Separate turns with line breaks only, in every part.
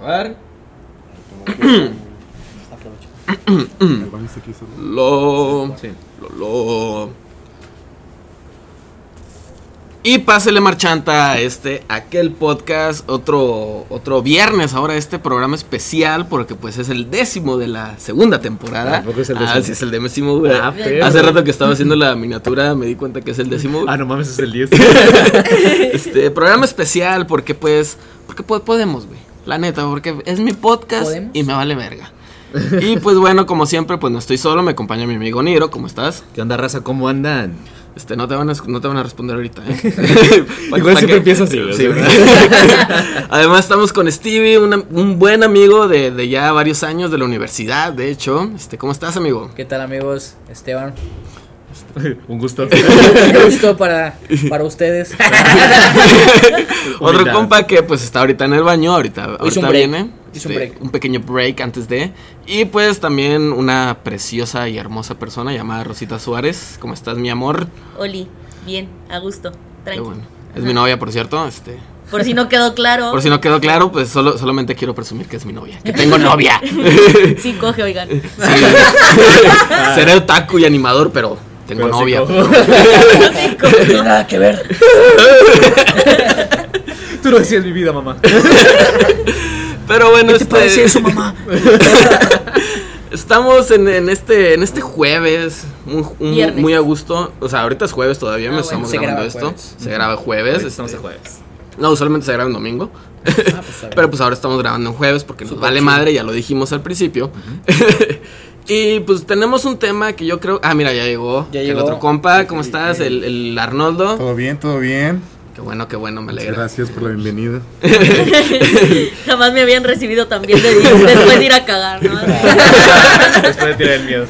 grabar. Lo.
Sí.
Lo. lo. Y pásele marchanta a este, aquel podcast, otro, otro viernes ahora este programa especial, porque pues es el décimo de la segunda temporada.
Tampoco es el
Ah,
décimo.
sí es el décimo, güey.
Ah, pero-
Hace rato que estaba haciendo la miniatura me di cuenta que es el décimo.
Ah, no mames, es el 10.
Este, programa especial porque pues, porque po- podemos, güey. La neta, porque es mi podcast
¿Podemos?
y me vale verga. Y pues bueno, como siempre, pues no estoy solo, me acompaña mi amigo Niro, ¿cómo estás?
¿Qué onda, raza? ¿Cómo andan?
Este, no te van a, no te van a responder ahorita, ¿eh?
Igual siempre empieza así.
Sí. Además estamos con Stevie, una- un buen amigo de, de ya varios años de la universidad, de hecho. Este, ¿cómo estás, amigo?
¿Qué tal amigos? Esteban.
Un gusto.
Un gusto para, para ustedes.
Otro compa que pues está ahorita en el baño, ahorita,
un
viene.
Hizo un
este,
break.
un pequeño break antes de. Y pues también una preciosa y hermosa persona llamada Rosita Suárez. ¿Cómo estás, mi amor?
Oli, bien, a gusto,
Qué
tranquilo.
bueno. Es mi novia, por cierto. Este,
Por si no quedó claro.
por si no quedó claro, pues solo, solamente quiero presumir que es mi novia. Que tengo novia.
Sí, coge, oigan.
Sí. Seré otaku y animador, pero tengo
Pero sí
novia.
cojo.
No tiene nada que ver.
Tú no decías mi vida, mamá.
Pero bueno,
¿Qué te
este,
parece eso, mamá?
Estamos en, en este en este jueves, muy, un- muy a gusto. O sea, ahorita es jueves todavía,
Ah,
me
bueno.
estamos
Se
grabando
graba
esto.
jueves.
Se graba jueves.
Ahorita Estamos
este,
a jueves.
No, usualmente se graba en domingo.
Ah, pues.
Pero pues ahora estamos grabando en jueves porque nos vale
chido.
madre, ya lo dijimos al principio. Y pues tenemos un tema que yo creo. Ah, mira, ya llegó.
Ya
el
llegó.
otro compa, ¿cómo estás? El, el Arnoldo.
Todo bien, todo bien.
Qué bueno, qué bueno, me alegra.
Gracias por la bienvenida.
Jamás me habían recibido tan bien de- después de ir a cagar, ¿no?
Después de tirar el miedo.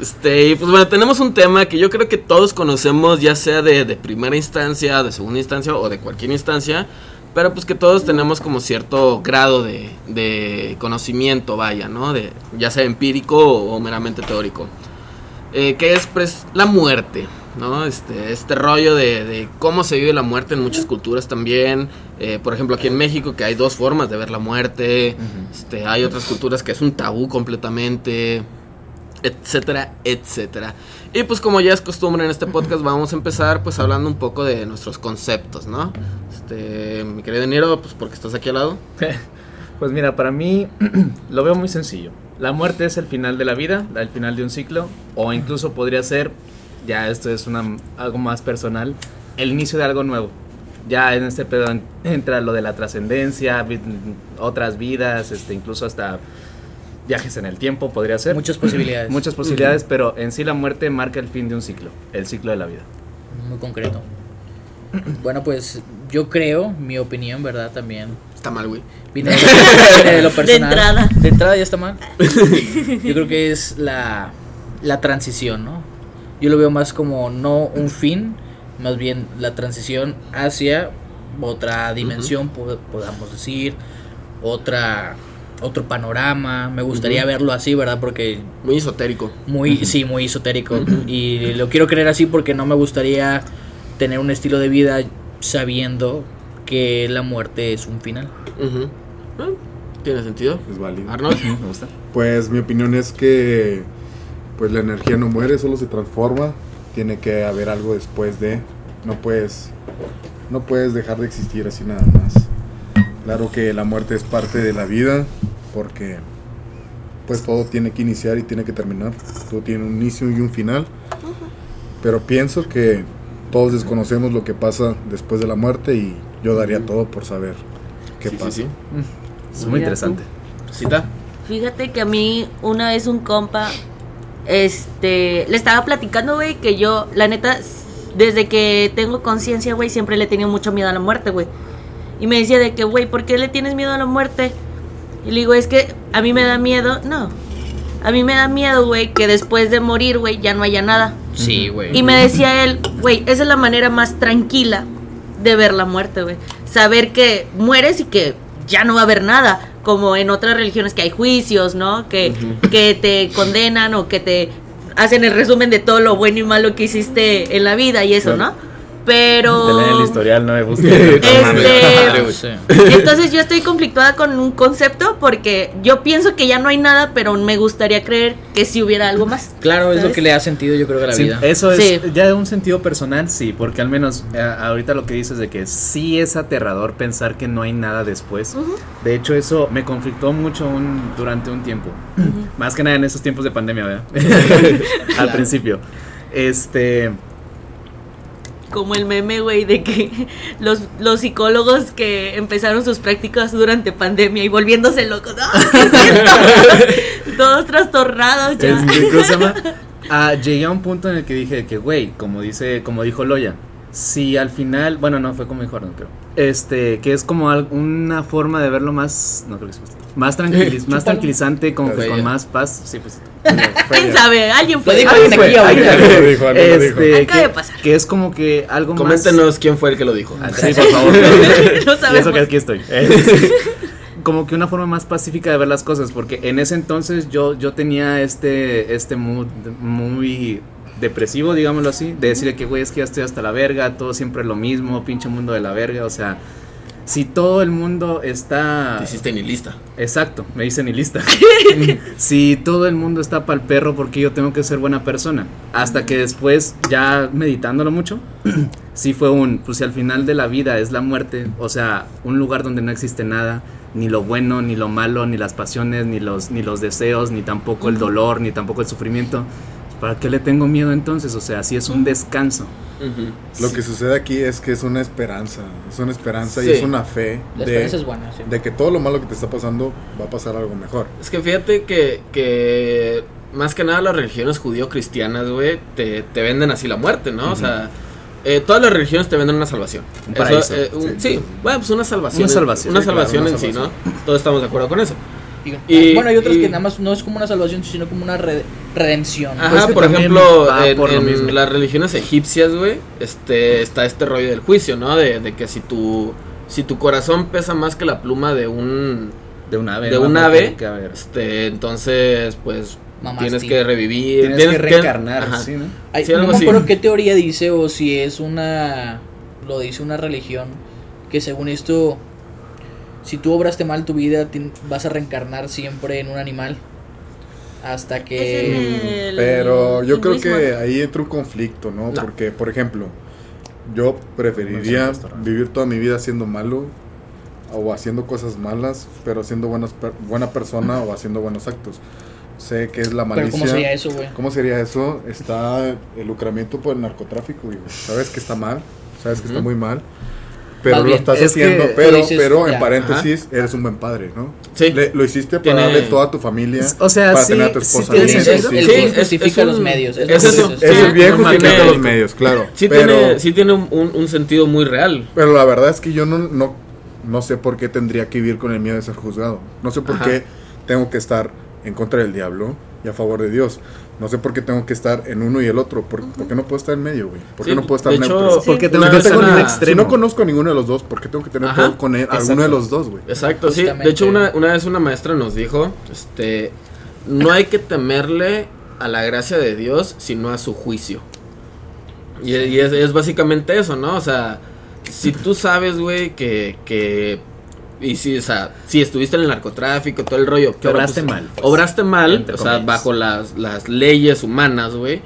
Este, y pues bueno, tenemos un tema que yo creo que todos conocemos, ya sea de, de primera instancia, de segunda instancia o de cualquier instancia, pero pues que todos tenemos como cierto grado de, de conocimiento, vaya, ¿no? De, ya sea empírico o, o meramente teórico. Eh, que es pues la muerte, ¿no? Este, este rollo de, de cómo se vive la muerte en muchas culturas también. Eh, por ejemplo, aquí en México que hay dos formas de ver la muerte. Este, hay otras culturas que es un tabú completamente etcétera, etcétera. Y pues como ya es costumbre en este podcast vamos a empezar pues hablando un poco de nuestros conceptos, ¿no? Este, mi querido Nero, pues porque estás aquí al lado.
Pues mira, para mí lo veo muy sencillo. La muerte es el final de la vida, el final de un ciclo, o incluso podría ser, ya esto es algo más personal, el inicio de algo nuevo. Ya en este pedo en- entra lo de la trascendencia, otras vidas, este, incluso hasta viajes en el tiempo podría ser.
Muchas posibilidades.
Muchas posibilidades, pero en sí la muerte marca el fin de un ciclo, el ciclo de la vida.
Muy concreto. Bueno, pues yo creo, mi opinión, ¿verdad? También.
Está mal, güey.
Viene de, de lo personal.
entrada.
De entrada ya está mal. Yo creo que es la, la transición, ¿no? Yo lo veo más como no un fin, más bien la transición hacia otra dimensión, po- podamos decir, otra otro panorama. Me gustaría verlo así, ¿verdad? Porque
Muy esotérico.
muy, sí, muy esotérico. Y lo quiero creer así porque no me gustaría tener un estilo de vida sabiendo que la muerte es un final.
Ah, Tiene sentido.
Es válido.
Arnold.
Me gusta.
Pues mi opinión es que pues la energía no muere, solo se transforma. Tiene que haber algo después de. No puedes no puedes dejar de existir así nada más. Claro que la muerte es parte de la vida porque pues todo tiene que iniciar y tiene que terminar. Todo tiene un inicio y un final. Pero pienso que todos desconocemos lo que pasa después de la muerte y yo daría todo por saber qué
Sí, sí,
pasa.
sí.
Es muy
Mira
interesante.
Cita.
Fíjate que a mí una vez un compa, este, le estaba platicando, güey, que yo, la neta, desde que tengo conciencia, güey, siempre le he tenido mucho miedo a la muerte, güey. Y me decía de que, güey, ¿por qué le tienes miedo a la muerte? Y le digo, es que a mí me da miedo, no. A mí me da miedo, güey, que después de morir, güey, ya no haya nada.
Sí, güey.
Y me decía él, güey, esa es la manera más tranquila de ver la muerte, güey. Saber que mueres y que ya no va a haber nada. Como en otras religiones que hay juicios, ¿no? Que, que te condenan o que te hacen el resumen de todo lo bueno y malo que hiciste en la vida y eso,
Claro.
¿no? Pero.
Te leen el historial, no me busques.
Este-. Entonces yo estoy conflictuada con un concepto porque yo pienso que ya no hay nada, pero me gustaría creer que si hubiera algo más.
Claro, es lo que le ha sentido yo creo que a la
Sí,
vida.
Eso es
Sí.
ya de un sentido personal, sí, porque al menos eh, ahorita lo que dices de que sí es aterrador pensar que no hay nada después. De hecho, eso me conflictó mucho un- durante un tiempo. Más que nada en esos tiempos de pandemia, ¿verdad? al
Claro.
principio. Este.
Como el meme, güey, de que los, los psicólogos que empezaron sus prácticas durante pandemia y volviéndose locos. ¡Ah, ¿qué es esto? Todos trastornados ya.
Este, ¿cómo se llama? Ah, llegué a un punto en el que dije que, güey, como dice, como dijo Loya, si al final, bueno, no fue como dijo Arnold, creo. Este, que es como una forma de verlo más, no creo que usted, más, tranquiliz- más tranquilizante, como que con más paz. Sí, pues.
¿Quién sabe? Alguien fue.
Dijo
Alguien
aquí ahorita.
Alguien lo dijo, alguien lo dijo.
Este,
Acaba de
que,
pasar.
que es como que algo más.
Coméntenos quién fue el que lo dijo.
Ah, Sí, por favor.
No
Y
sabemos.
eso que aquí estoy. como que una forma más pacífica de ver las cosas, porque en ese entonces yo, yo tenía este, este mood muy depresivo, digámoslo así, de decirle que, güey, es que ya estoy hasta la verga, todo siempre lo mismo, pinche mundo de la verga, o sea, si todo el mundo está...
Te hiciste ni lista.
Exacto, me dice ni lista. si todo el mundo está para el perro, porque yo tengo que ser buena persona? Hasta que después, ya meditándolo mucho, sí fue un, pues si al final de la vida es la muerte, o sea, un lugar donde no existe nada, ni lo bueno, ni lo malo, ni las pasiones, ni los, ni los deseos, ni tampoco el dolor, ni tampoco el sufrimiento. ¿Para qué le tengo miedo entonces? O sea, sí es un descanso.
Lo que sucede aquí es que es una esperanza, es una esperanza
Sí.
y es una fe
La
de,
esperanza es buena, sí.
de que todo lo malo que te está pasando va a pasar algo mejor.
Es que fíjate que, que más que nada las religiones judío-cristianas, güey, te, te venden así la muerte, ¿no? O sea, eh, todas las religiones te venden una salvación.
Un
Eso, eh, un-
Sí,
sí,
sí, sí.
bueno, pues una salvación.
Una salvación,
Una
sí, claro,
salvación
una
en sí, ¿no? Todos estamos de acuerdo con eso.
Y-
Y-
bueno, hay otras
y-
que nada más no es como una salvación, sino como una re- redención.
Ajá,
Pues que
por ejemplo, en,
por
las religiones egipcias, güey, este, está este rollo del juicio, ¿no? De, de que si tu, si tu corazón pesa más que la pluma de un,
De un ave.
de un ave,
que
este, entonces, pues, tienes que revivir.
Tienes que reencarnar. ¿sí, no?
Ay,
Sí,
no me acuerdo qué teoría dice o si es una. Lo dice una religión. Que según esto, si tú obraste mal tu vida, vas a reencarnar siempre en un animal. Hasta que.
El
Pero yo creo que ahí entra un conflicto, ¿no?
No.
Porque, por ejemplo, yo preferiría vivir toda mi vida siendo malo o haciendo cosas malas, pero siendo buenas per- buena persona o haciendo buenos actos. Sé que es la
Pero
malicia.
¿cómo sería eso, güey?
¿Cómo sería eso? Está el lucramiento por el narcotráfico, güey. Sabes que está mal, sabes que está muy mal, pero
Más
lo
bien,
estás
es
haciendo, pero,
dices,
pero
ya,
en paréntesis, eres un buen padre, ¿no?
Sí.
Le- lo hiciste para
Tiene-
darle toda a tu familia,
O sea,
para
sí-
tener a tu esposa
Es-
sí,
el fin
es-
justifica
es
los medios. Es,
es eso.
Es el bien justifica
Tiene-
los medios, claro.
Sí,
pero,
tiene, sí tiene un, un- un sentido muy real.
pero la verdad es que yo no, no, no sé por qué tendría que vivir con el miedo de ser juzgado. No sé por
Ajá.
qué tengo que estar en contra del diablo y a favor de Dios. No sé por qué tengo que estar en uno y el otro. ¿Por, por qué no puedo estar en medio, güey? ¿Por qué
Sí,
no puedo estar
de
neutro?
hecho,
Porque
Sí.
tengo ser un
una-
Si
extremo.
no conozco a ninguno de los dos, ¿por qué tengo que tener
Ajá.
todo con él, alguno de los dos, güey?
Exacto, sí.
Justamente.
De hecho, una, una vez una maestra nos dijo, este, no hay que temerle a la gracia de Dios, sino a su juicio. Y, y es, es básicamente eso, ¿no? O sea, si tú sabes, güey, que, que, y si, o sea, si estuviste en el narcotráfico, todo el rollo, pero
obraste
pues,
mal, pues,
obraste mal, o sea, bajo las, las leyes humanas, güey.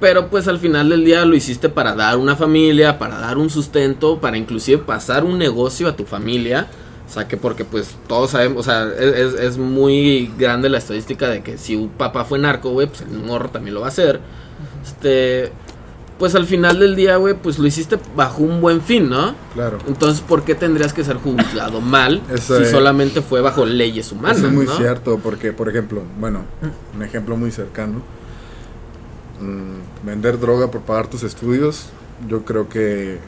Pero pues al final del día lo hiciste para dar una familia, para dar un sustento, para inclusive pasar un negocio a tu familia. O sea, que porque pues todos sabemos, o sea, es, es- es muy grande la estadística de que si un papá fue narco, güey, pues el morro también lo va a hacer. Este, pues al final del día, güey, pues lo hiciste bajo un buen fin, ¿no?
Claro.
Entonces, ¿por qué tendrías que ser juzgado mal
Eso
si
es-
solamente fue bajo leyes humanas?
Eso es muy
¿no?
cierto, porque, por ejemplo, bueno, un ejemplo muy cercano. mm, vender droga por pagar tus estudios, yo creo que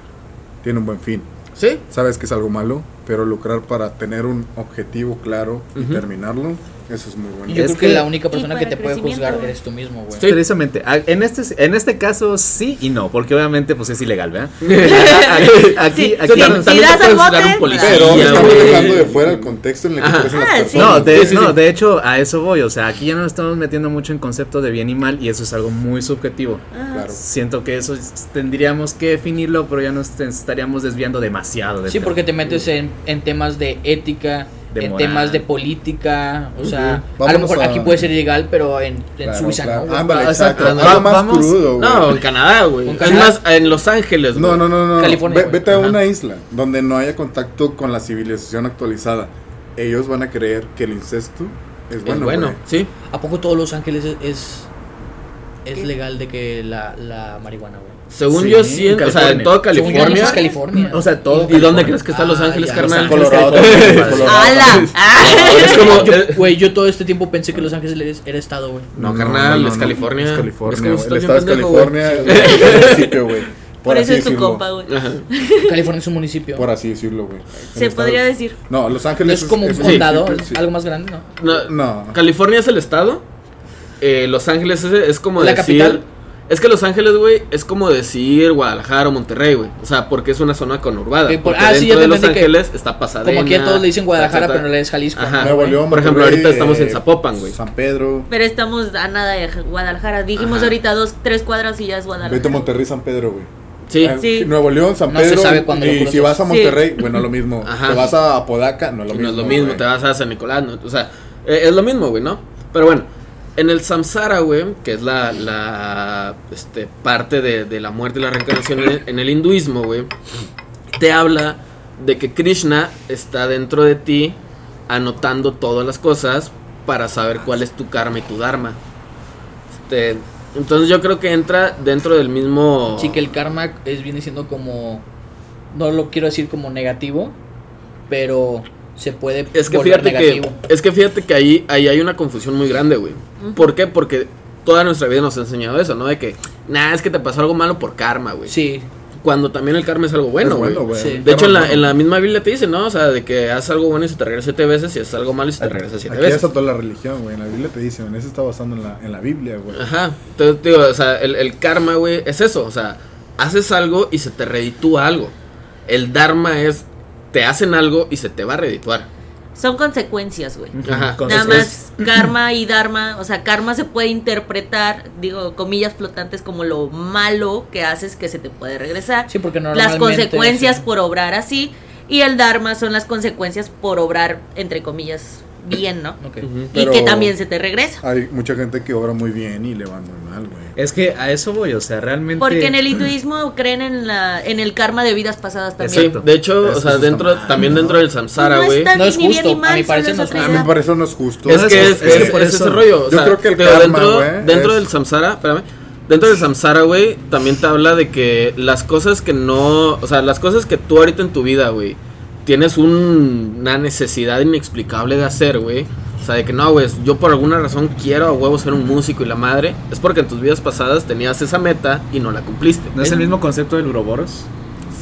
tiene un buen fin.
Sí,
Sabes que es algo malo, pero lucrar para tener un objetivo claro y terminarlo, Eso es muy
Y
bueno.
yo
Es
creo que,
que-
la única persona que te puede juzgar eres tú mismo, güey.
Sí.
Precisamente, a- en este, en este caso sí y no, porque obviamente pues es ilegal, ¿verdad? Aquí, aquí,
Sí,
aquí
sí,
también-
si das al bote,
un policía,
Pero
Sí,
estamos dejando de fuera el contexto en el que las
Ah, sí.
personas.
No, de,
Sí, sí,
no,
sí.
de hecho a eso voy, o sea, aquí ya nos estamos metiendo mucho en concepto de bien y mal y eso es algo muy subjetivo.
Ajá.
Claro.
Siento que eso es- tendríamos que definirlo, pero ya nos estaríamos desviando demasiado. del
Sí,
tema.
porque te metes en, en temas de ética,
De
en
moral.
temas de política, o sea, a lo mejor
a-
aquí puede ser ilegal, pero en, en
Claro,
Suiza
claro.
no. güey.
Ándale,
Ah,
exacto.
exacto.
Algo
Va-
más
vamos-
crudo, güey.
No, en Canadá, güey.
En
Es
Canadá.
más, en Los Ángeles, güey.
No, no, no, no.
California,
Ve- vete a
Ajá.
una isla donde no haya contacto con la civilización actualizada. Ellos van a creer que el incesto es
Es
bueno.
bueno,
güey.
sí.
¿A poco todos Los Ángeles es, es, es legal de que la, la marihuana, güey?
Según
Sí,
yo, sí,
en
o sea, en
California.
todo
Según yo,
California.
es California.
O sea, todo.
¿Y dónde crees que está Los
Ah,
Ángeles,
ya,
carnal?
Los
Colorado.
California.
Colorado.
¡Hala! Ah.
Es como.
Güey, yo todo este tiempo pensé que Los Ángeles era estado, güey.
No, carnal, es California.
Es California. El estado es. California. el municipio, güey.
Por eso es tu compa, güey.
Ajá.
California es un municipio.
Por así decirlo, güey.
Se podría decir.
No, Los Ángeles
es como un
es
condado,
sí.
algo más grande, ¿no?
No,
No.
California es el estado. eh, Los Ángeles es, es como
¿La
decir.
capital?
Es que Los Ángeles, güey, es como decir Guadalajara o Monterrey, güey. O sea, porque es una zona conurbada.
Ok, por-
porque
ah, sí, ya
de
te
Los
entendí que-
Ángeles está Pasadena.
Como aquí a todos le dicen Guadalajara, pero no le es Jalisco.
Ajá.
Nuevo León,
Por ejemplo, ahorita estamos en
eh,
Zapopan, güey.
San Pedro.
Pero estamos a nada de Guadalajara. Dijimos
Ajá.
ahorita dos, tres cuadras y ya es
Vete a
Guadalajara.
Monterrey, San Pedro, güey.
Sí.
Eh,
Sí.
Nuevo León, San
No se
Pedro.
sabe cuándo lo
y si vas a
Sí.
Monterrey, bueno, lo mismo.
Ajá.
Te vas a Apodaca, no es lo
no
mismo.
es lo mismo,
güey.
te vas a San Nicolás, no, o sea, eh, es lo mismo, güey, ¿no? Pero bueno, en el samsara, güey, que es la, la este, parte de, la muerte y la reencarnación en el, en el hinduismo, güey, te habla de que Krishna está dentro de ti anotando todas las cosas para saber cuál es tu karma y tu dharma. Este, entonces yo creo que entra dentro del mismo...
Sí, que el karma es, viene siendo como. No lo quiero decir como negativo, pero se puede.
Es que
volver
fíjate
negativo.
que es que fíjate que ahí, ahí hay una confusión muy grande, güey. ¿Por qué? Porque toda nuestra vida nos ha enseñado eso, ¿no? De que, nah, es que te pasó algo malo por karma, güey.
Sí,
Cuando también el karma es algo bueno,
Es
güey.
bueno, güey.
Sí.
De hecho, en la, en la misma Biblia te dice, ¿no? O sea, de que haces algo bueno y se te regresa siete veces y haces algo malo y se te regresa siete
Aquí
veces.
está toda la religión, güey. En la Biblia te dicen, en eso está basando en la, en la Biblia, güey.
Ajá. Entonces, digo, o sea, el, el karma, güey, es eso. O sea, haces algo y se te reditúa algo. El dharma es, te hacen algo y se te va a redituar.
Son consecuencias, güey.
Ajá.
Nada más karma y dharma, o sea, karma se puede interpretar, digo, comillas flotantes como lo malo que haces que se te puede regresar.
sí, porque
las
normalmente.
consecuencias
sí.
por obrar así y el dharma son las consecuencias por obrar entre comillas bien, ¿no?
Ok.
Ujú.
Y
Pero-
que también se te regresa.
Hay mucha gente que obra muy bien y le va muy mal, güey.
Es que a eso voy, o sea, realmente.
Porque en el hinduismo creen en la en el karma de vidas pasadas también.
Sí,
Exacto.
de hecho,
Eso
o sea, dentro,
mal,
también
¿no?
dentro del samsara,
no
güey.
No
ni
es
ni bien
justo,
ni
a
mal,
mi parecer no
es
es
A no es justo.
Es que es,
es- es
es-
por
es ese rollo. o
Yo
sea,
creo que el karma,
dentro,
güey,
dentro
es-
del samsara, espérame, dentro del samsara, güey, también te habla de que las cosas que no, o sea, las cosas que tú ahorita en tu vida, güey, tienes un- una necesidad inexplicable de hacer, güey. O sea, de que no, güey, yo por alguna razón quiero a huevo ser un músico y la madre. Es porque en tus vidas pasadas tenías esa meta y no la cumpliste.
¿No es el mismo concepto del Uroboros?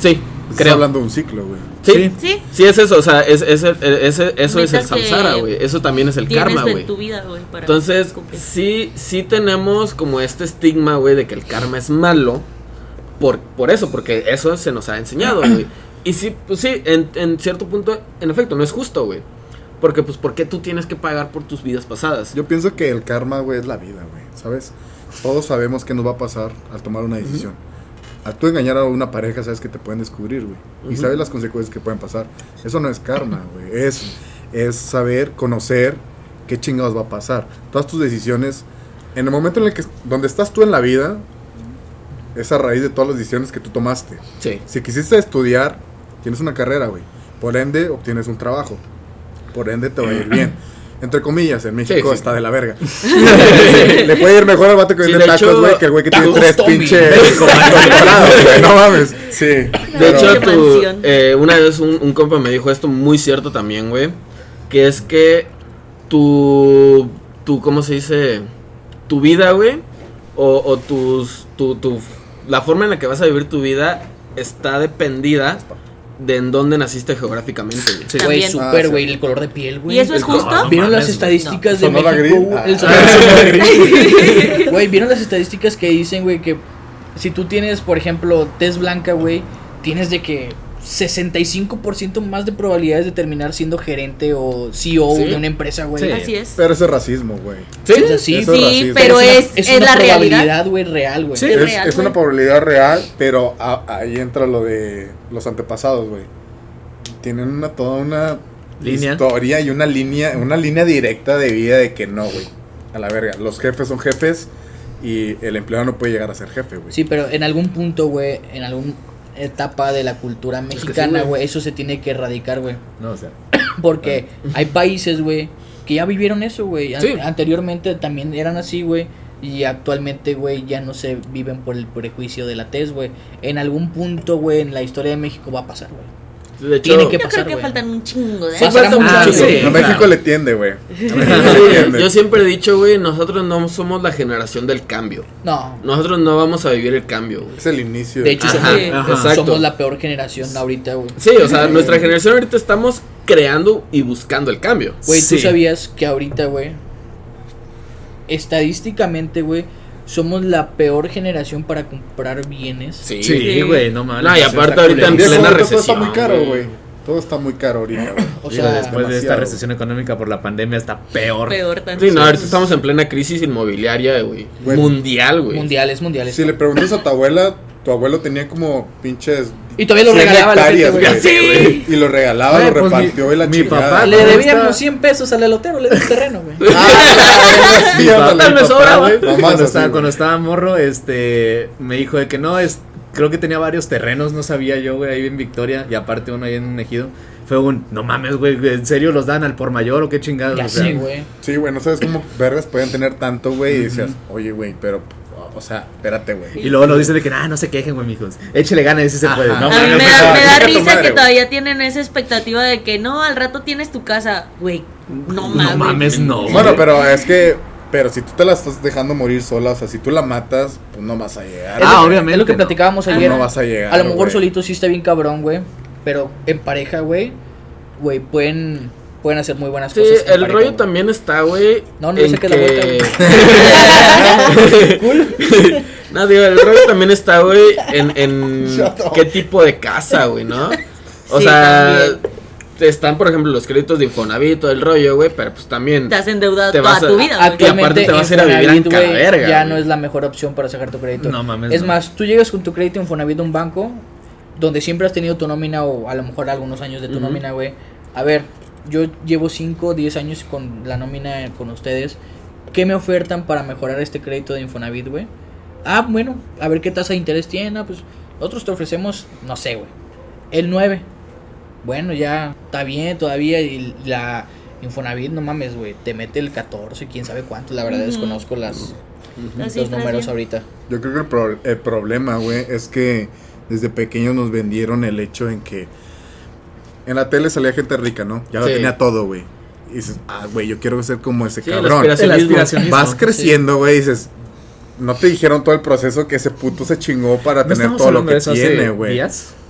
Sí,
Estás
creo.
hablando de un ciclo, güey.
Sí,
Sí,
sí es eso, o sea, es, es el- ese- eso es el samsara, güey. Eso también es el karma,
en
güey.
tu vida, güey, para
Entonces,
cumplir.
sí, sí tenemos como este estigma, güey, de que el karma es malo. Por, por eso, porque eso se nos ha enseñado, güey. Y sí, pues sí, en, en cierto punto, en efecto, no es justo, güey. Porque, pues, ¿por qué tú tienes que pagar por tus vidas pasadas?
Yo pienso que el karma, güey, es la vida, güey. ¿Sabes? Todos sabemos qué nos va a pasar al tomar una decisión. Al tú engañar a una pareja, sabes que te pueden descubrir, güey. Y
Ujú.
sabes las consecuencias que pueden pasar. Eso no es karma, güey. Es, es saber, conocer qué chingados va a pasar. Todas tus decisiones, en el momento en el que, donde estás tú en la vida, es a raíz de todas las decisiones que tú tomaste.
Sí.
Si quisiste estudiar, tienes una carrera, güey. Por ende, obtienes un trabajo. Por ende, te va a ir bien. Entre comillas, en México
Sí, sí.
está de la verga. Le puede ir mejor al vato que
Sí,
vende
de
tacos, güey, que el güey que tiene tres pinches. No mames. Sí.
De
pero-
hecho, tu- eh, una vez un, un compa me dijo esto muy cierto también, güey. Que es que tu, tu ¿cómo se dice? Tu vida, güey. O, o tus, tu, tu, la forma en la que vas a vivir tu vida está dependida de en dónde naciste geográficamente, güey.
Sí.
Güey, súper,
Ah, sí.
güey, el color de piel, güey.
¿Y eso es justo?
no
¿Vieron las estadísticas de
Sonora
México? Güey?
Ah.
El Sonora Grill. Güey, ¿vieron las estadísticas que dicen, güey, que si tú tienes, por ejemplo, tez blanca, güey, tienes de que 65% más de probabilidades de terminar siendo gerente o CEO
Sí.
de una empresa, güey.
Sí.
Así es.
Pero eso es racismo, güey.
Sí, o sea, sí,
Eso es
Sí,
racismo.
pero
una-
es, es,
una
la realidad.
probabilidad, güey, real, güey.
Sí.
Es
Es,
real,
es una probabilidad real, pero a- ahí entra lo de los antepasados, güey. Tienen una toda una
Línea.
historia y una línea, una línea directa de vida de que no, güey. A la verga. Los jefes son jefes y el empleado no puede llegar a ser jefe, güey.
Sí, pero en algún punto, güey, en alguna etapa de la cultura mexicana,
güey.
eso se tiene que erradicar, güey.
No, o sea.
Porque hay países, güey, que ya vivieron eso, güey. An-
Sí.
Anteriormente también eran así, güey. Y actualmente, güey, ya no se viven por el prejuicio de la tez, güey. En algún punto, güey, en la historia de México va a pasar, güey.
De hecho,
Tiene que
Yo
pasar,
creo que faltan un chingo de
Sí,
años.
falta mucho,
Ah, sí.
México
claro.
le tiende, güey.
Yo siempre he dicho, güey, nosotros no somos la generación del cambio.
No.
Nosotros no vamos a vivir el cambio, güey.
Es el inicio.
De hecho,
Ajá,
somos,
ajá.
exacto.
somos la peor generación ahorita, güey.
Sí, o sea, nuestra generación ahorita estamos creando y buscando el cambio.
Güey, ¿tú sabías que ahorita, güey, estadísticamente, güey, somos la peor generación para comprar bienes?
Sí.
Sí, güey, no mames.
No, y aparte ahorita en plena
ahorita Todo está
recesión,
muy caro,
güey.
Todo está muy caro ahorita, güey.
O
Digo,
sea,
después de esta recesión económica por la pandemia está peor.
Peor tanto.
Sí, no, ahorita estamos en plena crisis inmobiliaria, güey.
Güey.
Mundial, güey.
mundiales, mundiales.
Si le preguntas a tu abuela, tu abuelo tenía como pinches.
Y todavía lo
100
regalaba a la gente, güey.
Güey.
Y lo regalaba, lo
pues,
repartió
mi-
y la
mi
chingada.
papá
Le debíamos
estaba-
100 pesos al elotero, le di un terreno, güey.
Ah, sí,
Mi papá
ándale,
me
mi
sobra,
papá,
güey.
Mamás
Cuando
así,
estaba, cuando estaba morro, este, me dijo de que no, es, creo que tenía varios terrenos, no sabía yo, güey, ahí en Victoria, y aparte uno ahí en un ejido. Fue un, no mames, güey, ¿en serio los dan al por mayor o qué chingados?
Ya
O sea,
sé, güey.
Sí, güey, no sabes cómo vergas pueden tener tanto, güey. Y decías, oye, güey, pero, o sea, espérate, güey.
Y luego nos dicen de que, ah, no se quejen, güey, mijos. Échele ganas, ese se
Ajá.
puede. No,
A mí
mames,
me da, me risa
madre,
que todavía tienen esa expectativa de que no, al rato tienes tu casa. Güey, no mames.
No mames, no.
Bueno, pero es que, pero si tú te la estás dejando morir sola, o sea, si tú la matas, pues no vas a llegar.
Ah, obviamente
Es lo que platicábamos
Ah,
ayer.
no vas a llegar.
A lo mejor
güey.
solito sí está bien cabrón, güey. Pero en pareja, güey, güey, pueden, pueden hacer muy buenas
Sí,
cosas. en
el rollo también está, güey.
No, no sé qué es la
que-
vuelta,
no, digo, el rollo también está, güey, en, en qué tipo de casa, güey, ¿no? O
Sí,
sea,
también.
están, por ejemplo, los créditos de Infonavit, todo el rollo, güey, pero pues también...
Te has endeudado
Te
toda
vas a-
tu vida. Güey.
y aparte te vas a ir a vivir en Caverga,
Ya
güey.
no es la mejor opción para sacar tu crédito.
No mames,
Es
no.
más, tú llegas con tu crédito Infonavit a un banco donde siempre has tenido tu nómina o a lo mejor algunos años de tu
Ujú.
nómina, güey. A ver, yo llevo 5 o 10 años con la nómina con ustedes. ¿Qué me ofertan para mejorar este crédito de Infonavit, güey? Ah, bueno, a ver qué tasa de interés tiene. Ah, pues nosotros te ofrecemos, no sé, güey, el 9. Bueno, ya está bien todavía. Y la Infonavit, no mames, güey, te mete el 14, quién sabe cuánto. La verdad desconozco las, los números ahorita.
Yo creo que el, pro- el problema, güey, es que desde pequeños nos vendieron el hecho en que en la tele salía gente rica, ¿no? Ya lo
Sí.
tenía todo, güey. Y dices, ah, güey, yo quiero ser como ese
Sí,
cabrón.
El
aspiracionismo.
aspiracionismo.
Vas creciendo, güey, y dices, no te dijeron todo el proceso que ese puto se chingó para
¿No
tener todo lo que tiene, güey.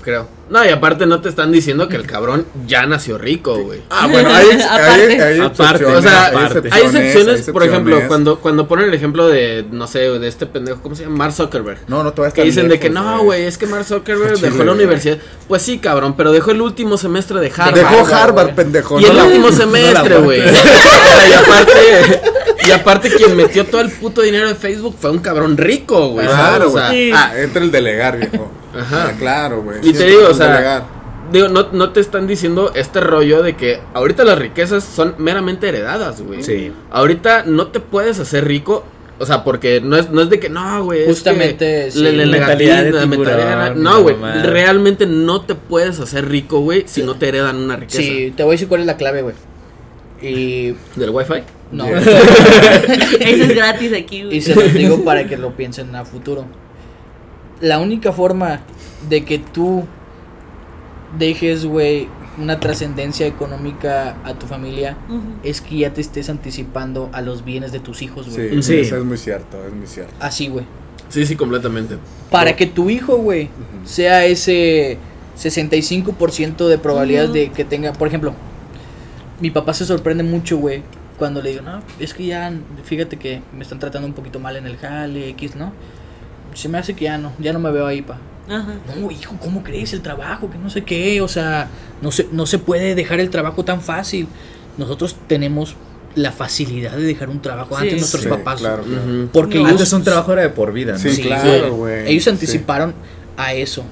Creo. No, y aparte no te están diciendo que el cabrón ya nació rico, güey.
Ah, bueno, hay, hay,
Aparte.
hay
Aparte,
excepciones,
o sea,
aparte.
Hay excepciones,
hay
por ejemplo, cuando, cuando ponen el ejemplo de, no sé, de este pendejo, ¿cómo se llama? Mark Zuckerberg.
No, no te vas
Que dicen de que no, güey, es que Mark Zuckerberg
Chile,
dejó la universidad. Pues sí, cabrón, pero dejó el último semestre de Harvard.
Dejó
Harvard, güey.
pendejo.
y el
no la-
último
no
semestre, güey. y aparte, y aparte quien metió todo el puto dinero de Facebook fue un cabrón rico, güey.
Claro,
¿sabes? O sea,
güey. Ah, entra el delegar, viejo.
Ajá.
Ah, claro, güey.
Y te digo, o sea,
delegar.
Digo, no, no te están diciendo este rollo de que ahorita las riquezas son meramente heredadas, güey.
Sí.
Ahorita no te puedes hacer rico. O sea, porque no es, no es de que no, güey. es
Justamente,
que
sí,
le- le-
mentalidad de tiburón,
mentalidad- No, güey. Realmente no te puedes hacer rico, güey, si no te heredan una riqueza.
Sí, te voy a decir cuál es la clave, güey. Y
¿Del wifi?
no.
Yeah.
Eso es gratis aquí, güey.
Y se los digo para que lo piensen a futuro. La única forma de que tú dejes, güey, una trascendencia económica a tu familia es que ya te estés anticipando a los bienes de tus hijos, güey.
Sí,
Sí.
eso es muy cierto, es muy cierto.
Así, güey.
Sí, sí, completamente.
Para que tu hijo, güey, sea ese 65% de probabilidades de que tenga, por ejemplo, mi papá se sorprende mucho, güey, cuando le digo, no, es que ya, fíjate que me están tratando un poquito mal en el jale, X, ¿no? Se me hace que ya no, ya no me veo ahí, pa.
Ajá.
No, hijo, ¿cómo crees el trabajo? Que no sé qué, o sea, no se, no se puede dejar el trabajo tan fácil. Nosotros tenemos la facilidad de dejar un trabajo
Sí.
antes nuestros
Sí,
papás.
claro, claro.
Porque
No.
ellos
Antes un trabajo era de por vida, ¿no?
Sí,
Sí,
claro, güey.
Ellos
Sí.
anticiparon a eso,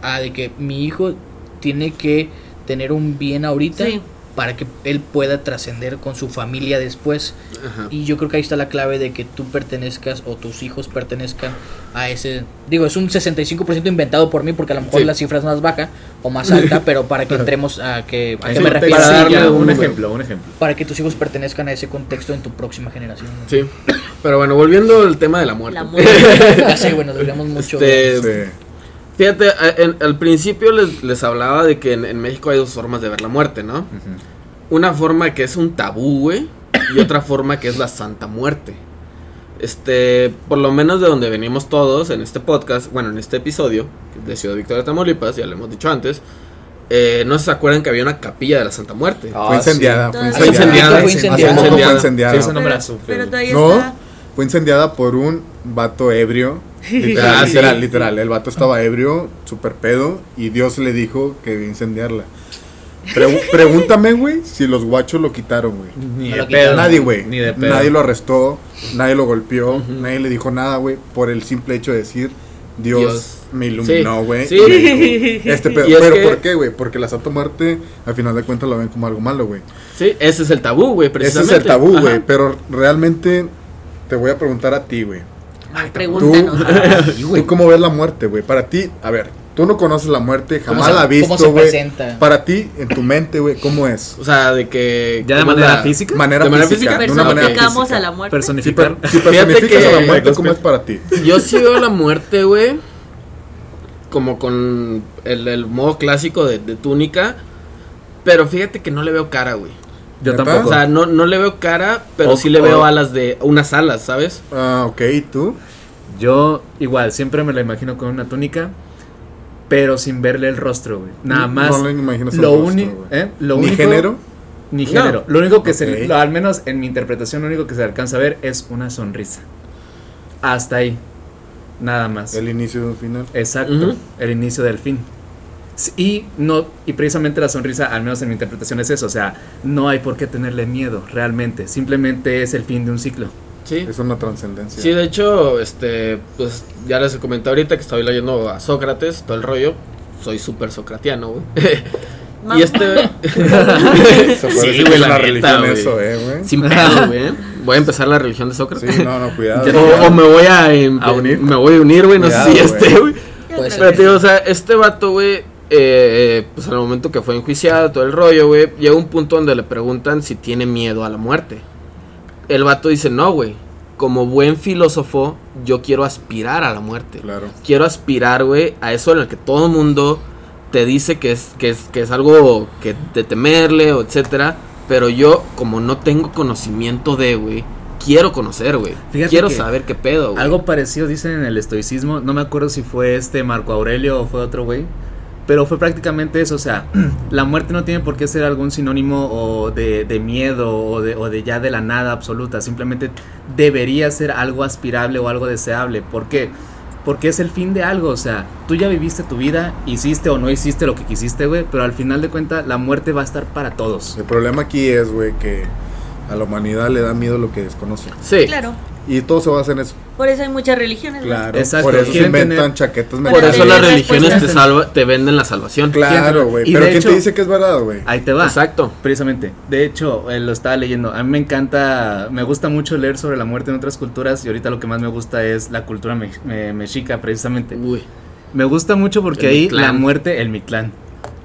a de que mi hijo tiene que tener un bien ahorita
Sí.
Para que él pueda trascender con su familia después.
Ajá.
Y yo creo que ahí está la clave de que tú pertenezcas o tus hijos pertenezcan a ese... Digo, es un 65% inventado por mí porque a lo mejor
Sí.
la cifra es más baja o más alta, pero para que entremos a que... ¿A qué
Sí,
me refiero?
Para darle
ya,
un
un
ejemplo, un ejemplo.
Para que tus hijos pertenezcan a ese contexto en tu próxima generación.
Sí. Pero bueno, volviendo al tema de la muerte.
La muerte.
ya sé, bueno, nos desviamos mucho.
Este,
Sí.
Fíjate, en- al principio les, les hablaba de que en, en México hay dos formas de ver la muerte, ¿no? Una forma que es un tabú, güey, y otra forma que es la Santa Muerte. Este, por lo menos de donde venimos todos en este podcast, bueno, en este episodio de Ciudad Victoria, Tamaulipas, ya lo hemos dicho antes, eh, no se acuerdan que había una capilla de la Santa Muerte.
Ah,
Fue incendiada.
sí.
Fue
Fue
incendiada.
incendiada.
Fue incendiada.
fue
Incendiada.
incendiada.
Sí, esa no me la
Pero-
supe.
Pero
güey.
todavía
No,
está.
Fue incendiada por un vato ebrio. Literal,
sí.
literal, literal. El vato estaba ebrio, super pedo, y Dios le dijo que debía incendiarla. Pregu- pregúntame, güey, si los guachos lo quitaron, güey.
Ni de pedo.
Nadie, güey.
Ni de pedo.
Nadie lo arrestó, nadie lo golpeó, nadie le dijo nada, güey, por el simple hecho de decir, Dios,
Dios.
me iluminó, güey.
Sí.
Este pedo.
Es
Pero
que-
¿por qué, güey? Porque la Santa Muerte, al final de cuentas, lo ven como algo malo, güey.
Sí, ese es el tabú, güey,
Ese
precisamente.
es el tabú, güey. Pero realmente te voy a preguntar a ti, güey.
Ay, Pregúntanos.
¿Tú cómo ves la muerte, güey? Para ti, a ver, tú no conoces la muerte,
¿Cómo
jamás
se-
la has
cómo se
visto, güey.
presenta?
Para ti, en tu mente, güey, ¿cómo es?
O sea, de que...
¿Ya de
¿cómo es
manera
la-
física?
Manera
¿De manera
física,
física?
de una manera
Personificamos
física.
a la muerte.
Si,
Personificar.
per- si personificas
que-
a la muerte, ¿cómo es para ti?
Yo sí veo la muerte, güey. Como con el, el modo clásico de, de túnica. Pero fíjate que no le veo cara, güey.
Yo tampoco.
O sea, no, no le veo cara, pero
O-
sí le veo
o-
alas de. unas alas, ¿sabes?
Ah, ok, ¿y tú?
Yo igual, siempre me la imagino con una túnica, pero sin verle el rostro, güey. Nada más.
No le imaginas el
lo
rostro,
único,
güey.
¿eh? Lo
¿Ni
único-
género?
Ni
No.
género. Lo único que se, lo- al menos en mi interpretación, lo único que se alcanza a ver es una sonrisa. Hasta ahí. Nada más.
El inicio de un final.
Exacto, el inicio del fin. Y no y precisamente la sonrisa, al menos en mi interpretación es eso, o sea, no hay por qué tenerle miedo realmente, simplemente es el fin de un ciclo.
Sí.
Es una trascendencia.
Sí, de hecho, este, pues ya les comenté ahorita que estoy leyendo a Sócrates, todo el rollo. Soy súper socratiano, güey. y este.
Se puede
Sí, güey,
es
la
religión eso, eh, güey.
Sin pedo, güey. Voy a empezar la religión de Sócrates.
Sí, no, no, cuidado.
O, o me voy a, em-
¿A unir?
Me voy a unir, güey. No sé si este, güey. Pero, tío, o sea, este vato, güey, eh, pues al momento que fue enjuiciado, todo el rollo, güey, llega un punto donde le preguntan si tiene miedo a la muerte. El vato dice, no, güey. Como buen filósofo, yo quiero aspirar a la muerte.
Claro.
Quiero aspirar, güey, a eso en el que todo el mundo te dice que es, que es, que es algo que de temerle, o etcétera. Pero yo, como no tengo conocimiento de, güey, quiero conocer, güey. Quiero saber qué pedo, güey.
Algo parecido dicen en el estoicismo, no me acuerdo si fue este Marco Aurelio o fue otro güey, pero fue prácticamente eso, o sea, la muerte no tiene por qué ser algún sinónimo o de, de miedo o de, o de ya de la nada absoluta, simplemente debería ser algo aspirable o algo deseable, ¿por qué? Porque es el fin de algo, o sea, tú ya viviste tu vida, hiciste o no hiciste lo que quisiste, güey, pero al final de cuentas la muerte va a estar para todos.
El problema aquí es, güey, que a la humanidad le da miedo lo que desconoce.
Sí.
Claro.
Y todo se basa en eso.
Por eso hay muchas religiones. güey.
Claro.
Exacto,
Por eso se inventan
tener-
chaquetas
Por eso las religiones te, salva, te venden la salvación.
Claro, güey. Pero ¿quién
hecho-
te dice que es verdad, güey?
Ahí te va.
Exacto.
Precisamente. De hecho, eh, lo estaba leyendo. A mí me encanta, me gusta mucho leer sobre la muerte en otras culturas y ahorita lo que más me gusta es la cultura me- me- mexica, precisamente.
Uy.
Me gusta mucho porque
El
ahí
Mictlán.
la muerte, el Mictlán.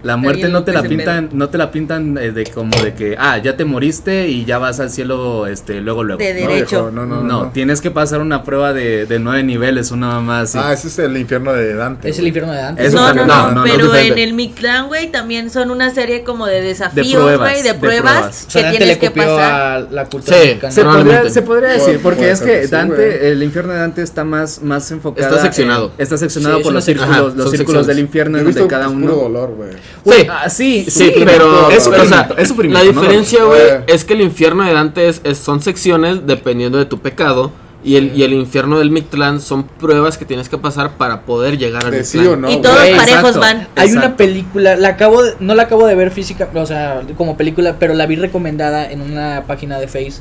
La muerte no te la pintan, no te la pintan eh, de como de que, ah, ya te moriste y ya vas al cielo, este, luego, luego.
De
no,
No,
derecho.
no, no,
no,
no.
tienes que pasar una prueba de, de nueve niveles, una mamá así.
Ah, ese es el infierno de Dante.
Es el infierno de Dante.
Eso
no, no,
también,
no,
no, no, no,
pero en el Mictlán, güey, también son una serie como de desafíos,
pruebas,
güey, de
de
pruebas
pruebas.
O sea,
que
Dante
tienes
le
que pasar.
a la cultura
Sí,
mexicana.
Se podría, se podría decir, porque es que Dante, el infierno de Dante está más, más enfocado.
Está seccionado.
está seccionado por los círculos, los círculos del infierno
visto
cada uno.
puro dolor, güey.
Sí,
Ah, sí,
Sí, pero,
es
o sea,
es sufrimiento,
la
¿no?
diferencia, güey, es que el infierno de Dante es, es- son secciones dependiendo de tu pecado y el, y el infierno del Mictlán son pruebas que tienes que pasar para poder llegar al
De sí
Mictlán.
o no.
y todos
güey,
parejos
exacto.
van.
Hay una película, la acabo de- no la acabo de ver física, o sea, como película, pero la vi recomendada en una página de Face,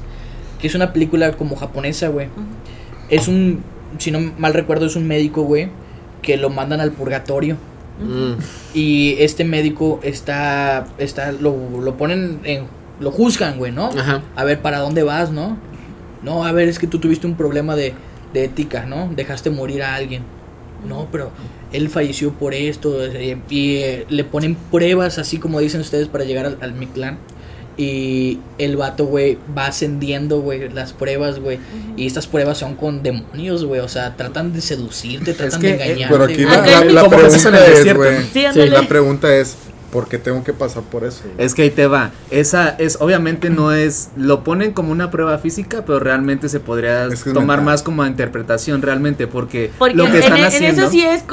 que es una película como japonesa, güey. Es un, si no mal recuerdo, es un médico, güey, que lo mandan al purgatorio.
Mm.
Y este médico está, está, lo, lo ponen en, lo juzgan, güey, ¿no?
Ajá.
A ver, ¿para dónde vas, no? No, a ver, es que tú tuviste un problema de, de ética, ¿no? Dejaste morir a alguien. No, pero él falleció por esto. Y eh, le ponen pruebas, así como dicen ustedes, para llegar al, al Mictlán. Y el vato, güey, va ascendiendo, güey, las pruebas, güey. Y estas pruebas son con demonios, güey. O sea, tratan de seducirte, tratan
que,
de
eh,
engañarte.
Pero aquí la, pregunta es, güey.
Sí.
La pregunta es, ¿por qué tengo que pasar por eso? güey?
Es que ahí te va. Esa es, obviamente no es, lo ponen como una prueba física, pero realmente se podría
Es que es
tomar
mental.
más como a interpretación realmente, porque,
Porque
lo que
en,
están
en
haciendo.
eso sí es.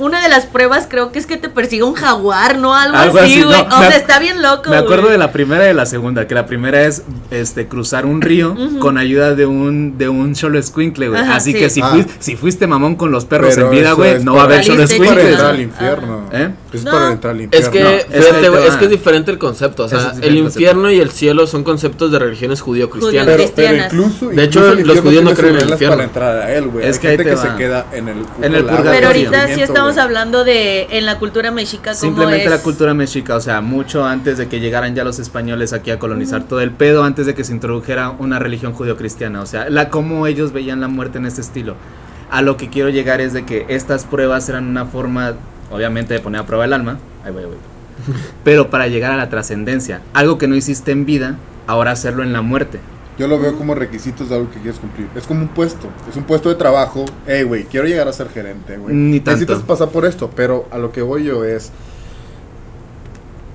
una de las pruebas creo que es que te persiga un jaguar, ¿no? Algo,
Algo
así, güey.
no,
o sea, está bien loco.
Me acuerdo
güey.
de la primera y de la segunda, que la primera es este cruzar un río con ayuda de un de un solo escuincle, güey.
Ajá,
Así
sí.
que si,
Ah.
fuis- si fuiste mamón con los perros
Pero
en vida, güey, no va a haber solo
Valiste
Es para
escuincles.
entrar al infierno.
¿Eh?
Es
No.
para entrar al
Es
infierno.
que,
No, es que ahí te
güey, es que es diferente el concepto. O sea, el
el concepto.
infierno y el cielo son conceptos de religiones judío-cristianas.
Judío-
Pero, pero incluso,
De hecho,
incluso
los
infierno
judíos no creen en el infierno.
para entrar a él, güey.
Es
Hay
que ahí
gente
te
que
va.
se queda en el
En el purgatorio.
Pero ahorita sí estamos
güey.
hablando de en la cultura mexica cómo
Simplemente
es.
la cultura mexica, o sea, mucho antes de que llegaran ya los españoles aquí a colonizar todo el pedo, antes de que se introdujera una religión judio-cristiana, o sea, la cómo ellos veían la muerte en este estilo. A lo que quiero llegar es de que estas pruebas eran una forma, obviamente, de poner a prueba el alma, ahí voy, ahí voy. Pero para llegar a la trascendencia, algo que no hiciste en vida, ahora hacerlo en la muerte.
Yo lo veo como requisitos de algo que quieres cumplir. Es como un puesto. Es un puesto de trabajo. Hey, güey, quiero llegar a ser gerente, güey. Necesitas pasar por esto. Pero a lo que voy yo es.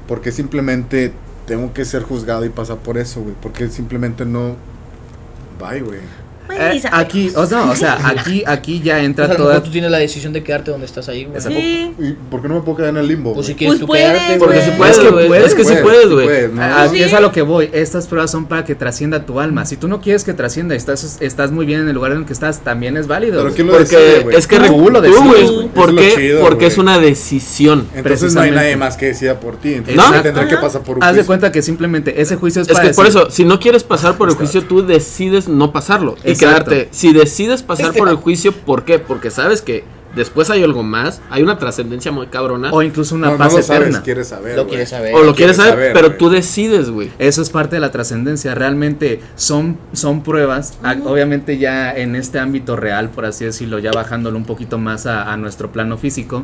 Porque simplemente tengo que ser juzgado y pasar por eso, güey. Porque simplemente no. Bye, güey.
Eh, aquí, o, no, o sea, aquí, aquí ya
O sea,
entra
a lo
toda...
tú tienes la decisión de quedarte donde estás ahí, güey.
Sí.
¿Y por qué no me puedo quedar en el limbo?
Pues si quieres
Pues
tú
puedes,
quedarte,
Porque
güey.
si puedes,
Es que
güey.
puedes,
Es que si
puedes,
güey.
puedes, ¿no?
Aquí
Sí.
es a lo que voy. Estas pruebas son para que trascienda tu alma. Si tú no quieres que trascienda, estás, estás muy bien en el lugar en el que estás, también es válido.
Pero. ¿quién lo
Porque
decide,
es que
Tú lo decides,
güey. ¿Por
es
qué? Porque es una decisión.
Entonces no hay nadie más que decida por ti. Entonces
¿No?
tendré que pasar por un
Haz de cuenta que simplemente ese juicio es,
Es
para
que por eso, si no quieres pasar por el juicio, tú decides no pasarlo
Exacto.
quedarte. Si decides pasar
Este
por el juicio, ¿por qué? Porque sabes que después hay algo más, hay una trascendencia muy cabrona.
O incluso una
no, no
paz
lo
eterna.
sabes, quieres saber.
Lo quieres saber.
o lo quieres
quieres
saber,
saber,
pero tú decides, güey.
Eso es parte de la trascendencia. Realmente son, son pruebas. a- Obviamente ya en este ámbito real, por así decirlo, ya bajándolo un poquito más a, a nuestro plano físico.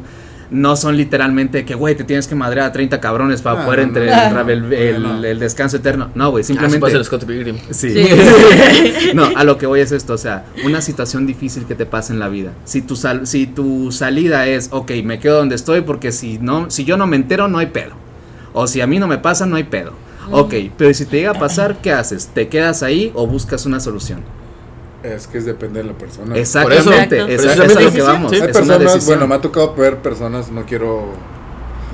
No son literalmente que, güey, te tienes que madrear a 30 cabrones para
Ah,
poder
no,
entre
no.
el, el- el-
No, no.
el descanso eterno. No, güey,
Ah,
simplemente...
ser Scott Pilgrim.
Sí.
Sí.
no, a lo que voy es esto, o sea, una situación difícil que te pasa en la vida. Si tu sal- si tu salida es, ok, me quedo donde estoy porque si no, si yo no me entero no hay pedo. O si a mí no me pasa no hay pedo. Ok, pero si te llega a pasar, ¿qué haces? ¿Te quedas ahí o buscas una solución?
Es que es depende de la persona.
Exactamente,
Exacto.
esa-
Precisamente.
es a lo que
Decisión.
vamos.
Sí.
Hay personas, bueno, me ha tocado ver personas, no quiero.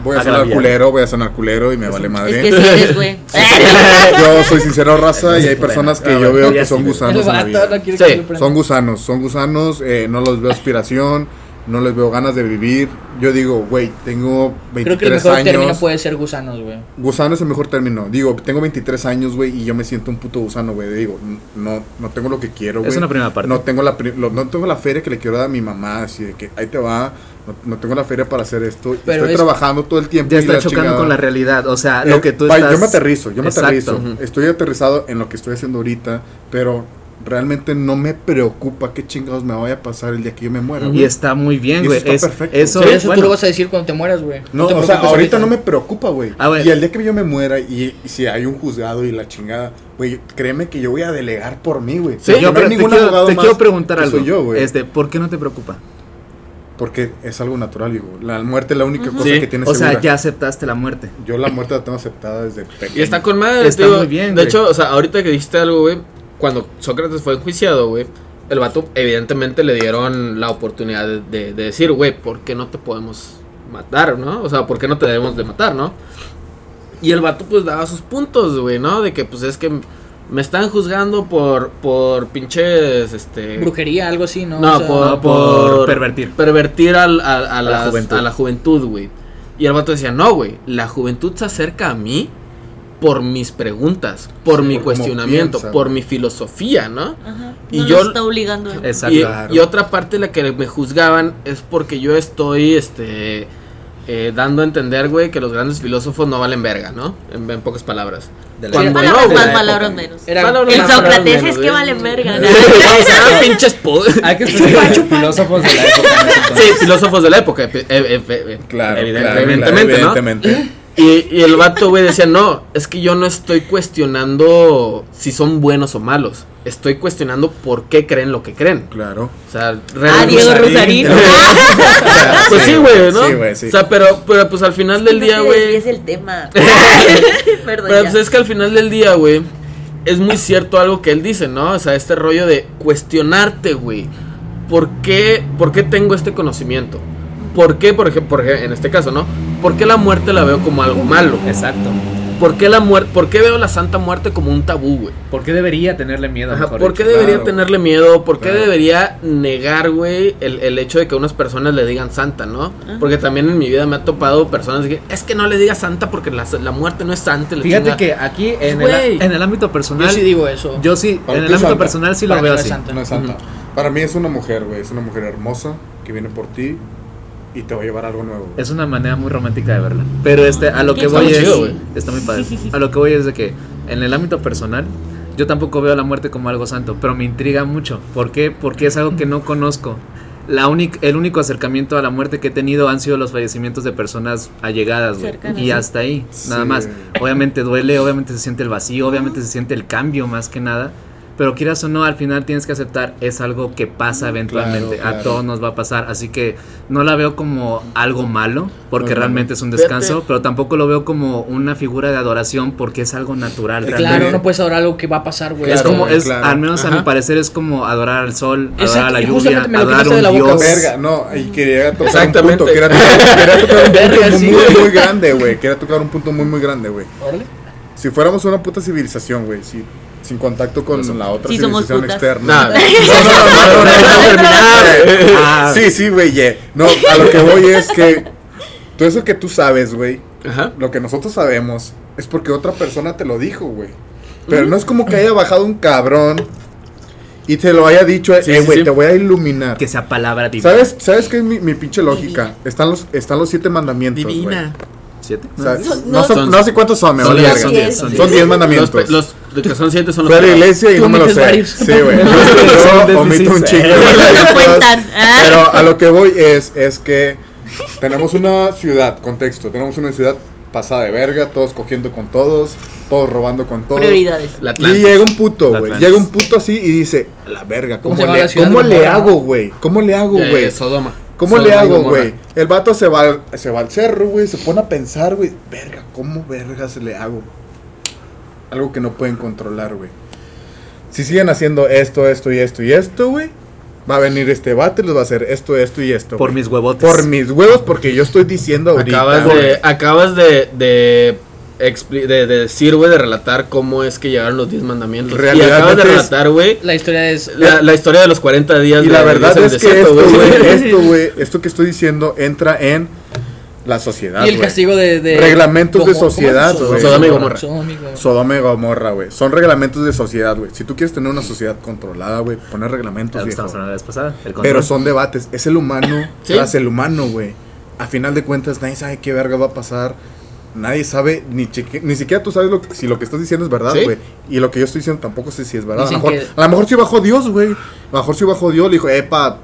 Voy a sonar
Agraviar.
culero, voy a sonar culero y me vale madre.
Es que sí eres, güey.
yo soy sincero, raza, y hay personas que
Ah,
yo veo que son gusanos en la vida. Son gusanos, son gusanos, eh, no los veo aspiración, no les veo ganas de vivir. Yo digo, güey, tengo
Creo que el
23
mejor término
años.
puede ser gusanos, güey.
Gusano es el mejor término. Digo, tengo 23 años, güey, y yo me siento un puto gusano, güey. Digo, no, no tengo lo que quiero, güey.
Es una primera parte.
No tengo la pri- lo- no tengo la feria que le quiero dar a mi mamá, así de que ahí te va. No, no tengo la feria para hacer esto.
Pero
Estoy
es-
trabajando todo el tiempo.
Ya
y
está chocando
chingada.
con la realidad, o sea,
Eh,
lo que tú estás...
Yo me aterrizo, yo me
Exacto.
aterrizo. Estoy aterrizado en lo que estoy haciendo ahorita, pero realmente no me preocupa qué chingados me vaya a pasar el día que yo me muera.
Y
güey.
está muy bien,
Y
güey.
eso está
Es-
perfecto.
Eso,
Sí, eso
bueno,
tú lo vas a decir cuando te mueras, güey.
No,
te
o sea, ahorita no me preocupa, güey.
Ah.
Y el día que yo me muera y, y si hay un juzgado y la chingada, güey, créeme que yo voy a delegar por mí, güey.
Sí,
yo
no hay
pero te
ningún
quiero,
abogado
te
más
quiero preguntar algo.
soy yo, güey.
este, ¿por qué no te preocupa?
Porque es algo natural, digo. La muerte es la única cosa
Sí.
que tiene
O sea,
segura.
ya aceptaste la muerte.
Yo la muerte la tengo aceptada desde pequeño.
Y está con madre,
Está
tío.
muy bien,
De
güey.
hecho, o sea, ahorita que dijiste algo, güey, cuando Sócrates fue enjuiciado, güey, el vato evidentemente le dieron la oportunidad de, de- de decir, güey, ¿por qué no te podemos matar, no? O sea, ¿por qué no te debemos de matar, no? Y el vato pues daba sus puntos, güey, ¿no? De que pues es que me están juzgando por por pinches este
Brujería, algo así, ¿no?
no,
O sea,
por,
no, por
por
pervertir.
Pervertir al- a, a
la
las- a la juventud, güey. Y el vato decía, no, güey, la juventud se acerca a mí por mis preguntas, por
Sí,
mi
por
cuestionamiento,
piensa,
por mi filosofía, ¿no?
Ajá.
Y
no
yo-
lo está obligando. él.
Exacto.
Y,
Claro.
y otra parte de la que me juzgaban es porque yo estoy, este, eh, dando a entender, güey, que los grandes filósofos no valen verga, ¿no? En, en pocas palabras.
De la
Cuando
época.
palabras
no,
más, palabras menos.
Era-
Palabras
El
más, palabras
Sócrates es que valen verga. ¿no?
Sí, o sea, pinches
Hay que especificar filósofos de la época.
Sí, filósofos de la época, e-
Claro,
evidente-
claro,
evidentemente, ¿no?
evidentemente.
Y, y el vato, güey, decía, no, es que yo no estoy cuestionando si son buenos o malos. Estoy cuestionando por qué creen lo que creen.
Claro.
O sea,
Ah,
realmente...
Diego Rosarín.
Pues sí, güey, ¿no?
Sí, güey, sí.
O sea, pero, pero pues al final del día, güey...
Es el tema. Perdón.
Pero
ya.
pues es que al final del día, güey, es muy cierto algo que él dice, ¿no? O sea, este rollo de cuestionarte, güey. ¿Por qué, ¿Por qué tengo este conocimiento? ¿Por qué, por ejemplo, en este caso, ¿no? ¿Por qué la muerte la veo como algo malo?
Exacto.
¿Por qué la muerte, por qué veo la Santa Muerte como un tabú, güey?
¿Por qué debería tenerle miedo?
Ajá, ¿Por qué debería
Claro,
tenerle miedo? ¿Por qué
Claro.
debería negar, güey, el, el hecho de que unas personas le digan santa, ¿no? Porque también en mi vida me ha topado personas que es que no le digas santa porque la, la muerte no es santa.
Fíjate
chingada".
que aquí en el, en el ámbito personal,
Yo sí digo eso.
yo sí,
Para
en el ámbito
santa.
personal sí lo
Para
veo
no es
así.
santa.
No es santa. Para mí es una mujer, güey. Es una mujer hermosa que viene por ti y te va a llevar algo nuevo.
Es una manera muy romántica de verla. Pero este, a lo que voy
está
es.
chido, güey.
está muy padre. A lo que voy es de que en el ámbito personal, yo tampoco veo la muerte como algo santo, pero me intriga mucho. ¿Por qué? Porque es algo que no conozco. La única, el único acercamiento a la muerte que he tenido han sido los fallecimientos de personas allegadas, güey.
Cercanas,
Y hasta ahí, nada
Sí.
más. Obviamente duele, obviamente se siente el vacío, obviamente se siente el cambio más que nada. Pero quieras o no, al final tienes que aceptar, es algo que pasa eventualmente.
Claro,
A
claro.
todos nos va a pasar. Así que no la veo como algo malo, porque
No,
realmente es un descanso, pero tampoco lo veo como una figura de adoración porque es algo natural.
Claro,
realmente.
Claro, no puedes adorar algo que va a pasar, güey.
es
Claro,
como,
güey,
es,
claro.
al menos a mi
Ajá.
parecer, es como adorar al sol, adorar
Exacto,
a la lluvia, adorar a
quitaste de
un
la boca,
dios.
Verga, no, y quería tocar
Exactamente.
un punto, quería tocar, quería tocar un punto muy,
güey.
muy grande, güey. Quería tocar un punto muy, muy grande, güey. Si fuéramos una puta civilización, güey, si- sin contacto con la otra
Sí
civilización externa. No, no, no, no, no, no, no, terminar.
Ah.
Sí, sí, güey, yeah. No, a lo que voy es que todo eso que tú sabes, güey,
Ajá.
lo que nosotros sabemos es porque otra persona te lo dijo, güey. Pero no es como que haya bajado un cabrón y te lo haya dicho,
Sí,
eh,
sí,
güey,
sí.
te voy a iluminar.
Que sea palabra divina.
¿Sabes, ¿Sabes qué es mi, mi pinche lógica? Están los, están los siete mandamientos.
Divina.
¿Siete?
O sea,
Son-
no,
no,
son-
son-
no sé cuántos son, me
son diez, son diez, son
Son
diez.
10
Los,
mandamientos.
pe- los que son siete son los
Fui a la iglesia y no me lo sé.
varios.
Sí, güey. Yo omito un mandamientos.
Ah.
Pero a lo que voy es, es que tenemos una ciudad, contexto, tenemos una ciudad pasada de verga, todos cogiendo con todos, todos robando con todos.
Prioridades.
Y llega un puto, güey. Llega un puto así y dice, la verga,
¿Cómo
¿cómo, le, ¿cómo le hago, güey? ¿Cómo le hago, güey?
Sodoma.
¿Cómo
Sodoma
le hago, güey? El vato se va, al- se va al cerro, güey, se pone a pensar, güey. Verga, ¿cómo vergas le hago? Algo que no pueden controlar, güey. Si siguen haciendo esto, esto y esto y esto, güey, va a venir este vato y les va a hacer esto, esto y esto.
Por mis huevotes.
Por mis huevos, porque yo estoy diciendo ahorita.
Acabas
güey.
de, acabas de, de, de, de decir, güey, de relatar cómo es que llegaron los 10 mandamientos. Y
Realidad
acabas de relatar, güey,
La historia es.
la, la historia de los 40 días
Y
de
la verdad es que
desierto,
esto,
güey.
esto, güey, esto que estoy diciendo entra en la sociedad.
y el castigo de. de
Reglamentos de sociedad, güey.
Sodoma y Gomorra.
Sodoma y Gomorra.
Güey. Son reglamentos de sociedad, güey. Si tú quieres tener una sociedad controlada, güey, poner reglamentos, viejo.
estamos hablando la vez pasada. el.
Pero son debates. Es el humano
Sí.
tras el humano, güey. A final de cuentas, nadie sabe qué verga va a pasar nadie sabe, ni, cheque- ni siquiera tú sabes lo si lo que estás diciendo es verdad,
Sí.
güey. Y lo que yo estoy diciendo tampoco sé si es verdad. A lo, mejor,
que-
a lo mejor sí bajó Dios, güey. A lo mejor sí bajó Dios, le dijo, epa,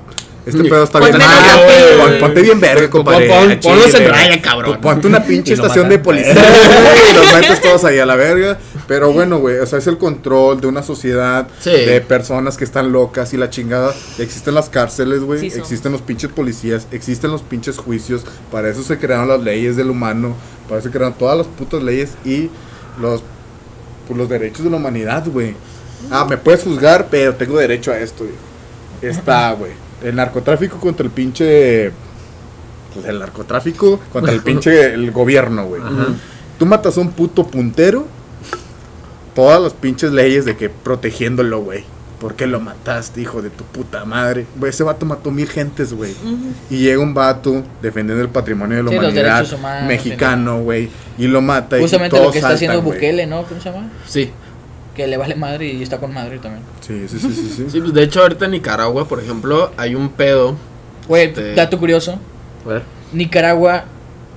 este pedo está
Pon
bien. mal, ponte bien verga, compadre.
Pon- ponlos en raya, cabrón.
Pon- Ponte una pinche estación de policía, y los metes todos ahí a la verga. Pero bueno, güey, o sea, es el control de una sociedad
Sí.
de personas que están locas y la chingada. Existen las cárceles, güey.
Sí,
existen los pinches policías. Existen los pinches juicios. Para eso se crearon las leyes del humano. Para eso se crearon todas las putas leyes y los, pues, los derechos de la humanidad, güey. Ah, me puedes juzgar, pero tengo derecho a esto, güey. Está, güey. El narcotráfico contra el pinche. Pues el narcotráfico contra el pinche el gobierno, güey. Tú matas a un puto puntero. Todas las pinches leyes de que protegiéndolo, güey. ¿Por qué lo mataste, hijo de tu puta madre? Güey, ese vato mató mil gentes, güey. Y llega un vato defendiendo el patrimonio de la
Sí, los
humanidad
derechos humanos,
mexicano, güey. Y lo mata. y
Justamente
todos
lo que está haciendo
saltan.
Bukele, ¿no? ¿Cómo se llama?
Sí.
Que le vale madre y está con madre también.
Sí, sí, sí, sí. sí.
Sí, pues de hecho ahorita en Nicaragua, por ejemplo, hay un pedo.
Güey,
Este-
dato curioso.
A ver.
Nicaragua,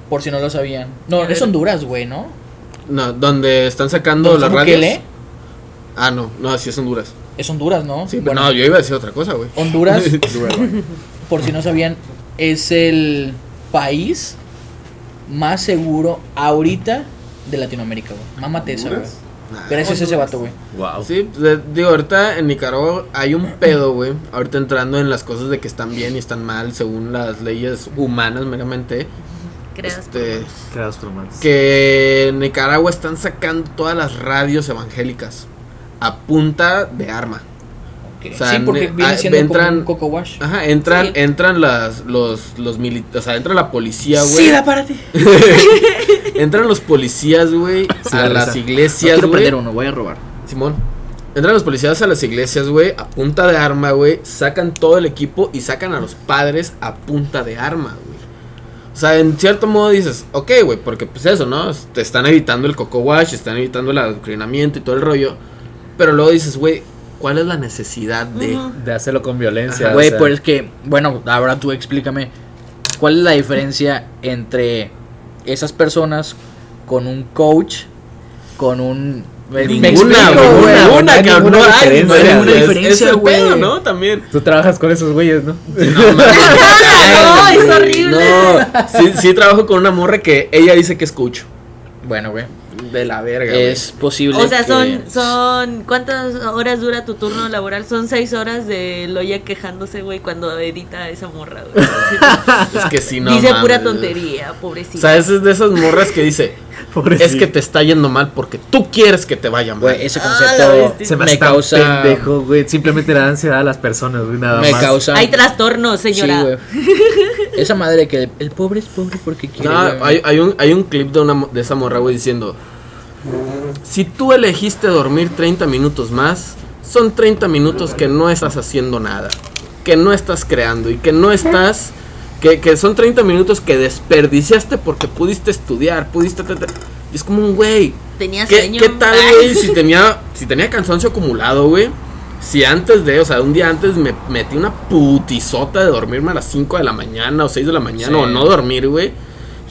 por si no lo sabían. No, es Honduras, güey, ¿no?
No, donde están sacando
¿Dónde
las radios.
Bukele?
Ah, no, no, así es Honduras.
Es Honduras, ¿no?
Sí,
Bueno,
no, yo iba a decir otra cosa, güey.
Honduras, por si no sabían, es el país más seguro ahorita de Latinoamérica, güey. Mámate esa, güey.
¿Honduras?
Gracias a ese vato, güey.
Wow.
Sí, pues, digo, ahorita en Nicaragua hay un pedo, güey. Ahorita entrando en las cosas de que están bien y están mal según las leyes humanas meramente.
Creas
Este,
Creados por humanos.
que en Nicaragua están sacando todas las radios evangélicas a punta de arma.
Ok.
O sea,
sí, porque
ne-
viene
ah,
siendo
entran-
como un coco wash.
Ajá, entran,
Sí.
entran las, los, los militares, o sea, entra la policía, güey.
Sí, da para ti.
entran los policías, güey,
Sí,
a
la
las.
No
iglesias, güey.
perder uno, voy a robar.
Simón. Entran los policías a las iglesias, güey, a punta de arma, güey. Sacan todo el equipo y sacan a los padres a punta de arma, güey. O sea, en cierto modo dices, ok, güey, porque pues eso, ¿no? Te están evitando el coco wash, están evitando el adoctrinamiento y todo el rollo. Pero luego dices, güey, ¿cuál es la necesidad de...?
De hacerlo con violencia.
Güey,
o sea,
pues es que, bueno, ahora tú explícame. ¿Cuál es la diferencia entre esas personas con un coach, con un...
Ninguna, ninguna,
no hay
cabrón, no hay,
ninguna
es-
diferencia,
es
güey.
pedo, ¿no? También.
Tú trabajas con esos güeyes, ¿no?
No,
es horrible.
No, sí, sí trabajo con una morra que ella dice que es coach.
Bueno, güey.
De la verga,
Es posible
O sea,
que-
son, son, ¿cuántas horas dura tu turno laboral? Son seis horas de Loya quejándose, güey, cuando edita esa morra, güey.
Es que sí, no
Dice
mames.
pura tontería,
O
pobrecita.
sea, es de esas morras que dice, es que te está yendo mal porque tú quieres que te vaya mal.
Güey, ese
Ah,
concepto
bestia.
Se me,
me causa...
pendejo, güey. Simplemente le da ansiedad a las personas, güey, nada
Me
más.
causa...
Hay trastornos, señora.
Sí, güey. Esa madre que el pobre es pobre porque quiere...
No,
güey.
hay, hay un, hay un clip de, una, mo- de esa morra, güey, diciendo, si tú elegiste dormir 30 minutos más, son 30 minutos que no estás haciendo nada, que no estás creando y que no estás... Que, que son 30 minutos que desperdiciaste porque pudiste estudiar, pudiste... Y es como un güey,
Tenía
¿Qué,
sueño.
qué tal, güey? Si tenía, si tenía cansancio acumulado, güey. Si antes de, o sea, un día antes me metí una putisota de dormirme a las 5 de la mañana o 6 de la mañana
Sí.
o no dormir, güey.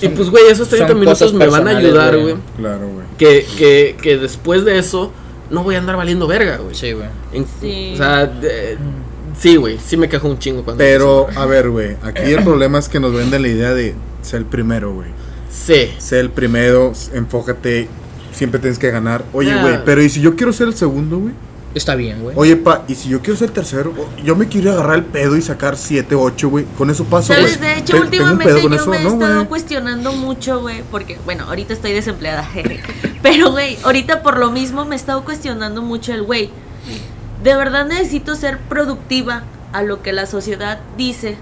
Y pues, güey, esos 30
son
minutos me van a ayudar,
güey.
Claro, güey.
Que, que, que después de eso no voy a andar valiendo verga, güey.
Sí, güey.
Sí.
O sea, de- sí, güey, sí me quejo un chingo cuando...
Pero, a ver, güey. Aquí el problema es que nos venden la idea de ser el primero, güey.
Sí.
Ser el primero, enfócate. Siempre tienes que ganar. Oye, güey, pero ¿y si yo quiero ser el segundo, güey?
Está bien, güey.
Oye, pa, ¿y si yo quiero ser tercero? Yo me quiero agarrar el pedo y sacar 7, 8, güey. Con eso paso, güey.
¿Sabes? De hecho, últimamente
pedo
yo
con eso,
me he
¿no,
estado
güey?
cuestionando mucho, güey, porque, bueno, ahorita estoy desempleada, jeje. Pero, güey, ahorita por lo mismo me he estado cuestionando mucho el, güey, de verdad necesito ser productiva a lo que la sociedad dice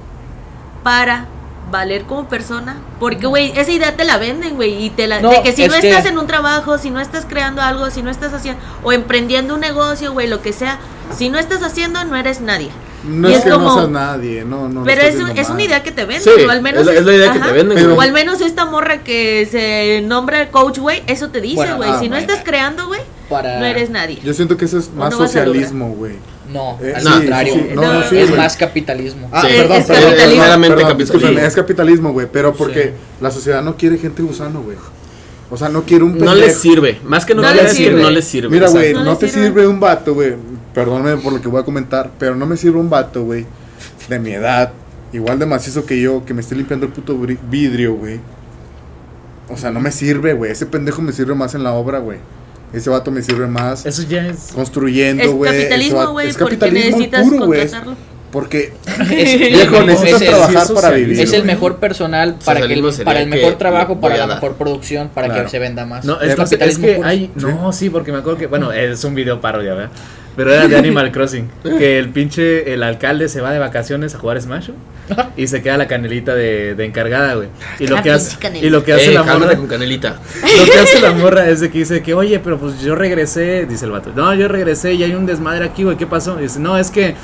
para valer como persona. Porque, güey, esa idea te la venden, güey, y te la...
No,
de que si
es
no
que-
estás en un trabajo, si no estás creando algo, si no estás haciendo... O emprendiendo un negocio, güey, lo que sea. Si no estás haciendo, no eres nadie.
No
Y
es,
es
que no
como-
seas nadie, no, no. no
Pero es, un- es una idea que te venden,
Sí,
o al menos
es la- es la idea que te venden,
güey.
O al menos esta morra que se nombra coach, güey, eso te dice,
Bueno,
güey.
ah,
si no estás creando, güey,
Para...
no eres nadie.
Yo siento que eso es más
no
socialismo, güey.
No,
Eh,
al
sí,
contrario.
sí, sí.
No, no, sí,
es más capitalismo.
Ah,
Sí,
perdón,
es
perdón,
capitalismo.
perdón,
Meramente
perdón,
capitalismo.
discúlpame, es capitalismo, güey, pero porque
Sí.
la sociedad no quiere gente gusano, güey. O sea, no quiero un
No
pendejo.
les sirve. Más que no,
No
quiere
les
decir,
sirve.
no les sirve.
Mira, güey,
No
no, te
sirve.
sirve un vato, güey. Perdóname por lo que voy a comentar, pero no me sirve un vato, güey, de mi edad, igual de macizo que yo, que me esté limpiando el puto vidrio, güey. O sea, no me sirve, güey. Ese pendejo me sirve más en la obra, güey. Ese vato me sirve más
Eso ya es.
construyendo,
Es
güey. Ese
capitalismo, güey,
es
porque
capitalismo
necesitas
puro, güey.
contratarlo.
Porque,
Es,
viejo,
es
necesitas
el-
trabajar para vivir.
es el mejor personal para, que el, para el
que
mejor trabajo, para la mejor producción, para
Claro.
que se venda más.
No, es,
Es
que- es
capitalismo
que
puro.
hay. No, sí, porque me acuerdo que. Bueno, es un video parodia, ¿verdad? Pero era de Animal Crossing. Que el pinche. El alcalde se va de vacaciones a jugar Smash. Y se queda la canelita de, de encargada, güey. Y lo que hace. Y lo que hace
Eh,
la morra.
con canelita.
Lo que hace la morra es de que dice que, oye, pero pues yo regresé, dice el vato. No, yo regresé y hay un desmadre aquí, güey, ¿qué pasó? Y dice, no, es que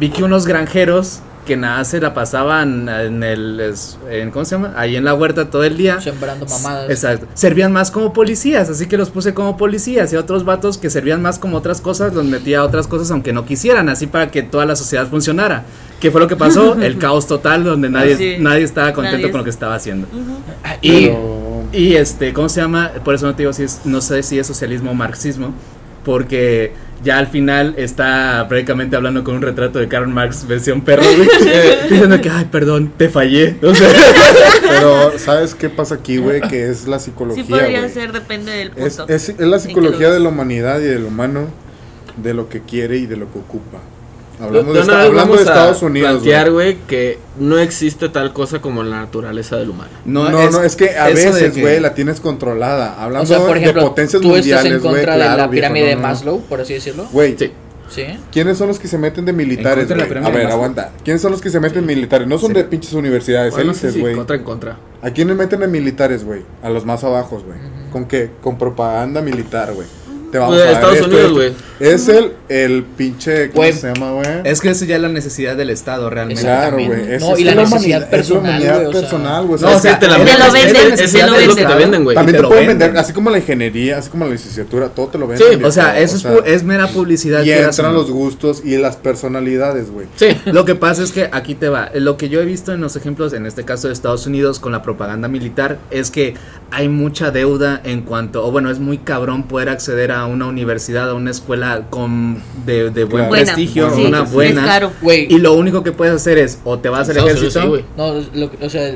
vi que unos granjeros que nada se la pasaban en el, en, ¿cómo se llama? Ahí en la huerta todo el día.
Sembrando mamadas.
Exacto. Servían más como policías, así que los puse como policías y a otros vatos que servían más como otras cosas, los metía a otras cosas aunque no quisieran, así para que toda la sociedad funcionara. ¿Qué fue lo que pasó? El caos total donde nadie,
Sí.
nadie estaba contento
Nadie
con lo que estaba haciendo. Y,
Pero-
y este, ¿cómo se llama? Por eso no te digo si es, no sé si es socialismo o marxismo, porque ya al final está prácticamente hablando con un retrato de Karl Marx versión perro, güey, diciendo que, ay, perdón, te fallé. O sea,
Pero, ¿sabes qué pasa aquí, güey? Que es la psicología,
Sí podría
güey.
ser, depende del punto.
Es, es, es la psicología
lo
de la humanidad y del humano, de lo que quiere y de lo que ocupa.
De
Hablamos de, esta- hablando de
vamos a
Estados Unidos.
plantear,
güey.
que no existe tal cosa como la naturaleza del humano.
No, no, es, que a
eso de
veces,
que-
güey, la tienes controlada. Hablando
o sea, por ejemplo,
de potencias
tú estás
mundiales,
en
güey,
contra
claro,
de la
viejo,
pirámide
no,
de
no.
Maslow, por así decirlo.
Güey,
Sí.
Sí.
¿quiénes son los que se meten de militares,
de la?
A
de
ver, aguanta. ¿Quiénes son los que se meten en militares? No son de pinches universidades,
Bueno, sí,
élites,
sí,
güey.
contra en contra.
¿A quiénes meten en militares, güey? A los más abajos, güey. ¿Con qué? Con propaganda militar, güey. Te vamos
Pues,
a
Estados
esto,
Unidos,
esto.
güey.
Es el, el pinche, ¿cómo se llama, güey?
Es que eso ya es la necesidad del Estado realmente.
Claro, güey. Es-
No,
es
y la necesidad
humanidad- es la
personal,
humanidad
güey,
personal.
No, o sea,
te la venden.
lo
es-
lo
que te venden, güey.
También
te
te,
lo
pueden
venden.
vender, así como la ingeniería, así como la licenciatura, todo te lo venden.
Sí,
O sea, eso es, mera publicidad.
Y entran los gustos y las personalidades, güey.
Sí.
Lo que pasa es que aquí te va. Lo que yo he visto en los ejemplos, en este caso de Estados Unidos, con la propaganda militar, es que hay mucha deuda en cuanto, o bueno, es muy cabrón poder acceder a una universidad, a una escuela con de, de buen
Claro.
Buena,
prestigio,
sí,
una buena.
Es caro.
Güey,
Y lo único que puedes hacer es o te vas al ejército.
sí,
no, lo que- o sea,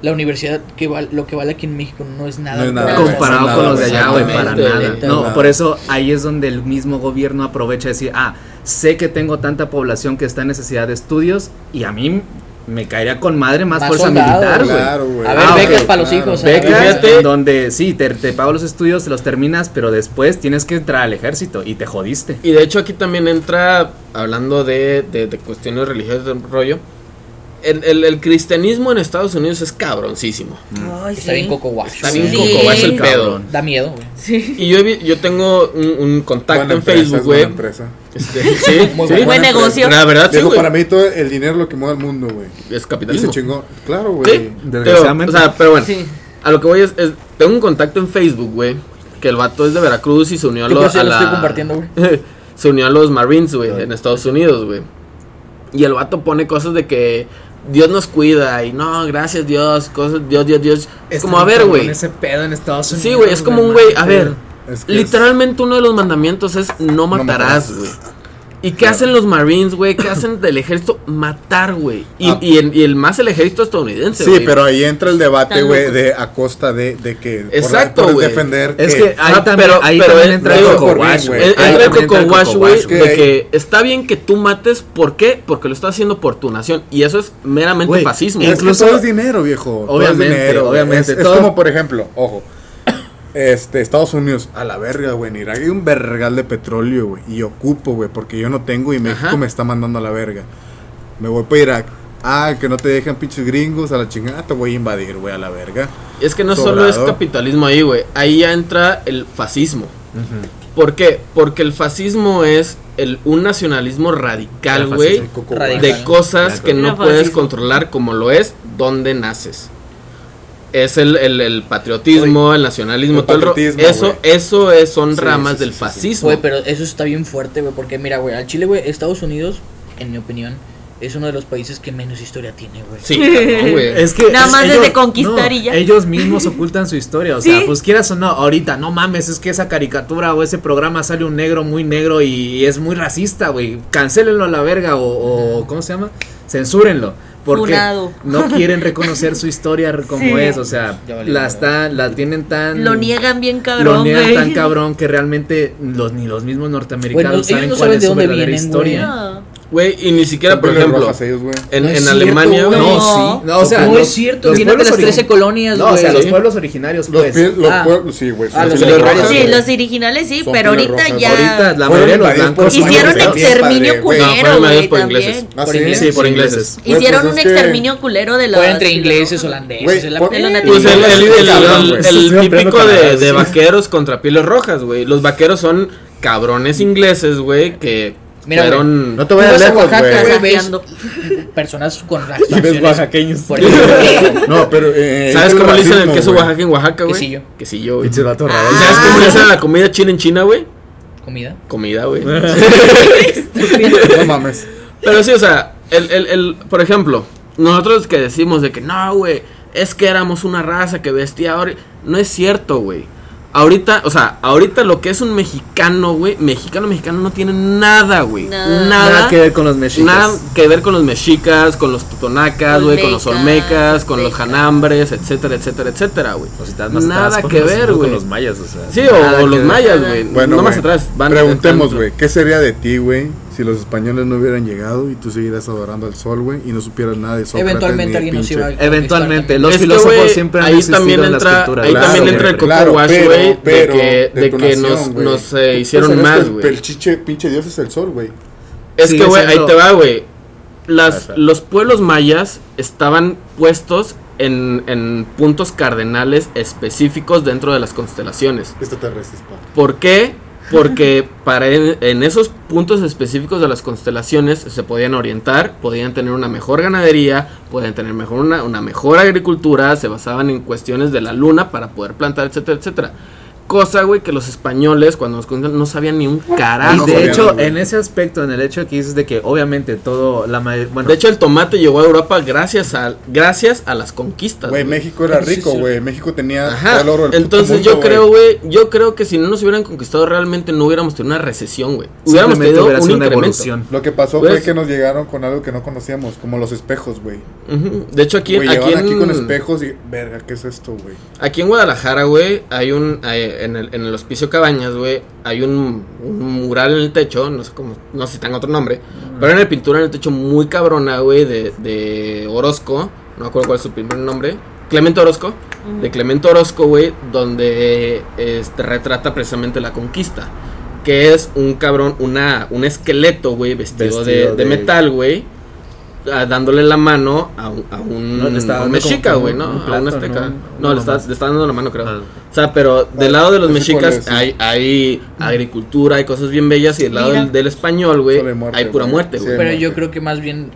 la universidad que lo que vale aquí en México no es nada.
No es nada,
comparado
Nada,
con los de allá, güey, para nada. No,
nada.
por eso ahí es donde el mismo gobierno aprovecha de decir, ah, sé que tengo tanta población que está en necesidad de estudios y a mí me caería con madre más,
Más
fuerza militar, güey.
Claro, güey.
A ver,
Ah,
becas
ok,
para los
claro.
hijos. ver.
Becas en donde sí, te, te pago los estudios, te los terminas, pero después tienes que entrar al ejército y te jodiste.
Y de hecho aquí también entra, hablando de, de, de cuestiones religiosas del rollo, el, el, el cristianismo en Estados Unidos es cabroncísimo.
Ay,
Está
sí.
bien coco guacho.
Está bien
Sí.
coco, es el pedo.
Da miedo, güey.
Sí.
Y yo, yo tengo un, un contacto
Buena
en
empresa,
Facebook,
es buena
güey.
empresa.
Este, sí,
Muy
sí.
buena
Buen negocio.
La verdad, sí,
Digo, para mí todo el dinero es lo que mueve al mundo, güey.
Es
Y se
capitalismo.
chingó. Claro,
Sí,
güey.
pero,
Desgraciadamente.
o sea, pero bueno,
Sí.
a lo que voy es, es- tengo un contacto en Facebook, güey, que el vato es de Veracruz y se unió a, lo- a
lo
la-
estoy compartiendo, güey.
se unió a los Marines, güey, en Estados Unidos, güey. Y el vato pone cosas de que Dios nos cuida y no, gracias Dios, cosas, Dios, Dios, Dios. Es como, a ver, güey.
Ese pedo en Estados Unidos.
Sí, güey, es como un güey, a ver,
Es que es-
literalmente uno de los mandamientos es no matarás,
matarás.
güey. ¿Y qué hacen los Marines, güey? ¿Qué hacen del ejército? Matar, güey. Y,
Ah.
y, el, y el más el ejército estadounidense,
Sí,
güey.
pero ahí entra el debate, güey, de a costa de, de que por-
Exacto, güey.
defender
Es que ahí
Ah,
también,
pero-
ahí
pero
también
es-
entra el coco wash, güey.
güey.
Eh,
Ahí
Entra el coco wash, güey,
que
de
hay-
que está bien que tú mates, ¿por qué? Porque lo estás haciendo por tu nación. Y eso es meramente
Güey,
fascismo.
Es que
Incluso-
todo es dinero, viejo. Todo es
Obviamente,
dinero, güey.
obviamente,
Es, es como, por ejemplo, ojo. Este, Estados Unidos, a la verga, güey. En Irak hay un vergal de petróleo, güey. Y ocupo, güey, porque yo no tengo y México
Ajá.
me está mandando a la verga. Me voy para Irak. Ah, que no te dejan pinches gringos a la chingada. Te voy a invadir, güey, a la verga.
Es que no solo es capitalismo ahí, güey. Ahí ya entra el fascismo. ¿Por qué? Porque el fascismo es el, un nacionalismo radical, güey. De cosas que no puedes controlar como lo es donde naces. Es el, el- el patriotismo, el nacionalismo,
El
todo el Eso, eso es, son
Sí,
ramas
sí,
del
sí, sí, sí.
fascismo.
Güey, pero eso está bien fuerte, güey, porque mira, güey, al Chile, güey, Estados Unidos, en mi opinión, es uno de los países que menos historia tiene, güey.
Sí, güey.
Es que
Nada
es-
más
ellos-
desde conquistar
no,
y ya.
Ellos mismos ocultan su historia, o
Sí.
sea, pues quieras o no, ahorita, no mames, es que esa caricatura o ese programa sale un negro muy negro y es muy racista, güey. Cancélenlo a la verga o, o ¿cómo se llama? Censúrenlo. Porque
Funado.
no quieren reconocer su historia como
Sí.
es, o sea, la están, la tienen tan
Lo niegan bien
lo
cabrón,
niegan
güey.
tan cabrón que realmente los ni los mismos norteamericanos
Bueno,
saben
no
cuál
saben
es
de
su
dónde
verdadera
vienen,
historia.
No.
Güey, y ni siquiera, por ejemplo,
ellos,
en,
No
Alemania.
No,
No.
sí, no, o sea,
no
los-
es cierto,
los
vienen de
pueblos
las
ori-
13 colonias,
No, o sea,
güey.
los pueblos originarios,
Los,
pues.
pies- los
Ah.
pueblos, sí, güey.
Ah, los
Sí, los originales sí, pero ahorita
rojas.
ya
Ahorita la mayoría de los blancos
hicieron exterminio.
No,
culero, güey, también.
Ah, sí.
por ingleses.
Hicieron
pues
un exterminio culero de los
Fue entre
los
ingleses, holandeses,
los
Pues el, típico de, vaqueros contra pieles rojas, güey. Los vaqueros son cabrones ingleses, güey, que
Mira,
fueron...
No te
vas a
lejos,
Oaxaca,
güey.
güey, personas con
Y ves oaxaqueños.
Por
No, pero. eh,
¿Sabes
es
cómo le dicen el queso
güey.
Oaxaca en Oaxaca, güey?
Quesillo.
Quesillo, güey.
Pinche vato
Ah.
raro.
¿Y ¿Sabes cómo le dicen a la comida china en China, güey?
comida.
Comida, güey.
No mames.
Pero sí, o sea, el, el, el, por ejemplo, nosotros que decimos de que no, güey, es que éramos una raza que vestía ahora. No es cierto, güey. Ahorita, o sea, ahorita lo que es un mexicano, güey, mexicano, mexicano no tiene nada, güey.
Nada.
Nada,
Nada que ver con los mexicas.
nada que ver con los mexicas, con los tutonacas, güey, con los
Olmecas,
con los janambres, etcétera, etcétera, etcétera, güey.
O si estás más
Nada
atrás, con
que
los-
ver,
con
güey.
los mayas, o sea.
Sí, o, los
ver.
mayas, güey.
Bueno,
no más
güey,
atrás. Van
preguntemos, güey, ¿qué sería de ti, güey, si los españoles no hubieran llegado y tú seguieras adorando al sol, güey, y no supieras nada de Sócrates
Eventualmente alguien nos iba a
Eventualmente, los
Es que,
filósofos
güey,
siempre han
ahí
existido
también
en las
entra,
culturas.
ahí
Claro,
también entra el coco
claro,
wash, güey, de que, de que nos, nos eh,
Pues
hicieron
sabes
más,
que el-
güey.
El chiche, pinche dios es el sol, güey.
Es
Sigue
que, güey, ahí te va, güey. Las, los pueblos mayas estaban puestos en, en puntos cardenales específicos dentro de las constelaciones.
Extraterrestres.
¿Por qué? Porque para en, esos puntos específicos de las constelaciones se podían orientar, podían tener una mejor ganadería, podían tener mejor una, una mejor agricultura, se basaban en cuestiones de la luna para poder plantar, etcétera, etcétera. Cosa, güey, que los españoles cuando nos conquistaron no sabían ni un
Y
carajo.
de
sabían,
hecho, en ese aspecto, en el hecho que dices de que obviamente todo, la mayoría, bueno,
De hecho, el tomate llegó a Europa gracias a, gracias a las conquistas.
Güey. México era rico,
sí.
güey. México tenía
Ajá.
el oro
Entonces
mundo,
yo creo, güey, yo creo que si no nos hubieran conquistado realmente no hubiéramos tenido una recesión, güey. Hubiéramos
simplemente
tenido
hubiera
un
una evolución.
Lo que pasó
Pues-
fue que nos llegaron con algo que no conocíamos, como los espejos, güey.
De hecho, aquí,
Güey,
aquí, en,
aquí con espejos y, verga, ¿qué es esto, güey?
aquí en Guadalajara, güey, hay un, hay- en, el, en el hospicio Cabañas, güey, hay un, un mural en el techo, no sé cómo, no sé si tenga otro nombre, pero hay una pintura en el techo muy cabrona, güey, de, de Orozco, no me acuerdo cuál es su primer nombre, Clemente Orozco, de Clemente Orozco, güey, donde este, retrata precisamente la conquista. Que es un cabrón, una, un esqueleto, güey, vestido,
Vestido
de, de
de-
metal, güey. Dándole la mano a un, a un,
No, le está
a un
dando
mexica, güey, ¿no?
un
a un azteca.
¿no?
No,
No,
le, está, le está dando la mano, creo.
Ah.
O sea, pero del lado de los
cuál
mexicas hay, hay agricultura, hay cosas bien bellas. Y del lado del, del español, güey,
hay muerte,
pura
güey.
muerte,
Sí,
güey.
Pero yo creo que más bien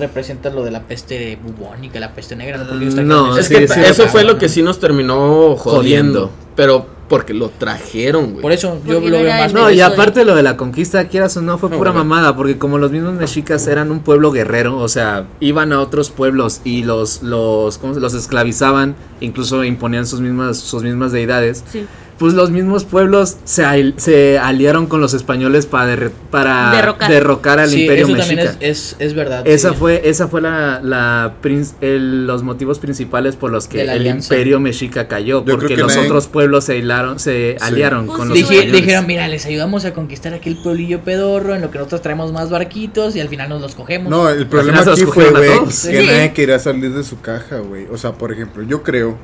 representa lo de la peste bubónica, la peste negra. ¿no? Porque
No,
Es que
sí,
eso fue lo que sí nos terminó jodiendo.
Jodiendo.
Pero porque lo trajeron, güey.
Por eso yo
Porque
lo veo más
No, y aparte lo de la conquista, quieras o no, fue
No,
pura mamada, porque como los mismos mexicas eran un pueblo guerrero, o sea, iban a otros pueblos y los los ¿cómo se- los esclavizaban, incluso imponían sus mismas sus mismas deidades.
Sí.
Pues los mismos pueblos se, al- se aliaron con los españoles para derre- para
Derrocar.
derrocar al
Sí,
imperio
eso también
mexica.
es, es, es verdad.
Esa
sí.
fue, esa fue la, la el- los motivos principales por los que el imperio mexica cayó, porque
que
los
nadie-
otros pueblos se hilaron, se
Sí.
aliaron
Pues
con
sí,
los españoles.
dijeron, mira, les ayudamos a conquistar aquel pueblillo pedorro en lo que nosotros traemos más barquitos y al final nos los cogemos.
No, el problema aquí fue, güey, que
Sí.
nadie quería salir de su caja, güey. O sea, por ejemplo, yo creo,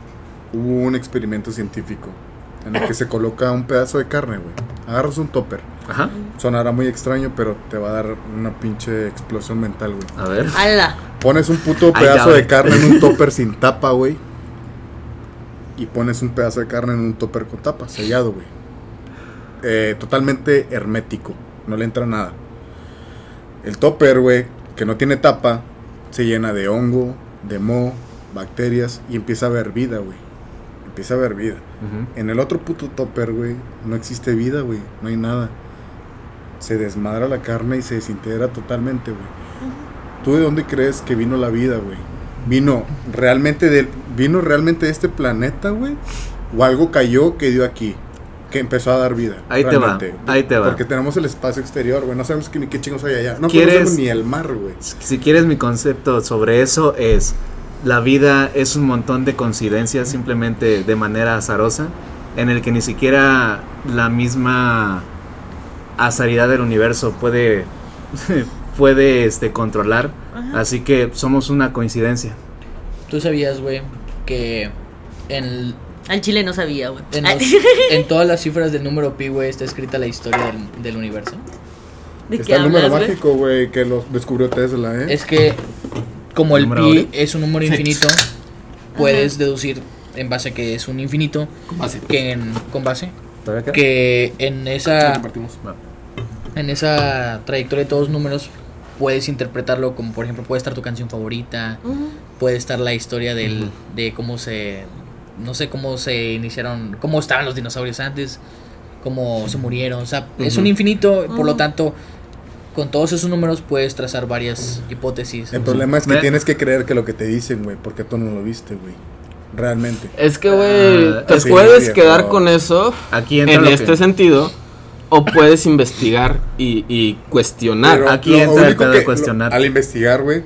hubo un experimento científico en el que se coloca un pedazo de carne, güey. Agarras un topper.
Ajá.
Sonará muy extraño, pero te va a dar una pinche explosión mental, güey.
A ver.
Ala.
Pones un puto pedazo de carne en un topper sin tapa, güey. Y pones un pedazo de carne en un topper con tapa, sellado, güey. Eh, totalmente hermético. No le entra nada. El topper, güey, que no tiene tapa, se llena de hongo, de moho, bacterias y empieza a haber vida, güey. Empieza a haber vida. En el otro puto topper, güey, no existe vida, güey. No hay nada. Se desmadra la carne y se desintegra totalmente, güey. ¿tú de dónde crees que vino la vida, güey? ¿Vino realmente de, vino realmente de este planeta, güey? ¿O algo cayó que dio aquí? Que empezó a dar vida.
Ahí te va, ahí te va.
Porque tenemos el espacio exterior, güey. No sabemos qué, ni qué chingos hay allá. No
¿Quieres-
conocemos ni el mar, güey.
Si quieres mi concepto sobre eso es la vida es un montón de coincidencias simplemente de manera azarosa en el que ni siquiera la misma azaridad del universo puede puede este controlar,
Ajá.
así que somos una coincidencia.
Tú sabías, güey, que en,
Al chile no sabía, güey.
en, los- en todas las cifras del número pi, güey, está escrita la historia del, del universo.
¿De
Está el número mágico, güey, que lo descubrió Tesla, ¿eh?
Es que como el
¿Número
pi es un número infinito, puedes deducir en base a que es un infinito
Con base.
que en, con base que en esa en esa trayectoria de todos los números puedes interpretarlo como por ejemplo puede estar tu canción favorita, puede estar la historia del de cómo se no sé cómo se iniciaron, cómo estaban los dinosaurios antes, cómo se murieron, o sea, es un infinito, por lo tanto con todos esos números puedes trazar varias hipótesis.
El problema es que tienes que creer que lo que te dicen, güey, porque tú no lo viste, güey. Realmente.
Es que, güey,
Ah,
te
sí,
puedes quedar con eso
Aquí entra
en este
que-
sentido o puedes investigar y, y cuestionar.
Pero
aquí entra el pedo de
que-
cuestionar.
lo- al investigar, güey,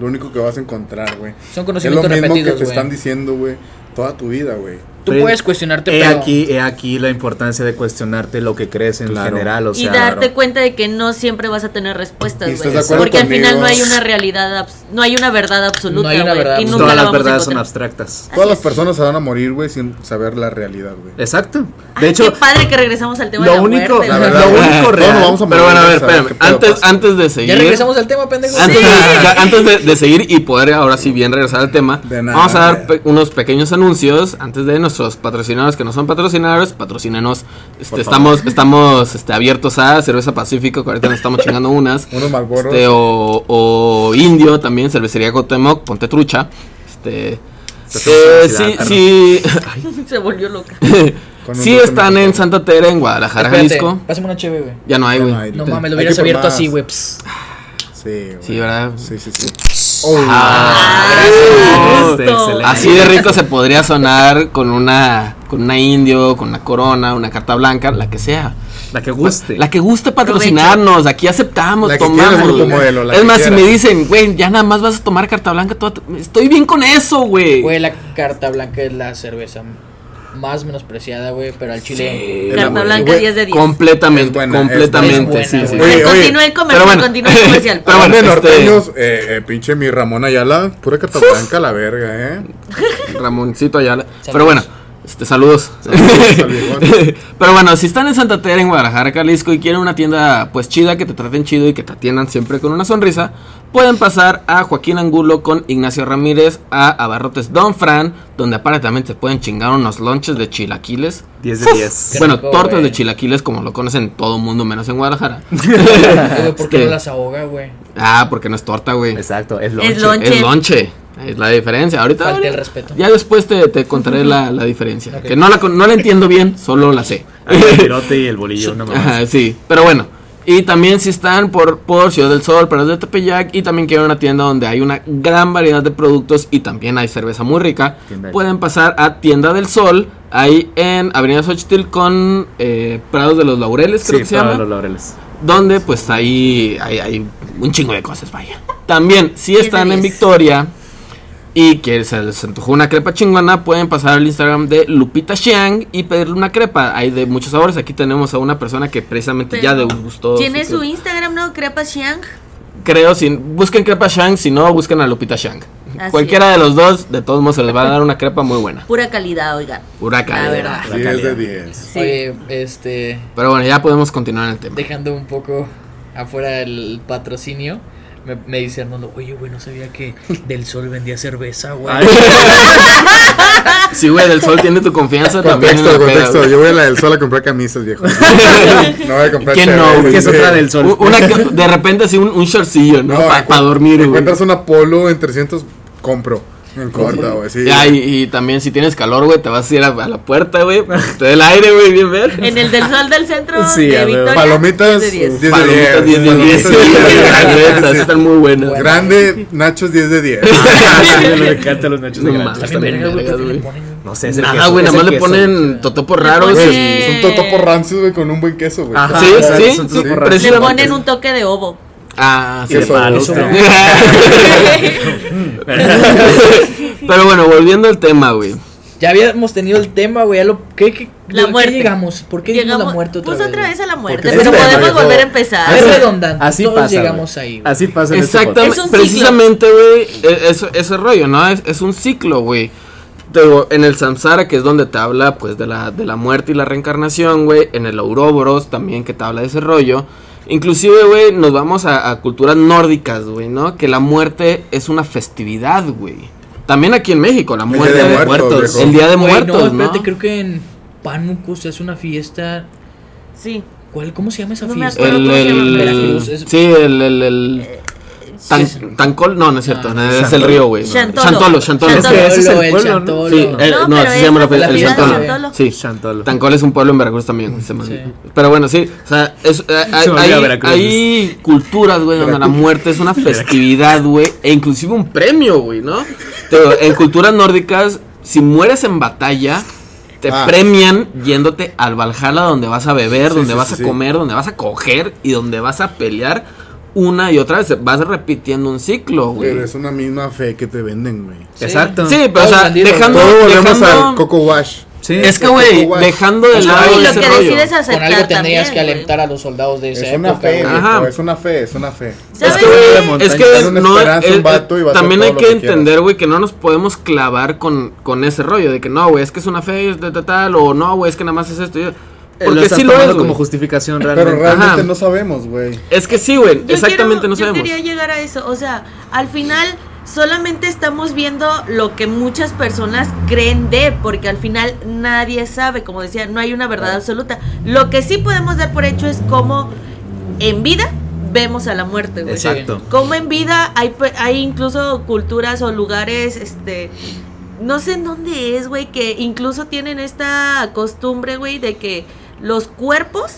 lo único que vas a encontrar, güey,
Son
es lo
conocimientos
mismo que
repetidos,
te
güey.
están diciendo, güey, toda tu vida, güey.
Tú
Pero
puedes cuestionarte,
He
pero
aquí, he aquí la importancia de cuestionarte lo que crees en
Claro.
general, o
y darte
claro.
cuenta de que no siempre vas a tener respuestas,
¿Y estás
güey. Porque al final no hay una realidad, no hay una verdad absoluta,
No hay una
güey,
verdad
y nunca
todas
la
las verdades son abstractas.
Todas las personas se van a morir, güey, sin saber la realidad, güey.
Exacto.
Ay,
De hecho,
qué padre que regresamos al tema
lo
de la
único-
muerte,
La
güey.
verdad,
lo único
todos
real.
nos vamos a
Pero bueno, a ver, espérame.
¿Qué pedo
Antes, antes de
ya
seguir.
regresamos al tema, pendejo.
Antes,
Sí.
de, ya- antes de, de seguir y poder ahora sí bien regresar al tema,
De nada.
vamos a dar unos pequeños anuncios antes de nuestros patrocinadores que no son patrocinadores, patrocínenos. Este, estamos estamos este, abiertos a Cerveza Pacífico, que ahorita nos estamos chingando unas.
Unos Malboros.
Este, o, o Indio también, Cervecería Cotemoc, Ponte Trucha. Este,
Te
eh, sí, sí,
Se volvió loca.
Sí están en. Santa Tere, en Guadalajara,
Espérate,
Jalisco.
pásame una cheve, güey.
Ya no hay, güey.
no
mames, lo hubieras abierto
más.
así, güey.
Sí, güey.
Sí, ¿verdad?
Sí, sí, sí. Oh,
Ah,
Este, excelente.
Así de rico se podría sonar con una con una indio, con una corona, una carta blanca, la que sea.
la que guste.
La que guste patrocinarnos, aquí aceptamos,
La que
tomamos.
quieras, grupo modelo, la
es
que
más, si me dicen, güey, ya nada más vas a tomar carta blanca, toda tu- estoy bien con eso, güey.
Güey, la carta blanca es la cerveza más menospreciada, güey, pero al chile.
Sí.
Carta blanca
güey,
10 de 10.
Completamente,
buena,
completamente,
buena.
sí, sí.
Oye,
continúa el comercial,
pero bueno,
continúa el comercial.
pero bueno,
de
este-
norteños, eh, eh, pinche mi Ramón Ayala, pura carta blanca la verga, ¿eh?
Ramoncito Ayala. Pero bueno, este, saludos. Pero bueno, si están en Santa Tere, en Guadalajara, Jalisco y quieren una tienda pues chida, que te traten chido y que te atiendan siempre con una sonrisa, pueden pasar a Joaquín Angulo con Ignacio Ramírez a Abarrotes Don Fran, donde también se pueden chingar unos lonches de chilaquiles.
10 de 10.
Qué
bueno,
rico,
tortas de chilaquiles como lo conocen todo mundo menos en Guadalajara.
¿por qué
Este-
no las ahoga, güey?
ah, porque no es torta, güey.
Exacto, es
Es
lonche.
lonche.
Es lonche. Es la diferencia. Ahorita
Falta el respeto.
ya después te, te contaré la, la diferencia. Que no la, con- no la entiendo bien, solo la sé.
El virote y el bolillo, mamá.
Ajá, sí, pero bueno. Y también si están por, por Ciudad del Sol, Perlas de Tepeyac y también quieren una tienda donde hay una gran variedad de productos y también hay cerveza muy rica, pueden pasar a Tienda del Sol, ahí en Avenida Xochitl con eh, Prados de los Laureles, creo
Sí,
que se llama,
los laureles.
donde pues ahí hay, hay un chingo de cosas, vaya. También, si
de
están en. Victoria y que se les antojó una crepa chingona, pueden pasar al Instagram de Lupita Xiang y pedirle una crepa. Hay de muchos sabores. Aquí tenemos a una persona que precisamente ya
Pero
degustó.
Tiene
su
su Instagram, ¿no? Crepa Xiang.
Creo, si busquen crepa Xiang, si no, busquen a Lupita Xiang.
Así
Cualquiera
es.
de los dos, de todos modos, se les va a dar una crepa muy buena.
Pura calidad, oigan.
Pura
La
calidad.
verdad.
La
10 de
calidad.
10.
Sí.
Oye, este.
Pero bueno, ya podemos continuar en el tema.
Dejando un poco afuera el patrocinio. Me, me dice Arnoldo, oye, güey, no sabía que Del Sol vendía cerveza, güey.
Si, güey, del sol tiene tu confianza también.
Contexto,
peda,
contexto. Yo voy a la del sol a comprar camisas, viejo. no voy a comprar
¿Quién no, güey?
Es
sí.
otra del sol.
Una de repente así un, un shortcillo, ¿no?
No,
Para dormir, güey.
Encuentras una polo en 300, compro. En corta, güey, sí.
Ya, y, y también si tienes calor, güey, te vas a ir a, a la puerta, güey, te dé el aire, güey, bien ver.
En el del sol del centro
Sí,
de. Victoria.
Palomitas,
10 de 10.
10 de
Palomitas 10 de 10, sí,
Palomitas
la
10 de
neta,
10.
están muy buenas.
Grande, Nachos 10 de 10.
me encantan los nachos de
No
sé, es el
Nada,
queso,
güey, nada más le ponen totopos raros.
ponen-
y-
Es un totopo rancios, güey, con un buen queso, güey.
Ajá.
Sí, sí,
Le
ponen un toque de ovo.
Ah, sí. Pero bueno, volviendo al tema, güey.
Ya habíamos tenido el tema, güey. a lo- ¿Qué, qué,
La
por qué
muerte.
llegamos? ¿Por qué llegamos a la muerte otra
pues
vez?
otra vez a la muerte,
Porque
pero podemos volver a empezar.
Es redundante.
Así
Todos
pasa.
llegamos ahí.
Así pasa en este
Exactamente, precisamente, güey, e- eso, ese rollo, ¿no? Es, es un ciclo, güey. En el Samsara, que es donde te habla, pues, de la, de la muerte y la reencarnación, güey. En el Ouroboros, también, que te habla de ese rollo. Inclusive, güey, nos vamos a, a culturas nórdicas, güey, ¿no? Que la muerte es una festividad, güey. También aquí en México, la muerte
de
de
Muertos, viejo.
El Día de
Güey,
Muertos,
no,
¿no?
espérate, creo que en Pánuco se hace una fiesta.
Sí.
¿Cuál, ¿Cómo se llama esa
No me
fiesta?
acuerdo
El,
cómo se llama,
el,
es-
sí, el, el, el Tan-
Sí, sí.
Tancol, no, no es cierto,
Ah,
no, es el río, güey.
Chantolo.
Chantolo.
Es que ese es el pueblo, ¿no?
Chantolo.
Sí, eh,
No,
no,
pero
se llama la el Chantolo.
Chantolo.
Sí,
Chantolo.
Tancol es un pueblo en Veracruz también.
Sí.
Pero bueno, sí. O sea, es, eh, hay, culturas, güey, donde la muerte es una festividad, güey. E inclusive un premio, güey, ¿no? Digo, en culturas nórdicas, si mueres en batalla, te
Ah.
premian yéndote al Valhalla donde vas a beber,
Sí,
donde
sí,
vas
sí,
a
sí.
comer, donde vas a coger y donde vas a pelear una y otra vez. Vas repitiendo un ciclo, güey.
Pero es una misma fe que te venden, güey.
Sí.
Exacto.
Sí, pero o
Todos
sea,
vendidos,
dejando,
Todo volvemos
dejando-
al Coco Wash.
Sí.
es que, güey, dejando de lado
y lo
ese
que
rollo.
decides aceptar
Con algo tendrías
también,
que alentar a los soldados de esa
Es una
época,
fe,
güey.
Ajá.
es una fe, es una fe.
Es
¿Sabes
que, güey, es que
una
no,
esperanza a un vato y va a hacer
también hay que
que
entender, güey, que no nos podemos clavar con, con ese rollo de que no, güey, es que es una fe es de, de tal o no, güey, es que nada más es esto. y-
Eh,
Porque
estás
sí lo es,
como justificación
Pero
realmente.
realmente
Ajá.
no sabemos, güey.
Es que sí, güey, exactamente
quiero-
no sabemos.
Yo quería llegar a eso, o sea, al final solamente estamos viendo lo que muchas personas creen de, porque al final nadie sabe, como decía, no hay una verdad absoluta. Lo que sí podemos dar por hecho es cómo en vida vemos a la muerte, güey.
Exacto.
Como en vida hay, pe- hay incluso culturas o lugares, este, no sé en dónde es, güey, que incluso tienen esta costumbre, güey, de que los cuerpos,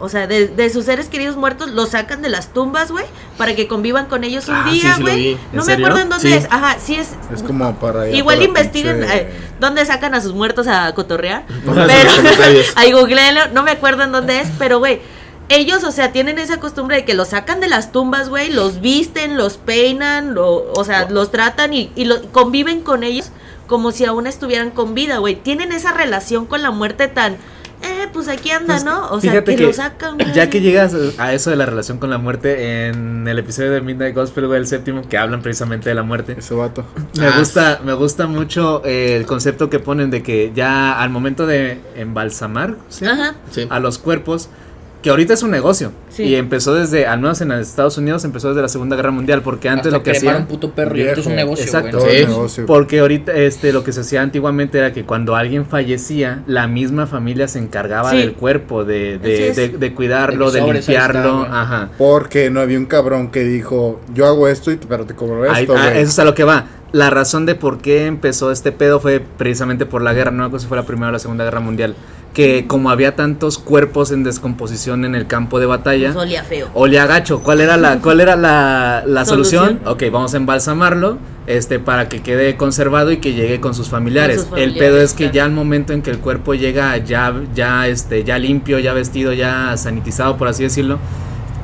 o sea, de, de sus seres queridos muertos, los sacan de las tumbas, güey, para que convivan con ellos un
Ah, sí,
día,
sí
güey.
vi.
¿En
no me
serio?
acuerdo en dónde
Sí.
es. Ajá, sí es.
Es como para
Igual
para
investiguen
pinche-
eh, dónde sacan a sus muertos a cotorrear. Pero ahí googleenlo, no me acuerdo en dónde es, pero güey, ellos, o sea, tienen esa costumbre de que los sacan de las tumbas, güey, los visten, los peinan, lo- o sea, los tratan y, y lo- conviven con ellos como si aún estuvieran con vida, güey. Tienen esa relación con la muerte tan, eh, pues aquí anda,
Pues,
¿no? O sea,
fíjate
que, lo sacan, güey.
Ya que llegas a eso de la relación con la muerte, en el episodio de Midnight Gospel, güey, el séptimo, que hablan precisamente de la muerte.
Ese vato.
Me
Ah,
gusta, me gusta mucho eh, el concepto que ponen de que ya al momento de embalsamar ¿sí?
Ajá.
Sí.
a los cuerpos, que ahorita es un negocio.
Sí.
Y empezó desde, al menos en Estados Unidos, empezó desde la Segunda Guerra Mundial, porque antes
Hasta
lo que hacían...
un puto perro y ahorita es un negocio,
Exacto.
Sí.
negocio.
Porque ahorita este lo que se hacía antiguamente era que cuando alguien fallecía, la misma familia se encargaba
Sí.
del cuerpo, de, de,
es.
de- de cuidarlo,
De está,
limpiarlo. Ajá.
Porque no había un cabrón que dijo, yo hago esto, y, pero te cobro esto,
ah, eso es a lo que va. La razón de por qué empezó este pedo fue precisamente por la guerra, no me acuerdo si fue la primera o la segunda guerra mundial. Que como había tantos cuerpos en descomposición en el campo de batalla,
Pues olía feo.
olía gacho. ¿Cuál era la, cuál era la, la solución?
Solución.
Ok, vamos a embalsamarlo este, para que quede conservado y que llegue con sus familiares.
Con sus
el pedo es que
claro.
ya al momento en que el cuerpo llega ya, ya, este, ya limpio, ya vestido, ya sanitizado, por así decirlo,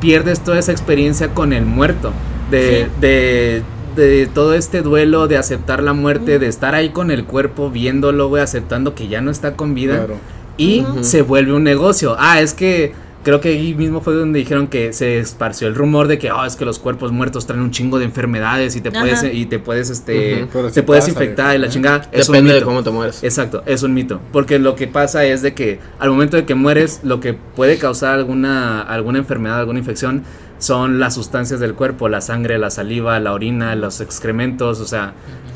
pierdes toda esa experiencia con el muerto. De,
Sí.
de, de todo este duelo, de aceptar la muerte, de estar ahí con el cuerpo, viéndolo, güey, aceptando que ya no está con vida
Claro.
Y se vuelve un negocio. Ah, es que creo que ahí mismo fue donde dijeron que se esparció el rumor de que, oh, es que los cuerpos muertos traen un chingo de enfermedades y te
Ajá.
puedes y te puedes este te puedes
pasa,
infectar y la
¿eh?
chingada. Es un
Depende de
mito.
cómo te mueres.
Exacto, es un mito, porque lo que pasa es de que al momento de que mueres, lo que puede causar alguna alguna enfermedad, alguna infección son las sustancias del cuerpo, la sangre, la saliva, la orina, los excrementos, o sea,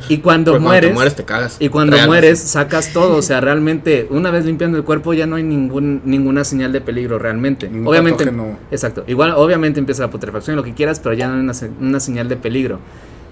y cuando
Porque
mueres
te mueres te cagas.
y cuando
Real.
mueres, sacas todo. O sea, realmente, una vez limpiando el cuerpo, ya no hay ningún, ninguna señal de peligro realmente.
Ningún
obviamente.
patógeno.
Exacto. Igual, obviamente empieza la putrefacción, lo que quieras, pero ya no hay una, se- una señal de peligro.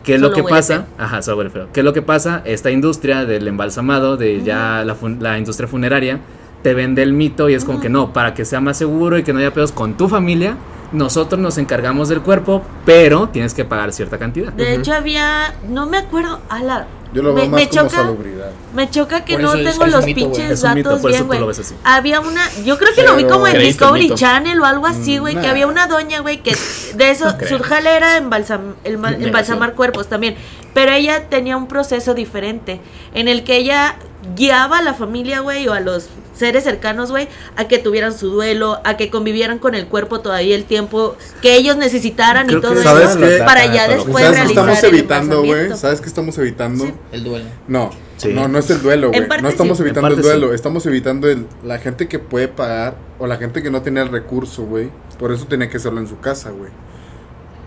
¿Qué es lo que pasa?
feo.
Ajá, huele feo. ¿Qué es lo que pasa? Esta industria del embalsamado, de ya la, fun- la industria funeraria, te vende el mito y es como que no, para que sea más seguro y que no haya pedos con tu familia, nosotros nos encargamos del cuerpo, pero tienes que pagar cierta cantidad.
De hecho había, no me acuerdo, ala,
Yo lo
me,
veo más
me
como
choca,
salubridad.
me choca que no tengo los
mito,
pinches
mito,
datos bien, güey.
lo ves así.
Había una, yo creo que lo vi como en Discovery. Channel o algo así, güey,
Mm,
que
nah.
había una doña, güey, que de eso,
creo.
su jale era embalsam- el embalsamar cuerpos también, pero ella tenía un proceso diferente, en el que ella guiaba a la familia, güey, o a los seres cercanos, güey, a que tuvieran su duelo, a que convivieran con el cuerpo todavía el tiempo que ellos necesitaran
Creo
y todo
que
eso, para ya después
¿Sabes
realizar
estamos
el
evitando, güey? ¿Sabes qué estamos evitando?
Sí.
El duelo.
No,
Sí.
no, no es el duelo, güey. No estamos
sí.
evitando el duelo,
sí.
estamos evitando el, la gente que puede pagar o la gente que no tenía el recurso, güey. Por eso tenía que hacerlo en su casa, güey.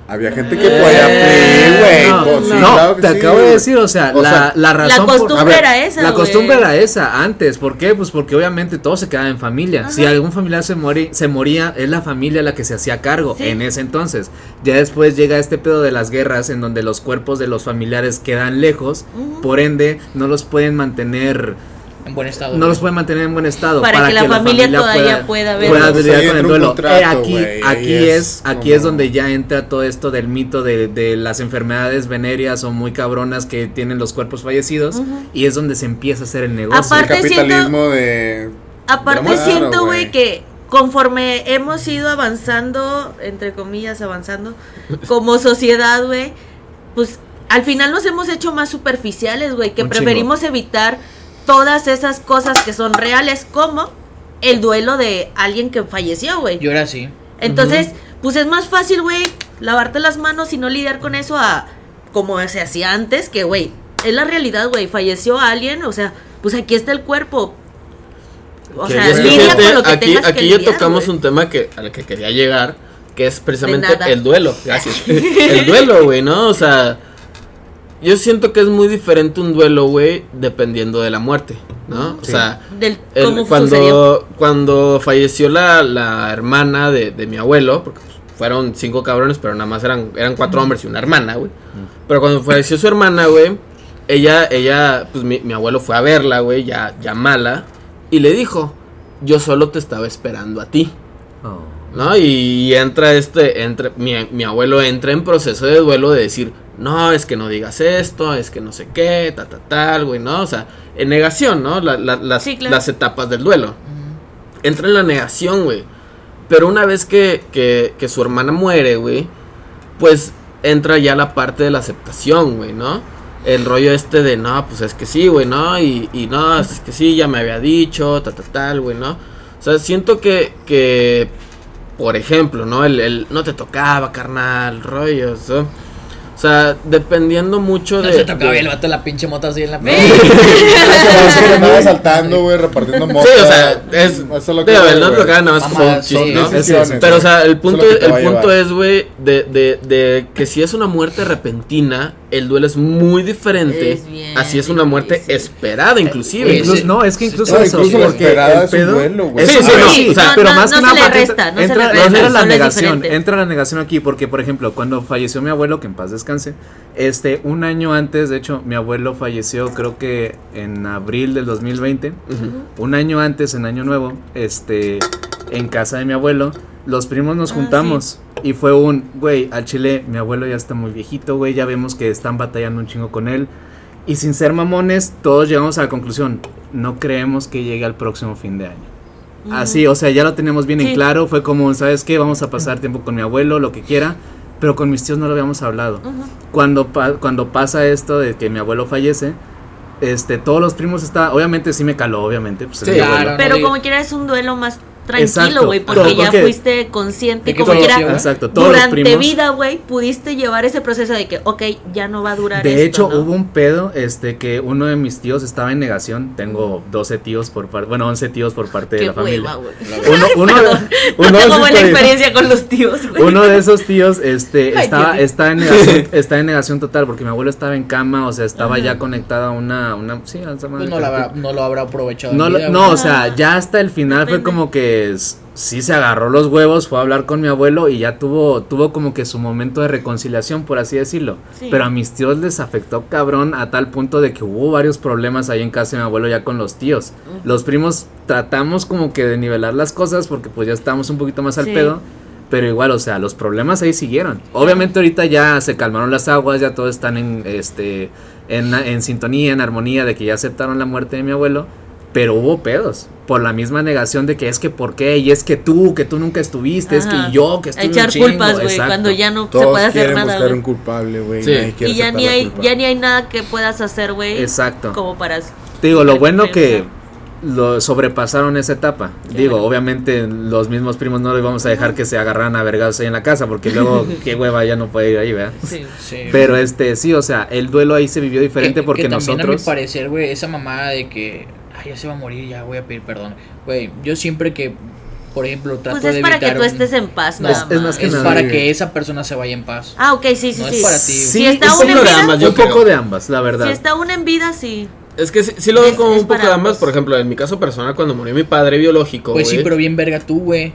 Había gente que
Eh,
podía pedir, güey.
no,
pues, sí,
no,
claro que
te
sí,
acabo de decir, o sea,
O
la,
sea,
la razón por-
costumbre
ver,
era esa,
La costumbre era esa antes, ¿por qué? Pues porque obviamente todo se quedaba en familia. Si algún familiar se moría, se moría, es la familia la que se hacía cargo
Sí.
en ese entonces. Ya después llega este pedo de las guerras en donde los cuerpos de los familiares quedan lejos, por ende no los pueden mantener
En buen estado.
no los pueden mantener en buen estado
Para que la familia todavía pueda verlos.
pueda con el duelo.
contrato,
Eh, aquí es,
es
aquí es donde ya entra todo esto del mito de, de las enfermedades venéreas o muy cabronas que tienen los cuerpos fallecidos y es donde se empieza a hacer el negocio.
El
Aparte,
capitalismo de.
Aparte siento, güey, que conforme hemos ido avanzando, entre comillas, avanzando, como sociedad, güey, pues al final nos hemos hecho más superficiales, güey, que
Un
preferimos evitar todas esas cosas que son reales, como el duelo de alguien que falleció, güey.
Yo era así.
Entonces, pues es más fácil, güey, lavarte las manos y no lidiar con eso a como se hacía antes, que, güey, es la realidad, güey, falleció alguien, o sea, pues aquí está el cuerpo. O
Que
sea,
es que
lidia
fíjate,
con lo que
aquí,
tengas que
aquí ya
lidiar,
tocamos un tema que al que quería llegar, que es precisamente el duelo. Gracias. el duelo, güey, ¿no? O sea, yo siento que es muy diferente un duelo, güey, dependiendo de la muerte, ¿no? O sea,
Del,
el-
cómo sucedió.
cuando, cuando falleció la, la hermana de, de mi abuelo, porque pues, fueron cinco cabrones, pero nada más eran, eran cuatro hombres y una hermana, güey. Pero cuando falleció su hermana, güey, ella, ella, pues mi, mi abuelo fue a verla, güey, ya, ya mala, y le dijo, yo solo te estaba esperando a ti.
Oh.
¿No? Y entra este, entra, mi, mi abuelo entra en proceso de duelo de decir, no, es que no digas esto, es que no sé qué, ta, ta, tal, güey, ¿no? O sea, en negación, ¿no? La- la- las,
Sí, claro.
las etapas del duelo. Entra en la negación, güey. Pero una vez que, que, que su hermana muere, güey, pues entra ya la parte de la aceptación, güey, ¿no? El rollo este de, no, pues es que sí, güey, ¿no? Y, y no, es que sí, ya me había dicho, ta, ta, tal, güey, ¿no? O sea, siento que, que por ejemplo, ¿no? El, el no te tocaba, carnal, rollos, ¿no? O sea, dependiendo mucho
No
de...
se tocaba
de-
el vato la pinche mota así en la
Es que andaba saltando, güey, repartiendo motos.
Sí, o sea, es.
Eso es lo que
el no tocaba nada más como un Pero, o sea, el punto,
es
el punto es, güey, de, de, de que si es una muerte repentina, el duelo es muy diferente.
Es bien
así es una muerte esperada, inclusive.
Incluso-
sí.
no, es que incluso eso,
incluso la
porque
esperada es un duelo, güey.
Sí, sí, no,
sí,
o sea,
pero más
no
que
se
nada
le
porque
resta, no se
entra,
le resta,
entra la negación, entra la negación aquí porque por ejemplo, cuando falleció mi abuelo, que en paz descanse, este un año antes, de hecho, mi abuelo falleció creo que en abril del 2020,
Ujú.
un año antes en año nuevo, este en casa de mi abuelo, los primos nos
Ah,
juntamos y fue un, güey, al chile, mi abuelo ya está muy viejito, güey, ya vemos que están batallando un chingo con él. Y sin ser mamones, todos llegamos a la conclusión, no creemos que llegue al próximo fin de año. Así, o sea, ya lo teníamos bien en claro, fue como, ¿sabes qué? Vamos a pasar tiempo con mi abuelo, lo que quiera, pero con mis tíos no lo habíamos hablado. Cuando, pa- cuando pasa esto de que mi abuelo fallece, este, todos los primos está, obviamente sí me caló, obviamente, pues
Sí,
claro.
Pero como quiera es un duelo más. Tranquilo, güey, porque
Todo,
ya
porque-
fuiste consciente,
¿De qué
como quiera.
Exacto, todos los
Durante
primos.
vida, güey, pudiste llevar ese proceso de que, ok, ya no va a durar
De
esto,
hecho,
¿no?
hubo un pedo, este, que uno de mis tíos estaba en negación. Tengo 12 tíos por parte, bueno, 11 tíos por parte de la familia. Uno, uno,
Perdón,
uno
no
de
tengo
esos
buena
tíos-
experiencia con los tíos, güey.
Uno de esos tíos, este,
Ay,
estaba, está en negación, está en negación total, porque mi abuelo estaba en cama, o sea, estaba ya conectado a una, una, sí, a esa madre
Pues no, habrá, no lo habrá aprovechado.
no,
vida,
no, o sea, ya hasta el final fue como que pues sí se agarró los huevos, fue a hablar con mi abuelo y ya tuvo, tuvo como que su momento de reconciliación, por así decirlo.
Sí.
Pero a mis tíos les afectó cabrón a tal punto de que hubo varios problemas ahí en casa de mi abuelo ya con los tíos. Los primos tratamos como que de nivelar las cosas porque pues ya estábamos un poquito más al
Sí.
pedo. Pero igual, o sea, los problemas ahí siguieron. Obviamente ahorita ya se calmaron las aguas, ya todos están en este en, en sintonía, en armonía de que ya aceptaron la muerte de mi abuelo, pero hubo pedos por la misma negación de que es que por qué y es que tú, que tú nunca estuviste, es que yo que estuve un
Echar
chingo,
culpas, güey, cuando ya no se puede hacer
quieren
nada,
buscar
güey.
un culpable, güey.
Sí.
Y ya ni hay,
culpa.
ya ni hay nada que puedas hacer, güey.
Exacto.
Como para.
Te digo, lo bueno que lo sobrepasaron esa etapa.
Qué
Digo,
bueno.
obviamente los mismos primos no les vamos a dejar que se agarraran a vergados ahí en la casa, porque luego qué hueva ya no puede ir ahí, ¿verdad?
Sí.
Sí.
Pero este, sí, o sea, el duelo ahí se vivió diferente
Que-
porque
que también a mi
nosotros...
parecer, güey, esa mamada de que, ay, ya se va a morir, ya voy a pedir perdón. Güey, yo siempre que, por ejemplo, trato
Pues
de
es para que
evitar
tú estés en paz,
No,
nada
es más que
es
nada.
para que esa persona se vaya en paz.
Ah, ok, sí, sí,
No
sí.
es para ti.
Si
Sí,
está
es
uno
un
en
programa,
vida,
yo
un poco
creo.
de ambas, la verdad.
si está uno en vida, sí.
Es que sí, sí lo veo
Es-
como
es
un poco de ambas.
ambos.
Por ejemplo, en mi caso personal, cuando murió mi padre biológico.
Pues sí, pero bien verga tú, güey.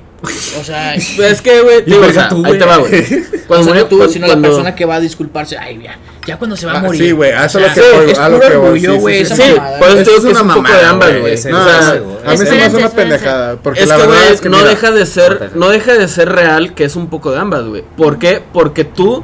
O sea,
Pues es que, güey, o
verga
sea,
tú,
ahí te va, güey.
o
Cuando
sea,
murió
no tú,
cuando-
sino
cuando-
la persona que va a disculparse. Ay, ya, ya cuando se va a
Ah,
morir.
sí, güey, a eso
O
es lo
sea,
que voy,
es
a lo que voy,
orgullo,
sí,
güey,
sí,
esa
sí.
Sí,
mamada.
por eso
es una
un poco de
mamada,
ambas,
güey,
No,
sea,
a mí se me hace una pendejada. Porque
es
la
que,
verdad
güey,
es que
no
mira,
deja de ser, no deja de ser real que es un poco de ambas, güey. ¿Por qué? Porque tú,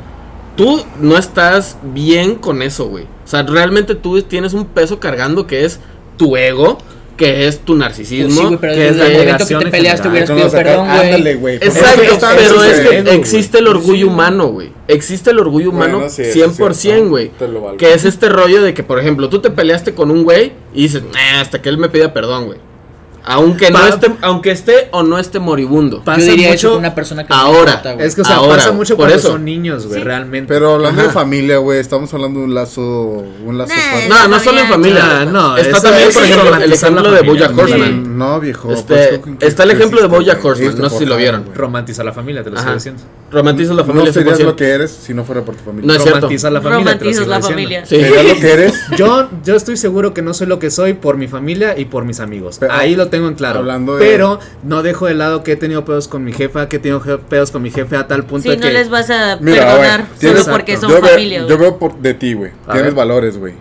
tú no estás bien con eso, güey. O sea, realmente tú tienes un peso cargando que es tu ego, que es tu narcisismo.
Pues sí, güey, pero
que
desde
es
el momento que te peleaste hubieras pedido perdón, güey.
Ándale, güey.
Exacto,
eso
pero
eso
es que existe el orgullo humano, güey. Existe el orgullo humano
Bueno, sí, eso es
100%,
cierto.
güey. Que es este rollo de que, por ejemplo, tú te peleaste con un güey y dices, "Nah, hasta que él me pida perdón, güey. Aunque no
Pa-
esté, aunque esté o no esté moribundo.
Pasa
Yo diría eso
mucho-
con una persona que no
ahora.
me importa, güey.
Es que, o sea,
Ahora,
pasa mucho
por
cuando
eso.
son niños, güey,
Sí.
realmente.
Pero hablando de familia, güey, estamos hablando de un lazo, un lazo
Nah.
No, no solo en familia.
No,
está
eso
también, por ejemplo, el ejemplo de. Bojack Horseman.
No, viejo.
Este,
pues, ¿con qué
está el ejemplo de
güey?
Horseman, no sé si lo vieron.
Romantiza la familia, te lo estoy diciendo.
Romantizas la familia
No serías
100%.
lo que eres si no fuera por tu familia.
No es cierto.
Romantiza la familia,
Romantizas la familia.
Sí.
Lo que eres.
Yo, yo estoy seguro que no soy lo que soy por mi familia y por mis amigos. Ahí lo tengo en claro.
hablando de-
Pero no dejo de lado que he tenido pedos con mi jefa, que he tenido pedos con mi jefe a tal punto
Si
de
no
que...
les vas a
Mira,
perdonar solo
tienes-
porque son
yo veo-
familia.
Yo veo por, de ti, güey. Tienes
ver.
valores, güey.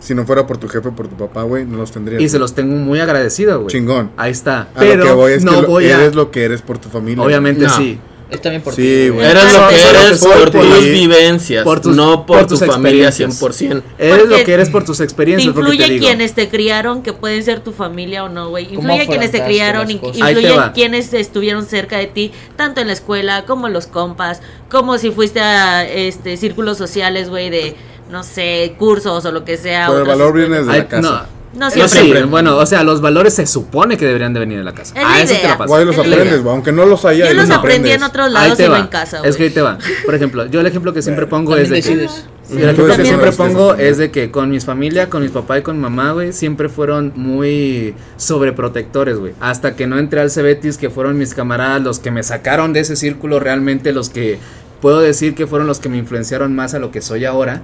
Si no fuera por tu jefe, por tu papá, güey, no los tendrías.
Y se los tengo muy agradecido, güey.
Chingón.
Ahí está.
A
Pero
lo que voy es
no
que lo-
voy a...
eres lo que eres por tu familia.
Obviamente
No.
sí.
Es también por
Sí,
ti,
güey.
Eres lo que eres por
por
tus vivencias,
Por tus-
no por, tu familia
experiencias.
100%.
Eres
Porque
lo que eres por tus experiencias, te
influye quienes te criaron, que pueden ser tu familia o no, güey.
¿Cómo
Influye quienes te criaron, influye quienes estuvieron cerca de ti, tanto en la escuela como los compas, como si fuiste a este círculos sociales, güey, de no sé, cursos o lo que sea.
Pero el valor viene desde la casa.
no,
No
No,
siempre.
sí,
siempre.
bueno, o sea, los valores se supone que deberían de venir de la casa.
Es la
a eso te lo paso.
Güey, los
Es la
aprendes,
idea.
Aunque no los haya,
Yo los
los
aprendí en otros lados y no
va.
en casa,
es que ahí te va. Por ejemplo, yo el ejemplo que siempre pongo es de que.
Sí,
el ejemplo que siempre pongo es de que con mis familia, con mis papá y con mi mamá, güey, siempre fueron muy sobreprotectores, güey. Hasta que no entré al Cebetis, que fueron mis camaradas los que me sacaron de ese círculo, realmente los que puedo decir que fueron los que me influenciaron más a lo que soy ahora.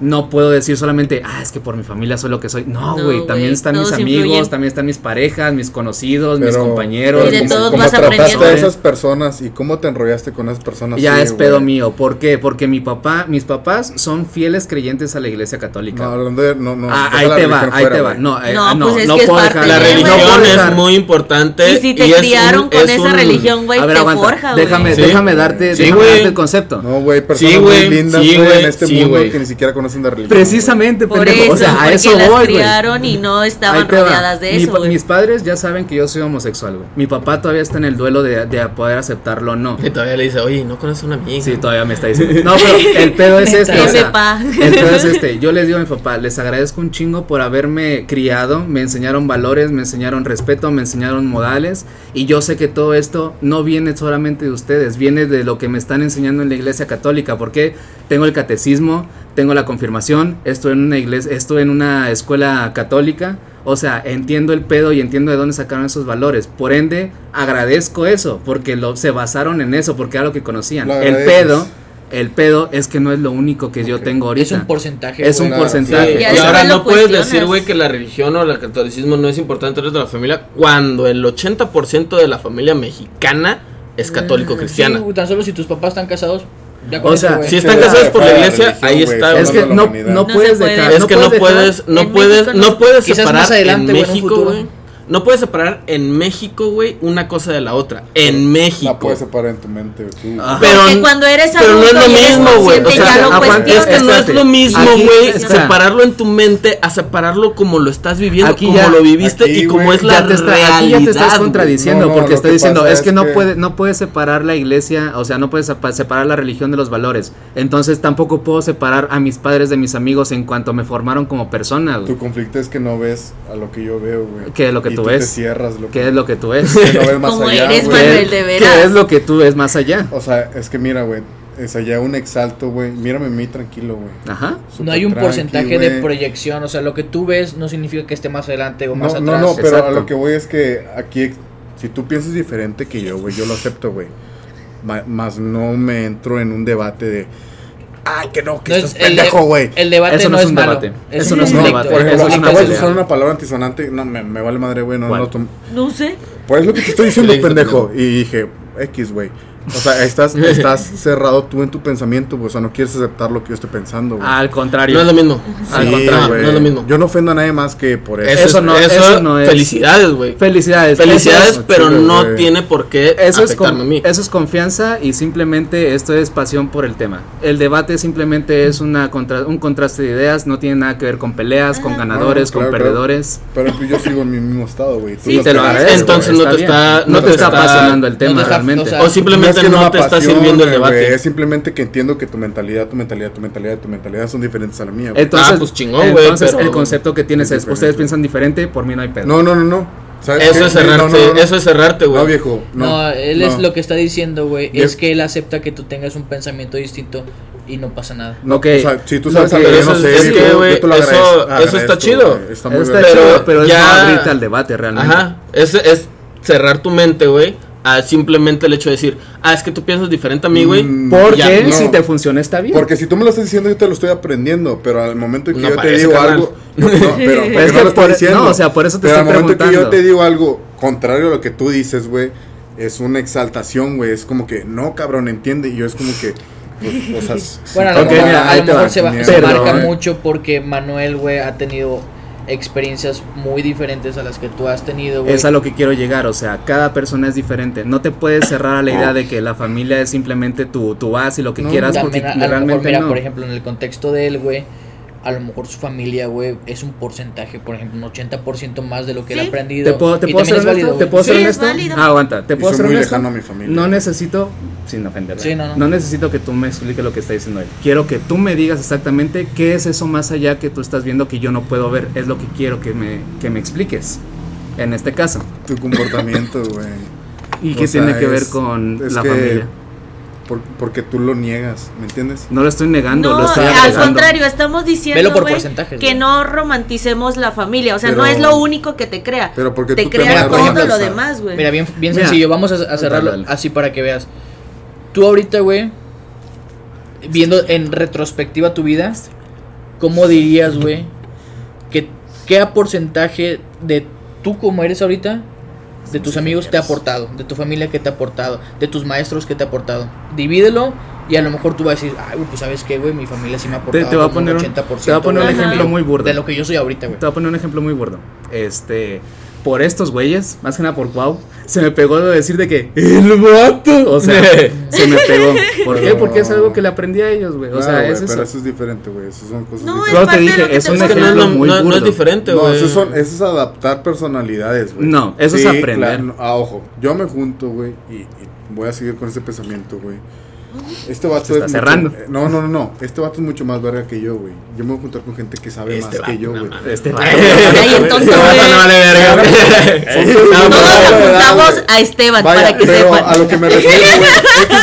No puedo decir solamente, ah, es que por mi familia soy lo que soy. No,
No,
güey, también están mis amigos,
influyen.
también están mis parejas, mis conocidos, mis compañeros.
Y de
mis-
todos
¿Cómo
vas
trataste a esas personas y cómo te enrollaste con esas personas?
Ya
Sí,
es pedo mío. ¿Por qué? Porque mi papá, mis papás son fieles creyentes a la iglesia católica.
No, hablando de. No, no.
Ah, ahí te va, ahí te va. No, eh,
No,
ah, no,
pues es
no
es
puedo
parte
dejar.
La
de,
religión es muy importante.
Y si te criaron
un-
con
es
esa
un-
religión, güey,
A ver,
te
aguanta.
forja, güey.
déjame, déjame darte, el concepto.
No, güey, personas muy lindas, en este mundo que ni siquiera conocen de religión.
Precisamente,
Por
pendejo.
eso,
o sea, a
porque
eso
las
voy,
criaron y no estaban rodeadas de
Mi
eso,
pa-
güey.
mis padres ya saben que yo soy homosexual, güey. Mi papá todavía está en el duelo de, de poder aceptarlo o no.
Y todavía le dice, oye, ¿no conoces a una amiga?
Sí, todavía me está diciendo. No, pero el pedo es este. o
Ese
sea,
pa.
el pedo es este. Yo les digo a mi papá, les agradezco un chingo por haberme criado. Me enseñaron valores, me enseñaron respeto, me enseñaron modales. Y yo sé que todo esto no viene solamente de ustedes, viene de lo que me están enseñando en la iglesia católica. Porque tengo el catecismo, tengo la confirmación, estoy en una iglesia, estoy en una escuela católica. O sea, entiendo el pedo y entiendo de dónde sacaron esos valores. Por ende, agradezco eso, porque lo, se basaron en eso, porque era lo que conocían.
Lo
el pedo El pedo es que no es lo único que yo
Ok.
tengo ahorita.
Es un porcentaje.
Es un porcentaje.
Sí,
y ahora no puedes decir, güey, que la religión o el catolicismo no es importante dentro de la familia cuando el 80% de la familia mexicana es católico cristiana.
Sí, tan solo si tus papás están casados,
O sea.
Si están casados por la
la
iglesia,
religión,
ahí está.
Es que no, no
No
puedes dejar.
Es que no puedes, no
en
puedes,
México no
puedes separar en México, güey. No puedes separar en México, güey, una cosa de la otra. En México.
La puedes separar en tu mente, tú.
Pero-
Porque cuando eres
pero no es
adulto
lo mismo, güey. O sea. Es que no es lo mismo, güey, separarlo en tu mente a separarlo como lo estás viviendo,
Aquí
como
ya-
lo viviste
aquí,
y como es la
ya te está-
realidad.
aquí ya te estás contradiciendo
No, no,
porque está
que
diciendo es
es
que no
que-
puede no puedes separar la iglesia o sea no puedes sepa- separar la religión de los valores entonces tampoco puedo separar a mis padres de mis amigos en cuanto me formaron como persona güey.
Tu conflicto es que no ves a lo que yo veo, güey.
¿Qué es lo que
Y
tú qué es lo que tú
no ves más allá,
eres. Manuel,
¿Qué,
de
qué
veras.
es lo que tú ves más allá
O sea, es que mira, güey. Es allá un exalto, güey. Mírame a mí tranquilo, güey.
ajá
No hay un porcentaje de proyección, o sea, lo que tú ves no significa que esté más adelante o más atrás.
no, no, pero a
exacto.
lo que voy es que aquí, si tú piensas diferente que yo, güey, yo lo acepto, güey. Ma- Más no me entro en un debate de. Ah, que no, que
No,
estás
es-
pendejo, güey.
el debate
Eso
no,
no es
es
un
malo.
debate.
Es
Eso no es un debate.
Por ejemplo, acabas de usar una palabra antisonante. No, me, me vale madre, güey. No, no,
sé.
Pues es lo que te estoy diciendo, pendejo. Y dije, X, güey. O sea, estás, estás cerrado tú en tu pensamiento, güey. O sea, no quieres aceptar lo que yo estoy pensando, güey.
al contrario
No es lo mismo.
al
Sí,
contrario,
güey.
no es lo mismo.
Yo no ofendo a nadie más que por eso.
Eso,
Eso
es-
no-
eso,
eso no es-
Felicidades, güey.
felicidades
Felicidades,
es-
pero no
güey.
tiene por qué
Eso es, con-
a mí.
eso es confianza y simplemente esto es pasión por el tema. El debate simplemente es una contra- un contraste de ideas, no tiene nada que ver con peleas, con ganadores,
No, claro,
con
claro.
perdedores.
Pero pues yo sigo en mi mismo estado, güey.
Sí,
te lo agradezco.
Entonces no te está-
no, te está apasionando el tema realmente.
o sea,
No
simplemente
es que
no,
me
te está sirviendo el debate.
Es simplemente que entiendo que tu mentalidad, tu mentalidad, tu mentalidad, tu mentalidad son diferentes a la mía, güey.
entonces,
Ah, pues chingón, güey,
entonces
pero-
el concepto que tienes
Es
es, ustedes piensan diferente, por mí no hay pedo.
No, no, no, no. ¿Sabes
Eso es
No,
cerrarte,
no, no, no.
eso es cerrarte, güey.
No, viejo. No,
No, él
no.
es lo que está diciendo, güey,
Bien.
es que él acepta que tú tengas un pensamiento distinto y no pasa nada.
No,
Ok.
o sea, si tú sabes
que-
algo que yo
eso
no
es-
sé,
es que, güey, eso-
agradezco,
eso está
agradezco,
chido.
güey, Está muy
Está.
Pero
chido, pero es
ya-
no abrirte al debate realmente.
Ajá, es, es cerrar tu mente, güey, a simplemente el hecho de decir, ah, es que tú piensas diferente a mí, güey.
Mm,
Porque
no.
si te funciona está bien.
Porque si tú me lo estás diciendo, yo te lo estoy aprendiendo. Pero al momento en que
No
yo te digo algo. No, pero
Es
no
que
lo estoy diciendo.
no, o sea, por eso te
pero
estoy
al momento que yo te digo algo contrario a lo que tú dices, güey, es una exaltación, güey. Es como que, no, cabrón, entiende. Y yo es como que. pues, o sea, s-
Bueno, a lo mejor,
mira,
a lo se, va- se marca mucho porque Manuel, güey, ha tenido experiencias muy diferentes a las que tú has tenido, güey.
Es a lo que quiero llegar, o sea, cada persona es diferente. No te puedes cerrar a la idea de que la familia es simplemente tu, tu base y lo que
No,
quieras, porque
También a, a lo mejor,
realmente
mira,
no.
por ejemplo, en el contexto de él, güey, a lo mejor su familia, güey, es un porcentaje, por ejemplo, un 80% más de lo que él ha aprendido.
¿Te puedo, te puedo ser honesto?
válido,
¿Te puedo ser
Sí,
honesto?
válido.
Ah, aguanta, ¿te puedo ser
muy
honesto?
lejano a mi familia.
No necesito, sin ofenderla,
Sí, no, no.
no necesito que tú me expliques lo que está diciendo él. Quiero que tú me digas exactamente qué es eso más allá que tú estás viendo que yo no puedo ver. Es lo que quiero que me, que me expliques. En este caso.
Tu comportamiento, güey.
¿Y
O
qué
sea,
tiene que ver con la
que
familia?
Por- porque tú lo niegas, ¿me entiendes?
No lo estoy negando,
No,
lo estoy
al contrario, estamos diciendo
por
que no romanticemos la familia. O sea,
Pero-
no es lo único que te crea.
Pero porque
te
tú te
crea
amas,
todo
por ejemplo,
lo demás, güey.
Mira, bien, bien
Mira.
sencillo, vamos a, a cerrarlo
Dale, dale.
así para que veas. Tú ahorita, güey, viendo en retrospectiva tu vida, ¿cómo dirías, güey, que qué porcentaje de tú como eres ahorita, de tus amigos te ha aportado, de tu familia que te ha aportado, de tus maestros que te ha aportado? Divídelo y a lo mejor tú vas a decir, ay, güey, pues sabes qué, güey, mi familia sí me ha
Te,
aportado
te voy a poner un,
80%.
te voy a poner un ejemplo muy burdo.
de lo que yo soy ahorita, güey.
Te voy a poner un ejemplo muy burdo. Este, por estos güeyes, más que nada por Cuau, se me pegó de decir de que el vato, o sea, se me pegó. ¿Por qué? Porque es algo que le aprendí a ellos, güey. O
No,
sea,
güey,
es
pero
eso.
eso es diferente, güey. Eso son cosas
No,
diferentes.
te dije, es un
no, es
muy
no- no diferente,
No,
güey.
eso, son, eso es adaptar personalidades, güey.
No, eso es aprender.
claro, ah, ojo, yo me junto, güey, y, y voy a seguir con ese pensamiento, güey. Este vato
Se está
es.
cerrando.
Mucho, eh, no, no, no, no. Este vato es mucho más verga que yo, güey. Yo me voy a juntar con gente que sabe
Este
más que yo, güey.
Este
Ay, entonces,
Este vato
güey.
no vale verga,
Todos apuntamos a Esteban
Vaya,
para que
pero
sepan.
a lo que me refiero,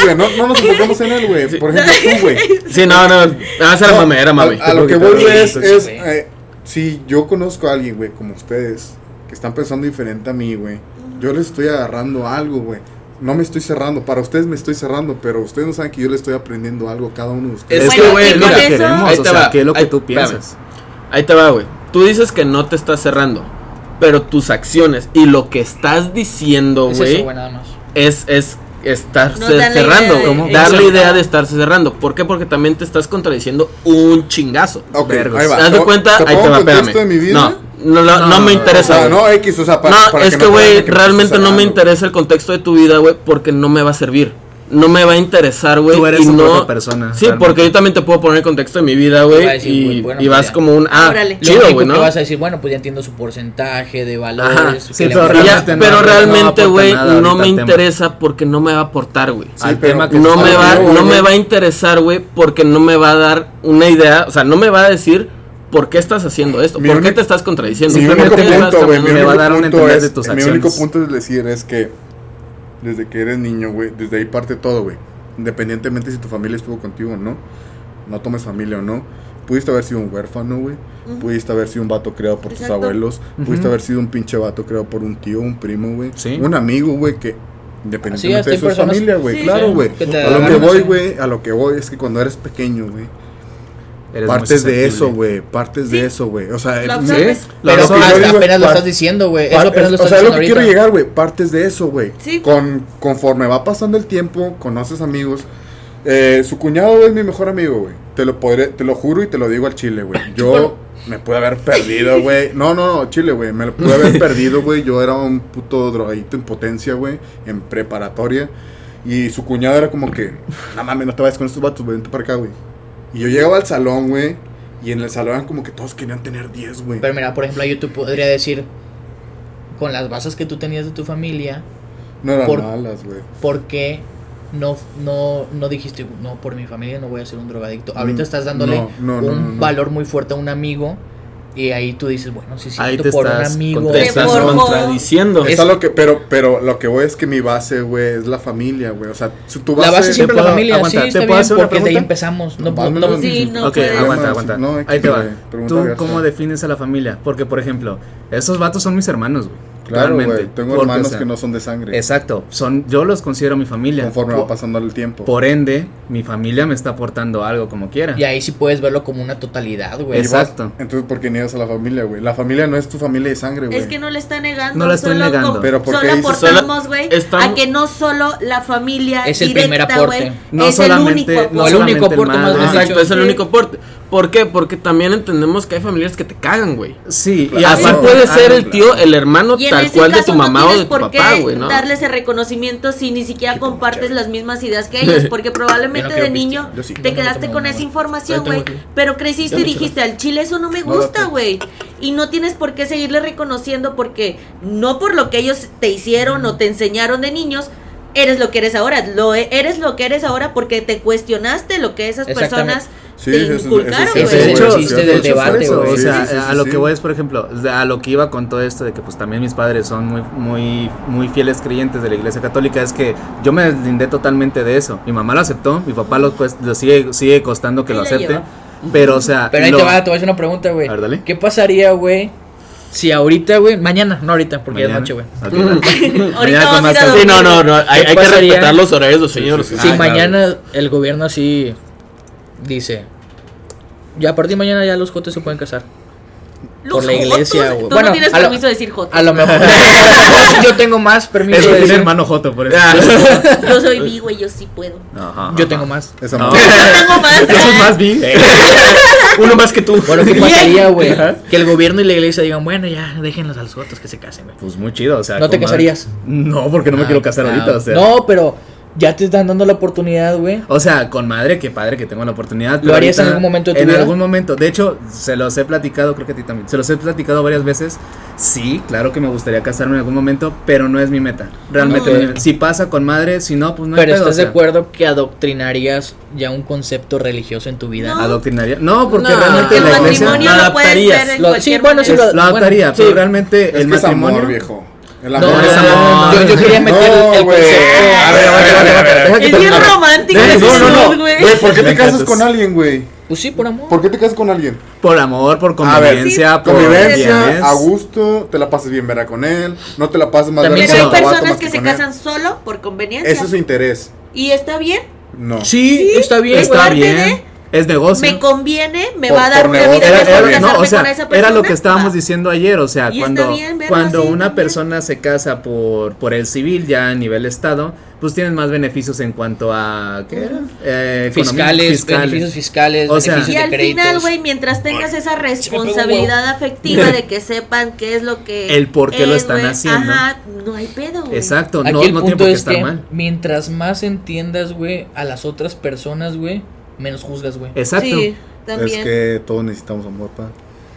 güey. No, no nos enfocamos en él, güey. Por ejemplo, tú, güey.
Sí, no, no. Haz a la mami.
Lo que voy es, es eh, si yo conozco a alguien, güey, como ustedes, que están pensando diferente a mí, güey, yo les estoy agarrando algo, güey. No me estoy cerrando. Para ustedes me estoy cerrando, pero ustedes no saben que yo le estoy aprendiendo algo a cada uno de ustedes.
Es que, güey,
con
mira,
eso-
queremos,
ahí
o
te
sea,
va.
¿qué es lo que
Ahí-
tú
espérame.
piensas?
Ahí te va, güey. Tú dices que no te estás cerrando, pero tus acciones y lo que estás diciendo,
Es
güey, es, es estarse
la
cerrando,
idea
güey.
de-
Dar la
Exacto.
idea de estarse cerrando. ¿Por qué? Porque también te estás contradiciendo un chingazo.
Ok,
Vergos.
ahí va.
¿Te das de
¿Te-
cuenta?
¿Te
Ahí te va, espérame.
de mi vida?
No, no, no, no
No,
me
O
interesa.
sea,
güey.
no, X, o sea, para,
no,
para
es
que
güey, realmente no me interesa el contexto de tu vida, güey, porque no me va a servir. No me va a interesar, güey.
Tú eres
y no...
persona,
Sí,
realmente.
porque yo también te puedo poner el contexto de mi vida,
Te
güey.
va a decir,
Y,
güey, bueno,
y
pues
vas
ya.
como un. Ah,
Órale.
Chido, güey,
que
¿no?
vas a decir, bueno, pues ya entiendo su porcentaje de valores.
Sí, pero
Y
realmente
pero
no
realmente, güey, no me interesa porque no me va a aportar, güey.
Sí,
Al
pero
tema que
No me va, no me va a interesar, güey, porque no me va a dar una idea, o sea, no me va a decir por qué estás haciendo esto,
Mi
por qué
único-
te estás contradiciendo.
Mi
Simplemente
único punto, güey, mi único es,
de tus
mi único
acciones.
punto es decir es que desde que eres niño, güey, desde ahí parte todo, güey. Independientemente si tu familia estuvo contigo o no, no tomes familia o no. Pudiste haber sido un huérfano, güey. Pudiste haber sido un vato creado por tus abuelos. Pudiste haber sido un pinche vato creado por un tío, un primo, güey.
Sí.
Un amigo, güey, que independientemente
es,
de su
personas-
familia, güey.
Sí,
claro, güey. A lo que voy, güey, a lo que voy es que cuando eres pequeño, güey,
Eres
partes de eso, güey. Partes de
Sí.
eso, güey. O sea,
Lo
el-
absorbes.
Lo
Pero
Lo
hasta
digo,
apenas lo estás diciendo, güey. Lo
o sea, lo
diciendo
que quiero llegar, güey, partes de eso, güey.
Sí.
Con, conforme va pasando el tiempo, conoces amigos. Eh, su cuñado es mi mejor amigo, güey. Te lo podré, te lo juro y te lo digo al chile, güey. Yo me pude haber perdido, güey. No, no, no, chile, güey. Me lo pude haber perdido, güey. Yo era un puto drogadito en potencia, güey. En preparatoria. Y su cuñado era como que, no mames, no te vayas con estos vatos, güey. Vente para acá, güey. Y yo llegaba al salón, güey. Y en el salón eran como que todos querían tener 10, güey.
Pero mira, por ejemplo, yo te podría decir, con las bases que tú tenías de tu familia,
No eran
por-
malas, güey.
¿por qué no, no, no dijiste, no, por mi familia no voy a ser un drogadicto? Ahorita
Mm,
estás dándole
no, no, no,
un valor muy fuerte a un amigo y ahí tú dices, bueno, sí,
Ahí
siento por un amigo.
Te estás contradiciendo.
Es a lo que, pero, pero lo que voy es que mi base, güey, es la familia, güey. O sea, si tu base.
La base siempre es la familia,
aguanta,
sí,
¿te
está bien, porque de ahí empezamos. No,
No,
no-
no,
Sí, no
ok, aguanta, aguanta.
no,
Ahí te va. ¿Tú cómo defines a la familia? Porque, por ejemplo, esos vatos son mis hermanos, güey.
Claro, güey. Tengo
Porque,
hermanos
o sea,
que no son de sangre.
Exacto. Son, yo los considero mi familia.
Conforme
por,
va pasando el tiempo.
por ende, mi familia me está aportando algo como quiera.
Y ahí sí puedes verlo como una totalidad, güey.
Vas-
Exacto.
Entonces, ¿por qué niegas a la familia, güey? La familia no es tu familia de sangre, güey.
Es que no le está negando.
No la estoy
solo
negando.
Pero ¿por
solo aportamos, güey, a que no solo la familia
Es el
directa,
primer aporte.
No
es
solamente-
el único
no
el único aporte más
Exacto, es el único aporte. ¿Por qué? Porque también entendemos que hay familias que te cagan, güey.
Sí, y.
Así puede ser el tío, el hermano
Y
tal cual de tu
no
mamá o de tu
por
papá,
qué
güey, ¿no?
darle ese reconocimiento si ni siquiera compartes las mismas ideas que ellos, porque probablemente de niño
sí.
te quedaste con esa información, güey, pero creciste y dijiste, al chile eso no me gusta, güey, y no tienes por qué seguirle reconociendo porque no por lo que ellos te hicieron o te enseñaron de niños, eres lo que eres ahora, lo eres lo que eres ahora porque te cuestionaste lo que esas personas
Sí,
te
eso es- eso
inculcaron,
es
güey.
Ese es el chiste del debate, güey.
O
sí,
sea,
sí, sí,
a lo
sí.
que voy es, por ejemplo, a lo que iba con todo esto de que pues también mis padres son muy muy muy fieles creyentes de la Iglesia Católica, es que yo me deslindé totalmente de eso. Mi mamá lo aceptó, mi papá lo pues lo sigue sigue costando que
Ahí
lo acepte, pero o sea,
Pero ahí
lo-
te va, te voy a hacer una pregunta, güey. ¿Qué pasaría, güey, si ahorita, güey, mañana, no ahorita, porque ya es
Mañana.
noche, güey.
Dale.
Ahorita
Mañana
vamos a.
Sí, no, no, no. Hay,
¿Qué
hay que respetar los horarios de los señores.
Sí, sí,
Si
Ah,
mañana el gobierno así dice, ya a partir de mañana ya los jotes se pueden casar.
Los
por la
jotos,
iglesia, güey.
Tú
Bueno,
no tienes
a lo-
permiso de decir joto.
A lo mejor. yo tengo más permiso
Es
de decir.
hermano Joto, por eso.
Yo soy bi, güey, yo sí puedo.
Ajá,
Yo
ajá.
tengo más.
Esa
No.
Yo tengo más.
Eso es más bi.
Uno más que tú.
Bueno, ¿qué pasaría, güey? Que el gobierno y la iglesia digan, bueno, ya, déjenlos a los jotos que se casen, güey.
Pues muy chido, o sea.
¿No te casarías?
No, porque no me
Ah,
quiero casar
ah,
ahorita, o sea.
No, pero ya te están dando la oportunidad, güey.
O sea, con madre, qué padre que tengo la oportunidad.
¿Lo harías en algún momento de tu
En
vida?
algún momento. De hecho, se los he platicado, creo que a ti también. Se los he platicado varias veces. Sí, claro que me gustaría casarme en algún momento, pero no es mi meta. Realmente,
Ok.
no es mi meta. si pasa con madre, si no, pues no hay
pero
pedo,
¿estás
o sea,
de acuerdo que adoctrinarías ya un concepto religioso en tu vida?
No.
Adoctrinaría. No, porque
No,
realmente
el
la iglesia.
matrimonio
lo
lo puedes
adaptarías.
Lo- sí, bueno, sí,
es- lo adaptaría,
bueno,
pero
sí.
realmente
Es
el
que es
matrimonio.
amor, viejo. El
No,
amor
no,
es
no,
amor.
yo, yo quería meter
No,
el
güey.
concepto.
A ver, a ver, a ver, a ver, deja que
Es bien romántico ese
No, no, no.
güey.
¿por qué te casas con alguien, güey?
Pues sí, por amor.
¿Por qué te casas con alguien?
Por amor, por
A ver,
conveniencia,
sí,
por
Convivencia,
bienes.
a gusto, te la pasas bien verá con él, no te la pasas más
También
hay personas
más
que se
él.
casan solo por conveniencia.
Eso es su interés.
Y está bien.
No.
Sí, está bien.
Está
parte
bien. Es negocio.
Me conviene, me
Por-
va a dar una
negocio
vida mejor
bien.
no, o sea,
con esa persona.
era lo que estábamos
Va.
diciendo ayer, o sea,
Y
cuando,
bien
cuando
así
una
también.
persona se casa por, por el civil ya a nivel estado, pues tienes más beneficios en cuanto a, ¿qué era? Eh, economía-
Fiscales, beneficios fiscales,
O sea-
beneficios
Y
de
al
créditos.
final, güey, mientras tengas esa responsabilidad afectiva de que sepan qué es lo que.
El por qué lo
es,
están haciendo.
Ajá, no hay pedo, güey.
Exacto,
Aquí
no,
el
no tiene
punto
por qué
es
estar
que
mal.
mientras más entiendas, güey, a las otras personas, güey, menos juzgas, güey.
Exacto.
Sí, también.
Es que todos necesitamos amor, pa.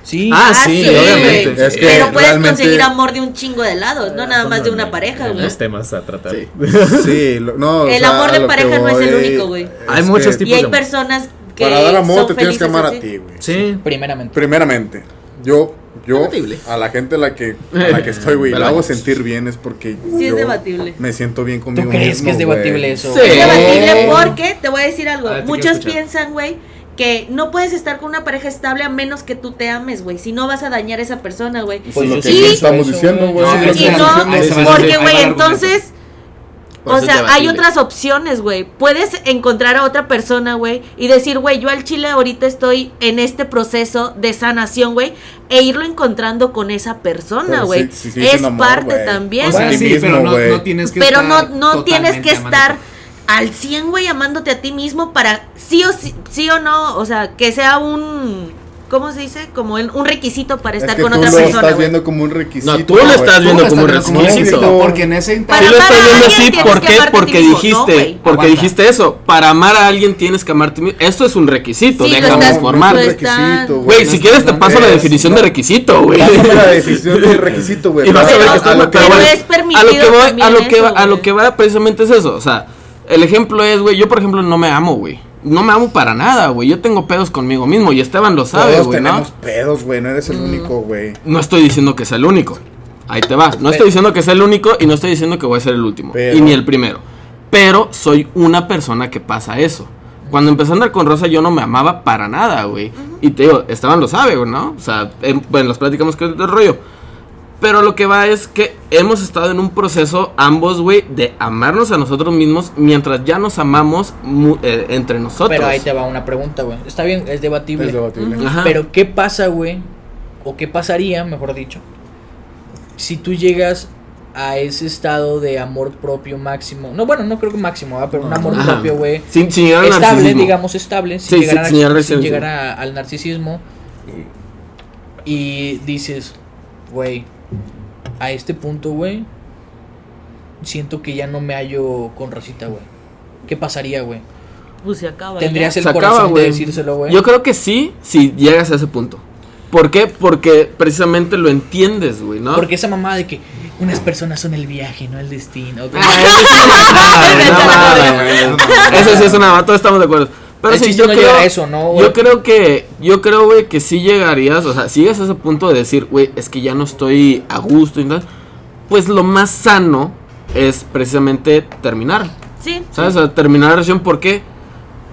Sí.
Ah, sí, obviamente.
güey.
Es que
Pero puedes
realmente-
conseguir amor de un chingo de lados, no nada más de una pareja, güey.
Los temas a tratar.
Sí, sí lo- no. o
El
sea,
amor de pareja no es el único, güey.
Hay muchos
que
Y hay
de
personas que.
Para dar amor te tienes que amar
así.
a ti, güey.
Sí.
Primeramente.
Primeramente, yo, yo,
Debatible.
a la gente a la que, a la que estoy, güey, la hago sentir bien es porque
Sí, es
yo
debatible.
me siento bien conmigo
¿Tú crees
mismo,
que es debatible eso?
Sí.
Es debatible porque, te voy a decir algo,
A ver, te
muchos piensan, güey, que no puedes estar con una pareja estable a menos que tú te ames, güey. Si no vas a dañar a esa persona, güey.
Pues lo que
Sí.
estamos diciendo, güey.
No,
no, porque, güey, entonces,
Por
o sea, hay otras opciones, güey. Puedes encontrar a otra persona, güey, y decir, güey, yo al chile ahorita estoy en este proceso de sanación, güey, e irlo encontrando con esa persona, güey.
sí- sí, sí,
es
es un amor,
parte
güey.
también.
O sea, sí, pero no- no
tienes
Pero no, no tienes que estar al 100, güey, amándote a ti mismo para sí o sí, sí o no, o sea, que sea un ¿cómo se dice? Como el- un requisito para
Es
estar
que
con
tú
otra
lo
persona.
estás
güey.
viendo como un requisito.
No, tú lo estás viendo como un requisito.
Porque en ese
Para
Sí lo
a
viendo así, ¿por qué? Porque
mismo. No,
dijiste,
güey.
porque dijiste eso, para amar a alguien tienes que amarte mismo. Esto es un requisito,
Sí, lo
déjame
estás-
informar.
lo
Es un
estás-
requisito,
Güey,
no
si
es-
quieres te
no
paso la
es-
definición de requisito, güey.
La definición del requisito, güey.
Y vas a ver que está
es
lo que voy, a
también
lo que
eso,
va, a lo que va precisamente es eso, o sea, el ejemplo es, güey, yo por ejemplo no me amo, güey. No me amo para nada, güey. Yo tengo pedos conmigo mismo y Esteban lo sabe,
Todos
güey, ¿no?
tenemos pedos, güey. No eres el único, güey.
No estoy diciendo que sea el único. Ahí te va. No estoy diciendo que sea el único y no estoy diciendo que voy a ser el último.
Pero-
Y ni el primero. Pero soy una persona que pasa eso. Cuando empecé a andar con Rosa yo no me amaba para nada, güey. Y te digo, Esteban lo sabe, güey, ¿no? O sea, en, bueno, los platicamos que es el rollo. Pero lo que va es que hemos estado en un proceso ambos, güey, de amarnos a nosotros mismos mientras ya nos amamos mu- eh, entre nosotros.
Pero ahí te va una pregunta, güey. Está bien, es debatible.
Es debatible.
Ajá.
Pero ¿qué pasa, güey? O qué pasaría, mejor dicho, si tú llegas a ese estado de amor propio máximo. No, bueno, no creo que máximo, ¿verdad? pero un amor
Ajá.
propio, güey.
Sin, sin llegar al
Estable,
narcisismo.
digamos, estable,
Sí,
sin llegar,
sí, sin llegar
a,
al
sin
narcisismo.
llegar a- al narcisismo. Y dices, güey, a este punto, güey, siento que ya no me hallo con Rosita, güey. ¿Qué pasaría, güey?
Pues se acaba.
¿Tendrías
ya.
el
Se acaba,
corazón de
güey.
decírselo, güey?
Yo creo que sí, si llegas a ese punto. ¿Por qué? Porque precisamente lo entiendes, güey, ¿no?
Porque esa mamá de que unas personas son el viaje, no el destino.
Ah, eso sí es una mamada, todos estamos de acuerdo. Pero
El
sí, yo
no
creo,
a eso, ¿no, güey?
yo creo que, yo creo, güey, que sí llegarías, o sea, si llegas a ese punto de decir, güey, es que ya no estoy a gusto y tal, pues lo más sano es precisamente terminar,
Sí.
¿sabes? O sea, terminar la relación, ¿por qué?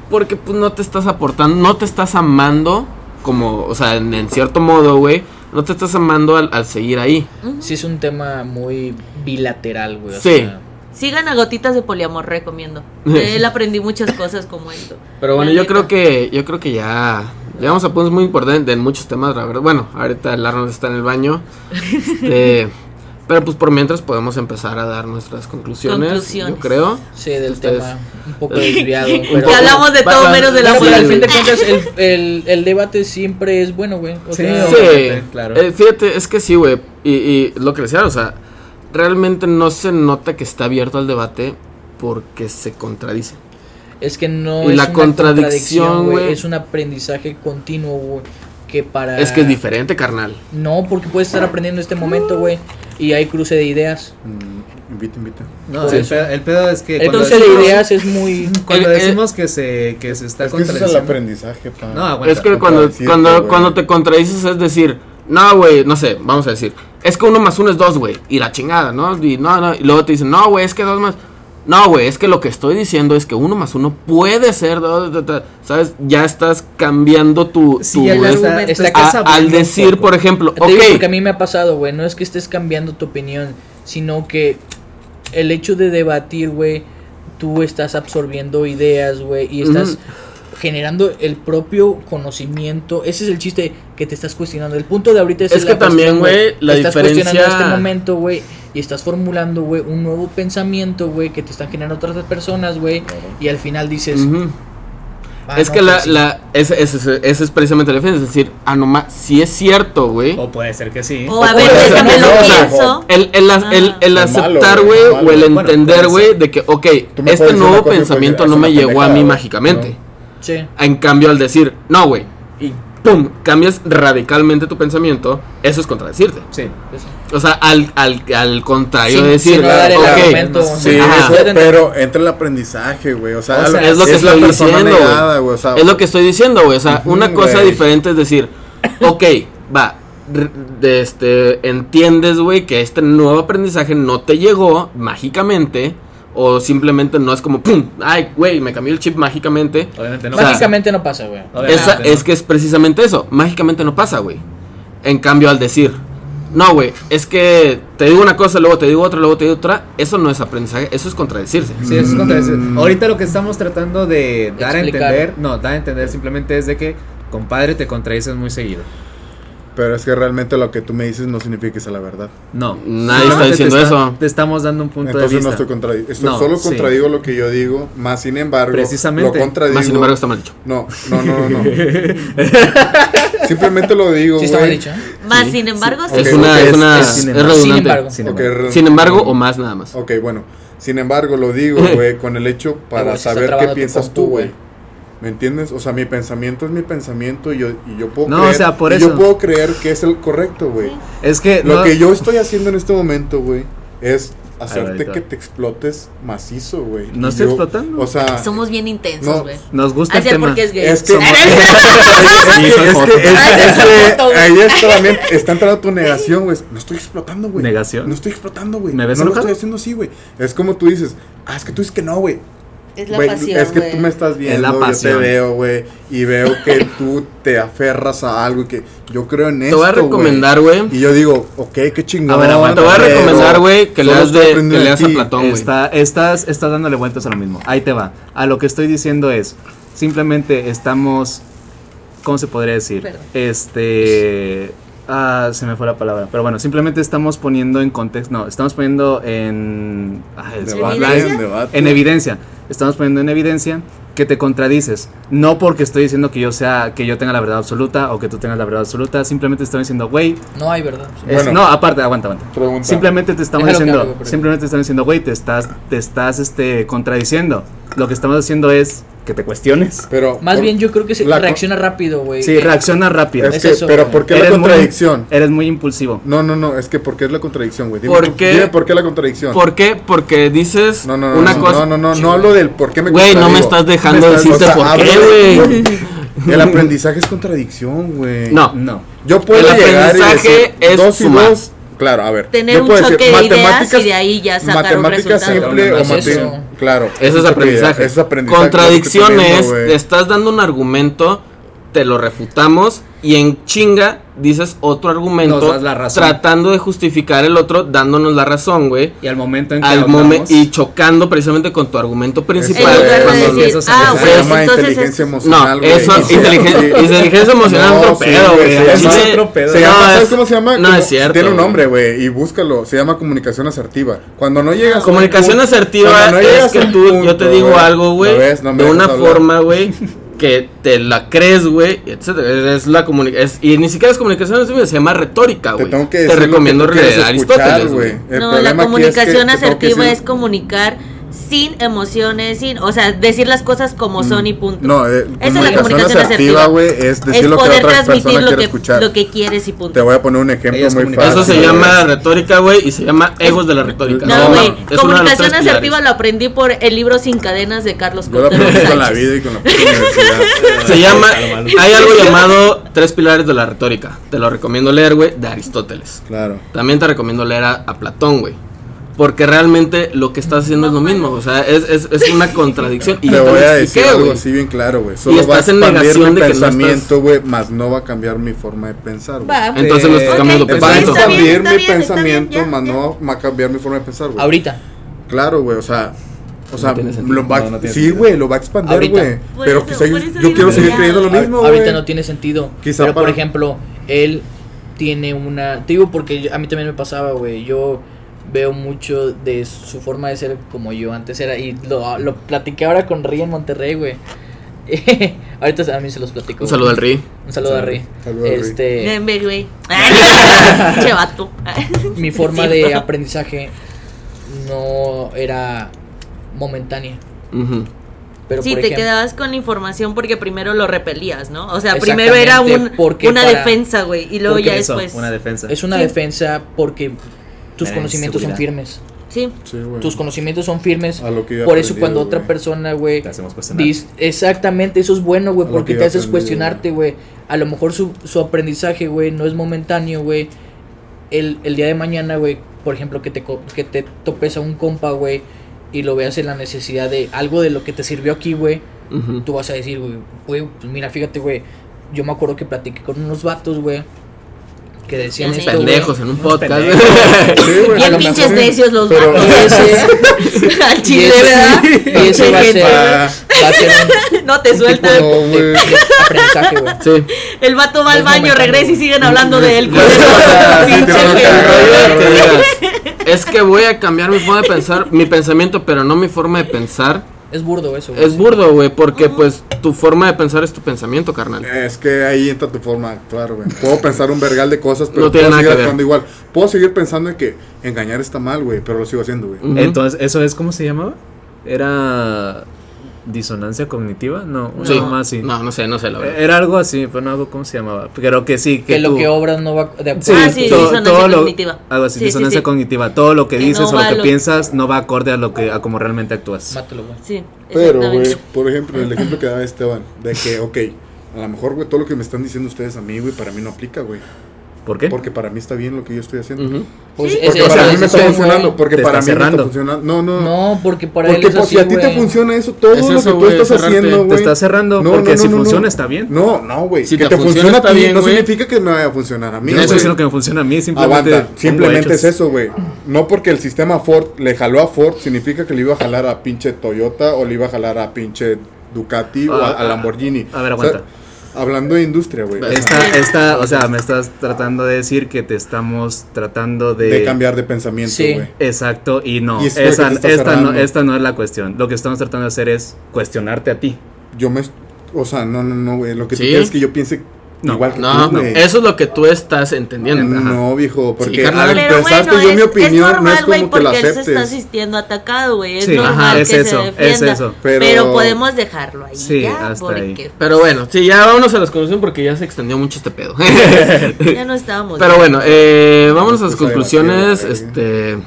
Porque pues no te estás aportando, no te estás amando como, o sea, en, en cierto modo, güey, no te estás amando al, al seguir ahí.
Sí es un tema muy bilateral, güey. o
Sí.
sea,
Sigan a gotitas de poliamor, recomiendo. De él aprendí muchas cosas como esto.
Pero bueno,
La
yo
neta.
creo que yo creo que ya llegamos a puntos muy importantes en muchos temas, la verdad. Bueno, ahorita el Arnold está en el baño. Este, pero pues por mientras podemos empezar a dar nuestras conclusiones,
Conclusiones.
yo creo.
sí, del tema un poco desviado.
Un
pero,
poco.
Ya hablamos de todo menos de la
pero al fin de cuentas el, el, el debate siempre es bueno, güey. O
Sí,
sea,
Sí,
claro.
eh, fíjate, es que sí, güey. Y, y lo que decía, o sea, realmente no se nota que está abierto al debate porque se contradice.
es que no
Y
es
la
una
contradicción, güey.
Es un aprendizaje continuo, güey. Que para.
Es que es diferente, carnal.
No, porque puedes estar aprendiendo en este momento, güey. Y hay cruce de ideas.
Mm, invita, invita.
No, el, pedo, el pedo es que
El cruce de ideas es muy.
Cuando decimos que se, que se está
Es que ese es el
contradiciendo.
aprendizaje, pa.
No, aguanta.
es que cuando, cuando te contradices es decir, no, güey, no sé, vamos a decir, es que uno más uno es dos, güey, y la chingada, ¿no? Y, no, no, y luego te dicen, no, güey, es que dos más... No, güey, es que lo que estoy diciendo es que uno más uno puede ser dos, ¿sabes? Ya estás cambiando tu...
Sí,
tu-
está- está
a- al decir, por ejemplo,
Te digo porque a mí me ha pasado, güey. No es que estés cambiando tu opinión, sino que el hecho de debatir, güey, tú estás absorbiendo ideas, güey, y estás. Generando el propio conocimiento. Ese es el chiste que te estás cuestionando. El punto de ahorita es,
Es que
la
también, güey, la
Te estás
diferencia-
cuestionando este momento, güey, y estás formulando, güey, un nuevo pensamiento, güey, que te están generando otras personas, güey, y al final dices. "Ah,
es
no,
que la,
pues sí".
la, ese, ese- ese- ese es precisamente la diferencia, es decir, ah, no ma- si es cierto, güey.
O puede ser que sí.
O a ver, déjame
que
lo
no, o sea,
pienso.
El, el, el, el, el
Ah.
Aceptar,
güey,
o el entender, güey, de que, ok, este nuevo pensamiento no me llegó a mí mágicamente.
Sí.
En cambio, al decir, no, güey, y pum, cambias radicalmente tu pensamiento, eso es contradecirte.
Sí.
O sea, al, al, al contrario de decir,
sin dar el
ok,
argumento,
Sí, eso, pero entra el aprendizaje, güey. O sea,
O sea,
es lo que estoy diciendo,
negada, güey. O sea,
Es lo que estoy diciendo, güey. O sea, una cosa diferente es decir, ok, va, de este, entiendes, güey, que este nuevo aprendizaje no te llegó mágicamente. O simplemente no es como, pum, ay, güey, me cambió el chip mágicamente.
Obviamente no.
O sea,
Mágicamente no pasa, güey.
Esa,
no.
es que es precisamente eso. Mágicamente no pasa, güey. En cambio, al decir, no, güey, es que te digo una cosa, luego te digo otra, luego te digo otra, eso no es aprendizaje, eso es contradecirse.
Sí, eso es.
Mm.
Ahorita lo que estamos tratando de dar a entender, no, dar a entender simplemente es de que, compadre, te contradices muy seguido.
Pero es que realmente lo que tú me dices no significa que sea la verdad.
No.
Nadie está
te
diciendo eso.
Te estamos dando un punto
Entonces
de vista.
no estoy contradiciendo.
No,
solo
sí.
contradigo lo que yo digo, más sin embargo,
Precisamente.
lo contradigo.
Más sin embargo está mal dicho.
No, no, no, no. no. Simplemente lo digo,
Sí
güey.
estaba dicho, ¿eh?
Más
Sí,
sin embargo,
sí.
sí.
Es una, es una,
es
es,
sin embargo.
redundante.
Sin embargo.
Sin embargo.
re-
Sin embargo, o más nada más.
Ok, bueno. Sin embargo, lo digo, güey, con el hecho para
está
saber qué piensas tú, güey. ¿Me entiendes? O sea, mi pensamiento es mi pensamiento y yo, y yo puedo
No,
creer.
o sea, por
y
eso.
yo puedo creer que es el correcto, güey.
Es que
Lo
no-
que yo estoy haciendo en este momento, güey, es hacerte que te explotes macizo, güey.
No estoy
yo-
explotando.
O sea,
Somos bien intensos,
No.
güey.
nos gusta
Así
el
es
tema.
porque es gay.
es que,
Somos-
es que, es que, es ahí está también, está entrando tu negación, güey. No estoy explotando, güey.
¿Negación?
No estoy explotando, güey.
¿Me ves
No lo estoy haciendo así, güey. Es como tú dices, ah, es que tú dices que no, güey.
Es la pasión,
es que tú me estás
Es
viendo,
la
yo te
pasión.
veo, güey, y veo que tú te aferras a algo y que yo creo en
Te
esto,
voy a recomendar, güey.
Y yo digo, ok, qué chingón.
A ver, aguanta,
Te voy a recomendar, güey, que leas, de, que leas a. Platón, güey.
Está, estás, estás dándole vueltas a lo mismo. Ahí te va. A lo que estoy diciendo es, simplemente estamos, ¿cómo se podría decir?
Perdón.
Este, ah, se me fue la palabra. Pero bueno, simplemente estamos poniendo en contexto, no, estamos poniendo en, el
Debate,
en evidencia. Estamos poniendo en evidencia que te contradices. No porque estoy diciendo que yo sea, que yo tenga la verdad absoluta o que tú tengas la verdad absoluta. Simplemente estoy diciendo, güey.
No hay verdad.
es-
Bueno.
no, aparte, aguanta, aguanta.
Pregunta.
Simplemente te estamos
Déjalo
diciendo, simplemente te estamos diciendo, güey, te estás, te estás, este, contradiciendo. Lo que estamos haciendo es que te cuestiones.
Pero,
Más
por-
bien yo creo que se reacciona rápido, güey.
Sí, reacciona rápido.
Es
Es
que,
eso,
pero. ¿por qué la
muy-
contradicción?
eres muy impulsivo.
No, no, no, es que ¿por qué es la contradicción, güey? Dime,
¿Por qué?
dime por qué la contradicción.
¿Por qué? Porque dices
No, no, no,
una
no,
cosa.
no, no, no, no hablo del por qué me
Güey, no me estás dejando
Me estás-
decirte
o sea,
por qué, güey.
El aprendizaje es contradicción, güey.
No.
No.
Yo puedo
El
llegar y
aprendizaje
decir
es
dos y
sumar.
dos. Claro, a ver.
Tener
yo
un
puedo
choque
decir
de ideas
matemáticas-
y de ahí ya sacar un
matemáticas
resultado.
simple
No,
o
no
mate-
eso.
Claro.
Eso es aprendizaje.
Eso es aprendizaje.
Contradicción
lo que estoy
es,
teniendo,
estás dando un argumento, te lo refutamos y en chinga dices otro argumento
Nos das la razón.
tratando de justificar el otro dándonos la razón, güey.
Y al momento en que
Al momento y chocando precisamente con tu argumento
En
principal.
Eso
de decir, ah,
pensar.
Se
güey,
llama inteligencia
es-
emocional,
No,
güey.
eso,
Sí.
inteligencia, inteligencia emocional
No,
es otro
sí,
pedo,
güey, se llama-
chile-
otro pedo.
Se
no,
llama, ¿sabes
es-
cómo se llama?
No
Como-
es cierto.
Tiene un nombre, güey, y búscalo. Se llama comunicación asertiva. Cuando no llegas a un
Comunicación
punto-
asertiva
no
es que tú, yo te digo algo, güey.
No
de una forma, güey, que te la crees, güey, etcétera. Es la comunicación, y ni siquiera es comunicación, se llama retórica,
Te
güey.
tengo que
Te recomiendo leer
escuchar,
Aristóteles.
El
No, la
aquí es que
comunicación
te
asertiva
decir-
es comunicar sin emociones, sin, o sea, decir las cosas como son y punto.
No, eh,
Esa es la comunicación
asertiva, güey, es decir
es
lo que
poder
otra
transmitir
persona
lo
quiere
que,
escuchar.
lo que quieres y punto.
Te voy a poner un ejemplo
Ella es
muy fácil.
Eso se llama retórica, güey, y se llama egos de la retórica.
No,
Se
güey.
es los
Comunicación asertiva
pilares.
lo aprendí por el libro Sin Cadenas de Carlos
Yo lo aprendí con la vida y con la universidad.
Se llama, hay algo llamado tres pilares de la retórica. Te lo recomiendo leer, güey, de Aristóteles.
Claro.
También te recomiendo leer a, a Platón, güey. Porque realmente lo que estás haciendo es lo mismo. O sea, es, es, es una contradicción. Y
Te
yo
voy a
expliqué,
decir algo
güey.
así bien claro, güey. Solo va a
estás en
expandir
negación
mi
de que no
pensamiento, güey, más no va a cambiar mi forma de pensar, güey.
Va.
Entonces no estás cambiando
ok,
Va a
pensamiento.
está bien,
expandir mi
bien,
pensamiento, más no va a cambiar mi forma de pensar, güey.
Ahorita.
Claro, güey, o sea, o sea,
sentido.
lo va,
No, no
sí, güey, lo va a expandir, güey.
Por
Pero
eso-
quizá
por
yo, yo quiero seguir creyendo lo mismo,
Ahorita
güey.
no tiene sentido.
Quizá
pero por
para-
ejemplo, él tiene una. Te digo porque yo- a mí también me pasaba, güey. Yo veo mucho de su forma de ser como yo antes era. Y lo, lo platiqué ahora con Ri en Monterrey, güey. ahorita a mí se los platico.
Un saludo al Ri.
Un saludo a Ri.
Saludo a Ri.
Este.
Güey. Che vato.
mi forma
Sí,
de aprendizaje no era momentánea. Pero
sí,
por
te
ejemplo,
quedabas con la información porque primero lo repelías, ¿no? O sea, primero era un, una
para-
defensa, güey, y luego ya
eso,
después.
Una defensa.
es una
Sí.
defensa porque tus
Era
conocimientos son firmes.
Sí.
Sí, güey.
Tus conocimientos son firmes.
A lo que yo he
Por eso cuando otra persona, güey,
Te hacemos cuestionar.
dis- exactamente, eso es bueno, güey, porque
que
te haces cuestionarte, güey. A lo mejor su, su aprendizaje, güey, no es momentáneo, güey. El, el día de mañana, güey, por ejemplo, que te, que te topes a un compa, güey, y lo veas en la necesidad de algo de lo que te sirvió aquí, güey,
Ujú.
tú vas a decir, güey, güey, pues mira, fíjate, güey, yo me acuerdo que platiqué con unos vatos, güey, que decían
Unos
esto, güey.
Pendejos en un podcast.
Sí, güey,
Bien pinches
mejor-
necios los
pero-.
Ese-
Al chile, ¿verdad?
y ese va a ser, va a ser un
No te sueltan.
Aprendizaje, güey.
Sí.
El vato va al baño, regresa y siguen hablando de él.
Es que voy a cambiar mi forma de pensar, mi pensamiento, pero no mi forma de pensar.
Es burdo eso, güey.
Es burdo, güey, porque pues tu forma de pensar es tu pensamiento, carnal.
Es que ahí entra tu forma de actuar, güey. Puedo pensar un vergal de cosas, pero
No tiene
puedo
nada
seguir
que ver.
actuando igual. Puedo seguir pensando en que engañar está mal, güey, pero lo sigo haciendo, güey.
Entonces, ¿eso es cómo se llamaba? Era disonancia cognitiva, no, una
Sí.
más así.
No, no sé, no sé la verdad.
Era algo así, pero no algo cómo se llamaba. Pero que sí, que,
que lo
tú-
que obras no va de
Sí,
acuerdo.
Ah, sí,
to-
disonancia
todo lo-
cognitiva.
Algo así,
Sí, sí,
disonancia
sí.
cognitiva. Todo lo que
Que
dices
no
o lo que
lo-
piensas no va acorde a lo que a como realmente actúas.
Mátalo, güey.
Sí,
Pero, güey, por ejemplo, el ejemplo que daba Esteban, de que, ok, a lo mejor, güey, todo lo que me están diciendo ustedes a mí, güey, para mí no aplica, güey.
¿Por qué?
Porque para mí está bien lo que yo estoy haciendo.
Pues
Sí.
Porque
esa
para mí me está funcionando. Porque
Te
para mí me está funcionando. No, no.
No, porque para él
Porque
es así,
si a ti te funciona eso, todo
Es
lo que
eso,
tú estás
cerrarte.
haciendo,
Te
güey.
Te está cerrando
No,
porque
no,
si
no,
funciona
no.
está bien.
No, no, güey.
Si
que
te
te,
funciona,
funciona a
está
ti
bien,
no significa que me vaya a funcionar a mí.
No estoy diciendo que me funciona a mí, simplemente.
Aguanta, simplemente es eso, güey. No porque el sistema Ford le jaló a Ford, significa que le iba a jalar a pinche Toyota o le iba a jalar a pinche Ducati o a, a Lamborghini.
A ver, aguanta.
Hablando de industria, güey.
Esta, esta, o sea, me estás tratando de decir que te estamos tratando de...
De cambiar de pensamiento,
Sí.
güey.
Exacto, y no,
Y
esa, esta, no, esta no es la cuestión. Lo que estamos tratando de hacer es cuestionarte a ti.
Yo me. O sea, no, no, no, güey. Lo que tú
¿Sí?
quieres es que yo piense
No.
igual que
No,
tú, güey.
eso es lo que tú estás entendiendo. Ajá.
No, viejo, porque
carnal.
al expresarte
bueno,
yo
es,
mi opinión
es normal,
no es
güey,
como que la
porque él se está
aceptes.
sintiendo atacado, güey. Es
Sí,
normal
ajá, es
que
eso,
se
es
defienda.
eso.
Pero,
Pero-
podemos dejarlo ahí
Sí,
ya,
hasta
porque
ahí.
Pero bueno, sí, ya vámonos a las conclusiones porque ya se extendió mucho este pedo.
ya no estábamos.
Pero bueno, eh, vámonos a las
Pues
conclusiones.
sí,
Este.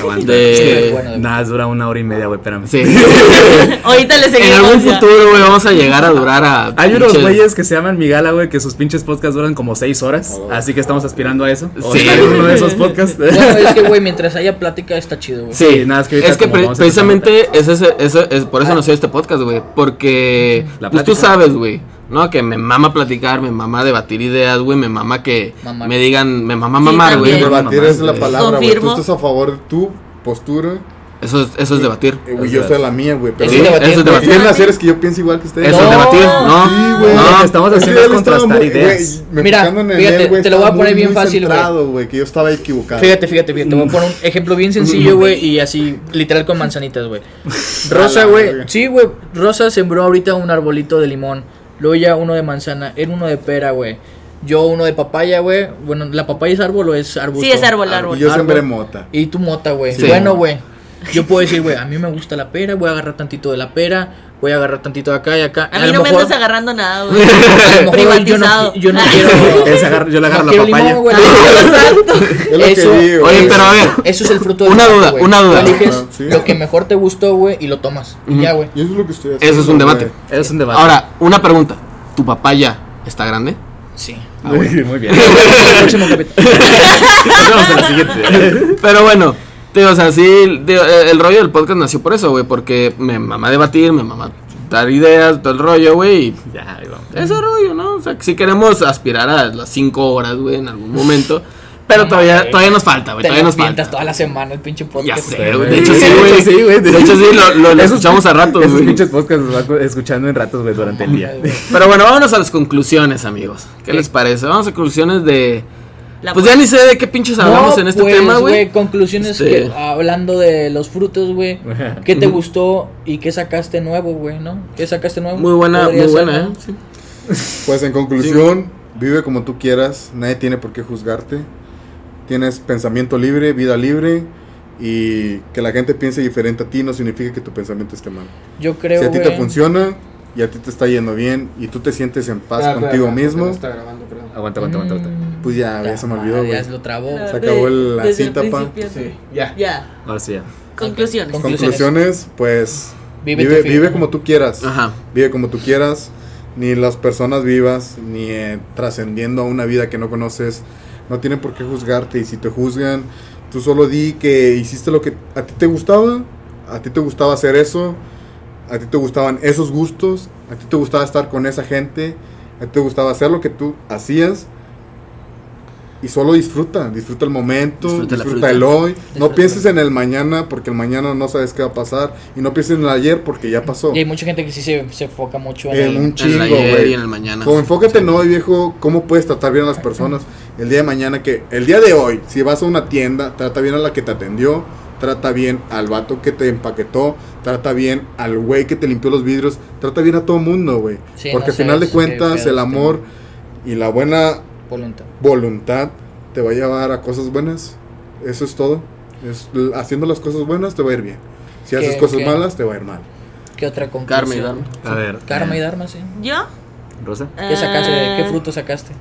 Aguanta.
De-
Bueno,
nada, dura una hora y media, güey, espérame.
Sí.
Ahorita le
en
seguimos.
algún
ya.
futuro, güey, vamos a llegar a durar a.
Hay unos güeyes que se llaman Migala, güey, que sus pinches podcasts duran como 6 horas. Así que estamos aspirando a eso.
Sí.
en uno de esos podcasts.
Bueno, es que, güey, mientras haya plática está chido, güey.
Sí,
nada, es que
es que pre- precisamente es, ese, es por eso no sé este podcast, güey. Porque
La
pues tú sabes, güey, ¿no? Que me mama platicar, me mama debatir ideas, güey. Me mama que
Mamar.
me digan, me mama
Sí,
mamar, güey.
Debatir
Mamá,
es la palabra, güey. Tú estás a favor de tu postura.
Eso es, eso es debatir.
eh, güey, yo estoy a la mía, güey. Pero
Sí,
es debatir,
eso es
lo que
debatir.
quieren hacer es que yo piense igual que ustedes.
Eso
No.
es debatir, ¿no?
Sí, güey.
No, lo que estamos
Es
haciendo es contrastar
muy-
ideas.
güey,
Mira, fíjate,
él, güey,
te lo voy a poner
muy,
bien
muy
fácil, güey.
centrado, güey. Que yo estaba equivocado.
Fíjate, fíjate, fíjate. Te voy a poner un ejemplo bien sencillo, güey, y así, literal con manzanitas, güey. Rosa, güey. Sí, güey. Rosa sembró ahorita un arbolito de limón. Luego ya uno de manzana. Él uno de pera, güey. Yo uno de papaya, güey. Bueno, ¿la papaya es árbol o es arbusto?
Sí, es árbol, árbol.
Y yo
Árbol.
sembré mota.
Y tu mota, güey.
Sí.
Bueno, güey. Yo puedo decir, güey, a mí me gusta la pera, voy a agarrar tantito de la pera, voy a agarrar tantito de acá y acá.
A mí
lo
no me
mejor-
andas agarrando nada, güey.
a lo mejor, güey, yo no,
Privatizado.
yo no quiero.
Es agar- yo le agarro
no
la papaya.
limón, güey.
Que
Eso-
digo.
Oye, pero a ver.
Eso es el fruto del
Una duda,
güey.
una duda.
Tú eliges
sí.
lo que mejor te gustó, güey, y lo tomas. Y ya, güey.
Y eso es lo que estoy haciendo.
Eso es un debate.
güey.
Es un debate.
Ahora, una pregunta. ¿Tu papaya está grande?
Sí.
Ah, muy, muy bien.
Próximo capítulo.
Nos vemos en la siguiente.
Pero bueno, digo, o sea, sí, digo, el rollo del podcast nació por eso, güey, porque me mamá debatir, me mamá dar ideas, todo el rollo, güey, y
Ya, vamos.
ese rollo, ¿no? O sea, que si queremos aspirar a las 5 horas, güey, en algún momento, pero
No
todavía,
mames,
todavía nos falta, güey, todavía nos falta.
toda la semana el pinche
Ya
podcast.
sé,
güey.
de hecho sí, güey.
sí, güey.
De hecho sí, lo, lo- lo
Esos-
escuchamos a ratos,
Esos pinches podcasts los vas escuchando en ratos, güey, durante el día.
Pero bueno, vámonos a las conclusiones, amigos. ¿Qué les parece? Vamos a conclusiones de...
La
Pues ya ni sé de qué pinches hablamos
No,
en este
pues,
tema, güey.
Conclusiones
Este-
que, hablando de los frutos, güey. ¿Qué te gustó y qué sacaste nuevo, güey, no? ¿Qué sacaste nuevo?
Muy buena, muy
ser,
buena,
¿no?
¿eh? Sí.
Pues en conclusión, vive como tú quieras, nadie tiene por qué juzgarte. Tienes pensamiento libre, vida libre y que la gente piense diferente a ti no significa que tu pensamiento esté mal.
Yo creo,
si a ti te funciona y a ti te está yendo bien y tú te sientes en paz contigo mismo,
Aguanta, aguanta, aguanta, aguanta.
Pues ya, ya se me olvidó, güey.
Ya se lo trabó.
Se acabó el- la
Desde el
cinta, pa.
principio.
ya.
Ya.
Ahora sí ya.
Conclusiones.
Con-
Conclusiones, pues
Vive
vive, vive, como tú quieras.
Ajá.
Vive como tú quieras. Ni las personas vivas, ni eh, trascendiendo a una vida que no conoces, no tienen por qué juzgarte. Y si te juzgan, tú solo di que hiciste lo que a ti te gustaba. A ti te gustaba hacer eso. A ti te gustaban esos gustos. A ti te gustaba estar con esa gente. A ti te gustaba hacer lo que tú hacías. Y solo disfruta, disfruta el momento,
Disfruta
el hoy. No pienses en el mañana porque el mañana no sabes qué va a pasar. Y no pienses en el ayer porque ya pasó.
Y hay mucha gente que sí se, se enfoca mucho en,
En
el-
un
En el
chingo,
ayer
güey.
y en el mañana.
Como enfócate
Sí.
no, viejo, cómo puedes tratar bien a las personas el día de mañana que el día de hoy, si vas a una tienda, trata bien a la que te atendió, trata bien al vato que te empaquetó, trata bien al güey que te limpió los vidrios, trata bien a todo mundo, güey.
Sí,
Porque
no
al final de cuentas el
este-
amor y la buena
voluntad.
voluntad te va a llevar a cosas buenas. Eso es todo. Es- haciendo las cosas buenas te va a ir bien. Si haces
¿Qué-
cosas
qué?
malas te va a ir mal.
¿Qué otra conclusión?
Carmen y Dharma.
A ver.
Karma y
eh,
Dharma, sí.
¿Yo?
Rosa.
¿Qué sacaste? ¿Qué
Ah,
fruto sacaste?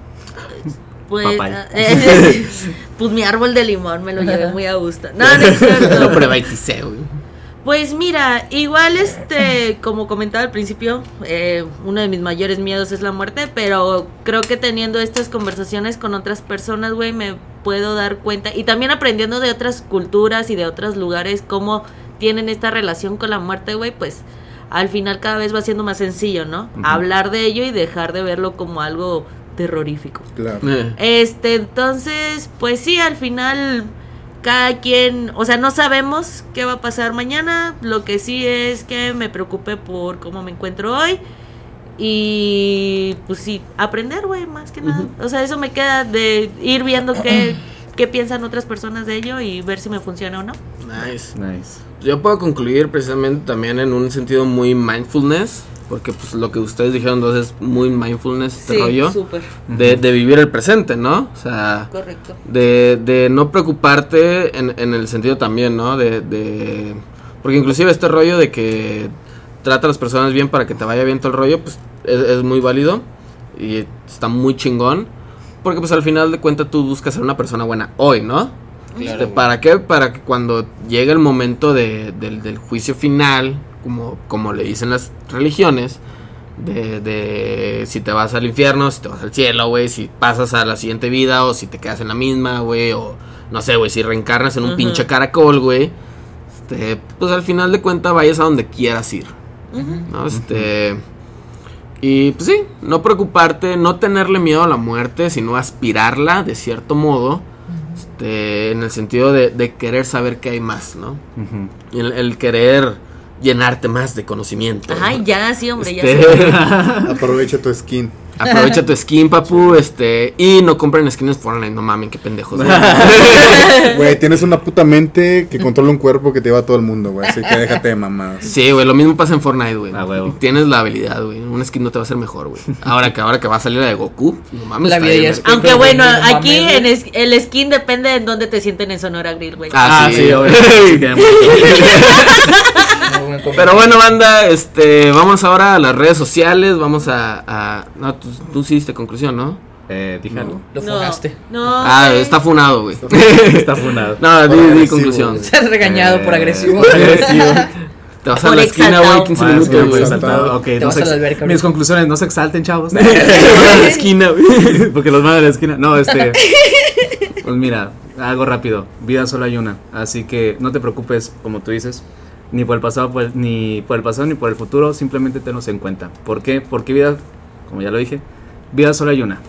Pues,
Papaya.
eh, pues mi árbol de limón me lo llevé muy a gusto. No, no es cierto.
Lo güey.
Pues mira, igual este, como comentaba al principio, eh, uno de mis mayores miedos es la muerte, pero creo que teniendo estas conversaciones con otras personas, güey, me puedo dar cuenta y también aprendiendo de otras culturas y de otros lugares cómo tienen esta relación con la muerte, güey, pues al final cada vez va siendo más sencillo, ¿no? Hablar de ello y dejar de verlo como algo terrorífico.
Claro.
Eh,
Este, entonces, pues sí, al final cada quien, o sea, no sabemos qué va a pasar mañana, lo que sí es que me preocupe por cómo me encuentro hoy y pues sí, aprender, güey, más que nada. O sea, eso me queda de ir viendo qué, qué piensan otras personas de ello y ver si me funciona o no.
nice.
Nice.
Yo puedo concluir precisamente también en un sentido muy mindfulness, porque pues lo que ustedes dijeron dos es muy mindfulness este rollo, de, de vivir el presente, ¿no? O sea,
correcto.
de, de no preocuparte en, en el sentido también, ¿no? De, de... Porque inclusive este rollo de que trata a las personas bien para que te vaya bien todo el rollo, pues es, es muy válido y está muy chingón. Porque pues al final de cuentas tú buscas ser una persona buena hoy, ¿no?
Claro,
Este. ¿Para qué? Para que cuando llegue el momento de- del, del juicio final, como, como le dicen las religiones, de, de si te vas al infierno, si te vas al cielo, güey, si pasas a la siguiente vida o si te quedas en la misma, güey, o no sé, güey, si reencarnas en un pinche caracol, güey, este, pues al final de cuentas vayas a donde quieras ir. ¿no? Este... Y pues sí, no preocuparte, no tenerle miedo a la muerte, sino aspirarla de cierto modo, este, en el sentido de, de querer saber qué hay más, ¿no? Y el, el querer llenarte más de conocimiento.
Ay,
¿no?
ya, sí, hombre, ya
Este,
sé.
Aprovecha tu skin.
Aprovecha tu skin, papu, este, y no compren skins en Fortnite, no mamen, qué pendejos. güey.
Güey, tienes una puta mente que controla un cuerpo que te lleva a todo el mundo, güey. Así que déjate de mamadas.
Sí, güey, lo mismo pasa en Fortnite, güey.
Ah.
Tienes la habilidad, güey. Un skin no te va a hacer mejor, güey. Ahora que ahora que va a salir la de Goku, no mames.
La vida ya
güey.
es-
Aunque bueno,
no
aquí
güey.
en es- el skin depende de en dónde te sienten en Sonora Grill, güey.
Ah,
Ah,
sí,
sí, obviamente. sí,
Pero bueno, banda, este, vamos ahora a las redes sociales, vamos a, a- no, tú, tú sí diste conclusión, ¿no?
Eh, dije algo.
Lo
no,
funaste.
no.
Ah,
güey.
está funado, güey.
Está funado.
No,
Por
di, di conclusión.
Estás regañado por
Eh,
agresivo.
agresivo.
Te vas a
Por
la esquina, güey,
exaltado.
15
Más,
minutos, güey.
exaltado. Ok,
Te
no
vas a la alberca,
Mis conclusiones, no se exalten, chavos.
Vas a la esquina, güey.
Porque los van a la esquina. No, este. Pues mira, algo rápido. Vida solo hay una. Así que no te preocupes, como tú dices, ni por el pasado, pues, ni por el pasado ni por el futuro. Simplemente tenlos en cuenta. ¿Por qué? Porque vida, como ya lo dije, vida solo hay una.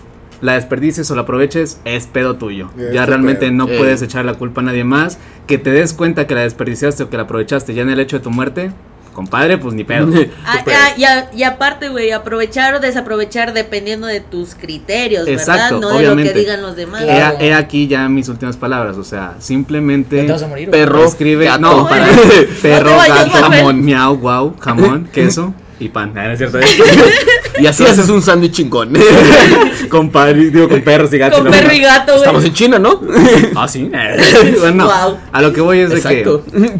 La desperdicies o la aproveches es pedo tuyo.
Es
ya realmente
pedo.
no
Ey.
puedes echar la culpa a nadie más. Que te des cuenta que la desperdiciaste o que la aprovechaste ya en el hecho de tu muerte, compadre, pues ni pedo.
Ah, ah, y, a- y aparte, güey, aprovechar o desaprovechar dependiendo de tus criterios,
Exacto,
¿verdad? No de
obviamente.
lo que digan los demás.
He,
Claro.
he aquí ya mis últimas palabras, o sea, simplemente
¿Te vas a morir?
Perro,
escribe,
gato.
no, para perro,
No
gato, jamón, miau, guau, jamón, queso y pan. Ah, no es cierto.
Y así haces un sándwich chingón.
con padre, digo con perros y gatos.
Con perro y gato, güey.
Estamos en China, ¿no?
Ah, sí. bueno,
Guau.
a lo que voy es de
Exacto.
que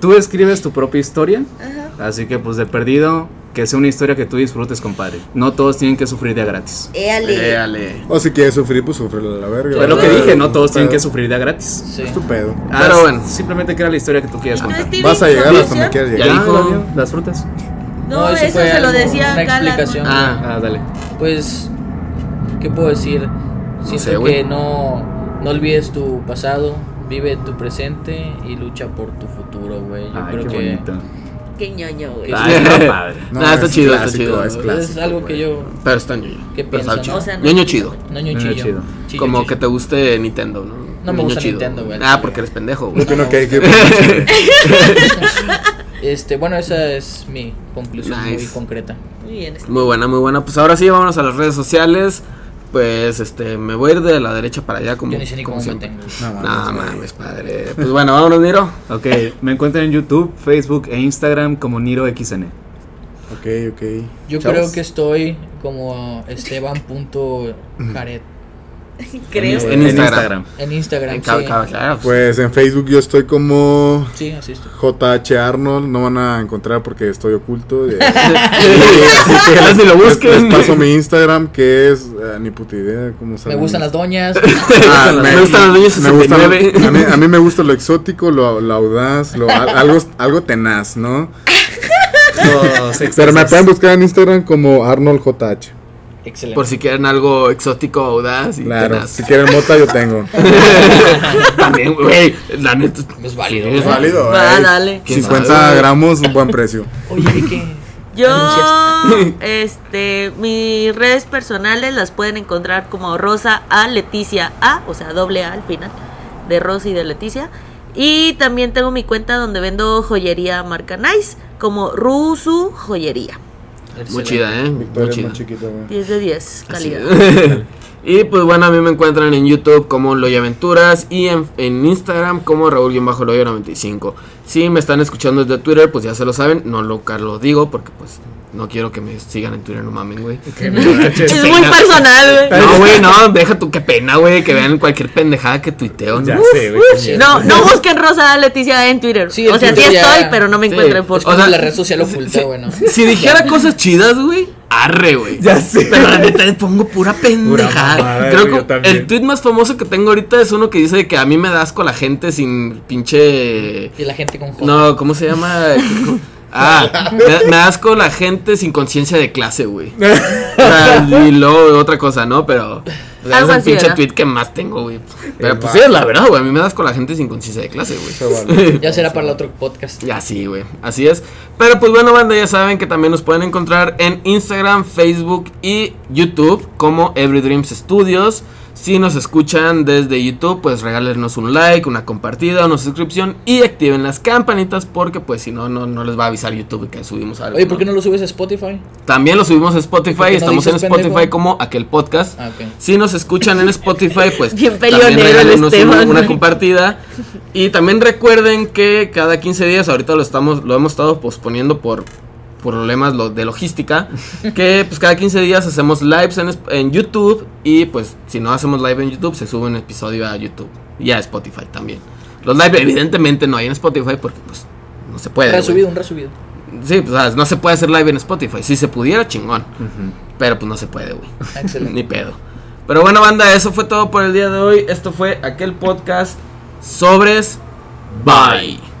tú escribes tu propia historia, así que pues de perdido que sea una historia que tú disfrutes, compadre. No todos tienen que sufrir de a gratis.
Éale.
Éale.
O si quieres sufrir, pues sufre la verga.
Fue lo que dije, no todos tienen que sufrir de a gratis.
Sí.
Es tu pedo.
Pero bueno.
Simplemente crea la historia que tú quieras contar.
Vas a llegar hasta donde quieras llegar.
Ya,
dijo.
las frutas.
No,
No, eso
eso,
fue
se lo
algo-
decía
una
la-
explicación.
Ah.
Ah, dale.
Pues, ¿qué puedo decir? Siento
sé, güey.
que no, no olvides tu pasado, vive tu presente y lucha por tu futuro, güey. Yo
Ay,
creo
qué
que
bonito.
Qué ñoño, güey.
Ah,
Ay, está padre.
No,
Nah, está
es
chido, está
clásico,
chido.
es
es
clásico,
algo
güey.
que yo...
Pero está ñoño.
¿Qué
está
piensan,
chido.
no?
O sea, no-
ñoño chido.
No,
Ñoño chido.
Chillo,
Como
chillo.
que te guste Nintendo, ¿no?
No me gusta Nintendo, güey.
Ah, porque eres pendejo, güey.
Yo opino que hay que.
Este, bueno, esa es mi conclusión muy
Nice.
concreta.
Muy bien.
Muy buena, muy buena. Pues ahora sí, vámonos a las redes sociales. Pues este, me voy a ir de la derecha para allá como,
Yo ni sé ni
como
cómo me
siempre.
tengo.
No
No
mames,
padre. Pues bueno, vámonos, Niro.
Ok, me encuentran en YouTube, Facebook e Instagram como NiroXN.
Ok, ok.
Yo
Chavos.
creo que estoy como Esteban.jared
Creo.
En Instagram.
en Instagram.
En
sí.
claro, pues,
Pues en Facebook yo estoy como
Sí, así estoy.
JH Arnold. No van a encontrar porque estoy oculto. eh,
que las ni lo
les,
busquen.
les paso mi Instagram que es. eh, ni puta idea cómo
Me gustan las doñas.
Ah,
Me gustan los niños
me gustan-
69.
a, mí, a mí me gusta lo exótico, lo, lo audaz, lo, al- algo, algo tenaz, ¿no? Pero me pueden buscar en Instagram como Arnold JH.
Excelente.
Por si quieren algo exótico, audaz y
Claro,
tenaz.
si quieren mota yo tengo.
También, güey, la neta.
Es válido.
Es válido,
Va,
eh.
dale.
¿Quién
50
sabe?
gramos, un buen precio.
Oye, ¿qué?
Yo, este, mis redes personales las pueden encontrar como Rosa A Leticia A, o sea, doble A al final, de Rosa y de Leticia. Y también tengo mi cuenta donde vendo joyería marca Nice, como Rusu Joyería.
Muy chida, eh. Muy
Victoria es
chida.
muy chiquita, güey.
10 de 10,
Así
calidad.
y pues bueno, a mí me encuentran en YouTube como Loy Aventuras y en, en Instagram como Raúl-Loyo95. Si me están escuchando desde Twitter, pues ya se lo saben. No lo, lo digo porque pues no quiero que me sigan en Twitter, no mamen, güey.
Es muy personal, güey.
No, güey, no, deja tú, qué pena, güey, que vean cualquier pendejada que tuiteo.
Ya
¿no?
sé, güey.
No, no busquen Rosa Leticia en Twitter.
Sí,
o
en
sea, sí
ya-
estoy, pero no me
Sí.
encuentren por
Es como
O sea,
la red social oculta, bueno.
Si dijera cosas chidas, güey, arre, güey.
Ya sé.
Pero la neta le pongo pura pendejada.
mamada,
Creo
güey,
que el tweet más famoso que tengo ahorita es uno que dice que a mí me da asco la gente sin pinche.
Y la gente con J.
No, ¿cómo se llama? Ah, me, me asco la gente sin conciencia de clase, güey. O sea, y luego otra cosa, ¿no? Pero. o sea, es el pinche tweet que más tengo, güey. Pero
Eh,
pues
va.
sí, es la verdad, güey. A mí me da asco la gente sin conciencia de clase, güey.
Ya será para el otro podcast.
Ya sí, güey. Así es. Pero pues bueno, banda, ya saben que también nos pueden encontrar en Instagram, Facebook y YouTube como Every Dreams Studios. Si nos escuchan desde YouTube, pues regálenos un like, una compartida, una suscripción y activen las campanitas porque pues si no, no, no les va a avisar YouTube que subimos algo.
Oye, ¿por qué no lo subes a Spotify?
También lo subimos a Spotify,
¿Por qué no
estamos en Spotify
pendejo?
como aquel podcast.
Ah.
Si nos escuchan en Spotify, pues
Bien
también regálenos una,
Esteban.
una compartida. Y también recuerden que cada 15 días, ahorita lo estamos, lo hemos estado posponiendo por problemas lo- de logística, que pues cada 15 días hacemos lives en, YouTube y pues si no hacemos live en YouTube se sube un episodio a YouTube y a Spotify también. Los live evidentemente no hay en Spotify porque pues no se puede. güey.
resubido, un resubido.
Sí, pues no se puede hacer live en Spotify. Si se pudiera, chingón. Pero pues no se puede, güey.
Excelente.
Ni pedo. Pero bueno, banda, eso fue todo por el día de hoy. Esto fue aquel podcast. Sobres. Bye.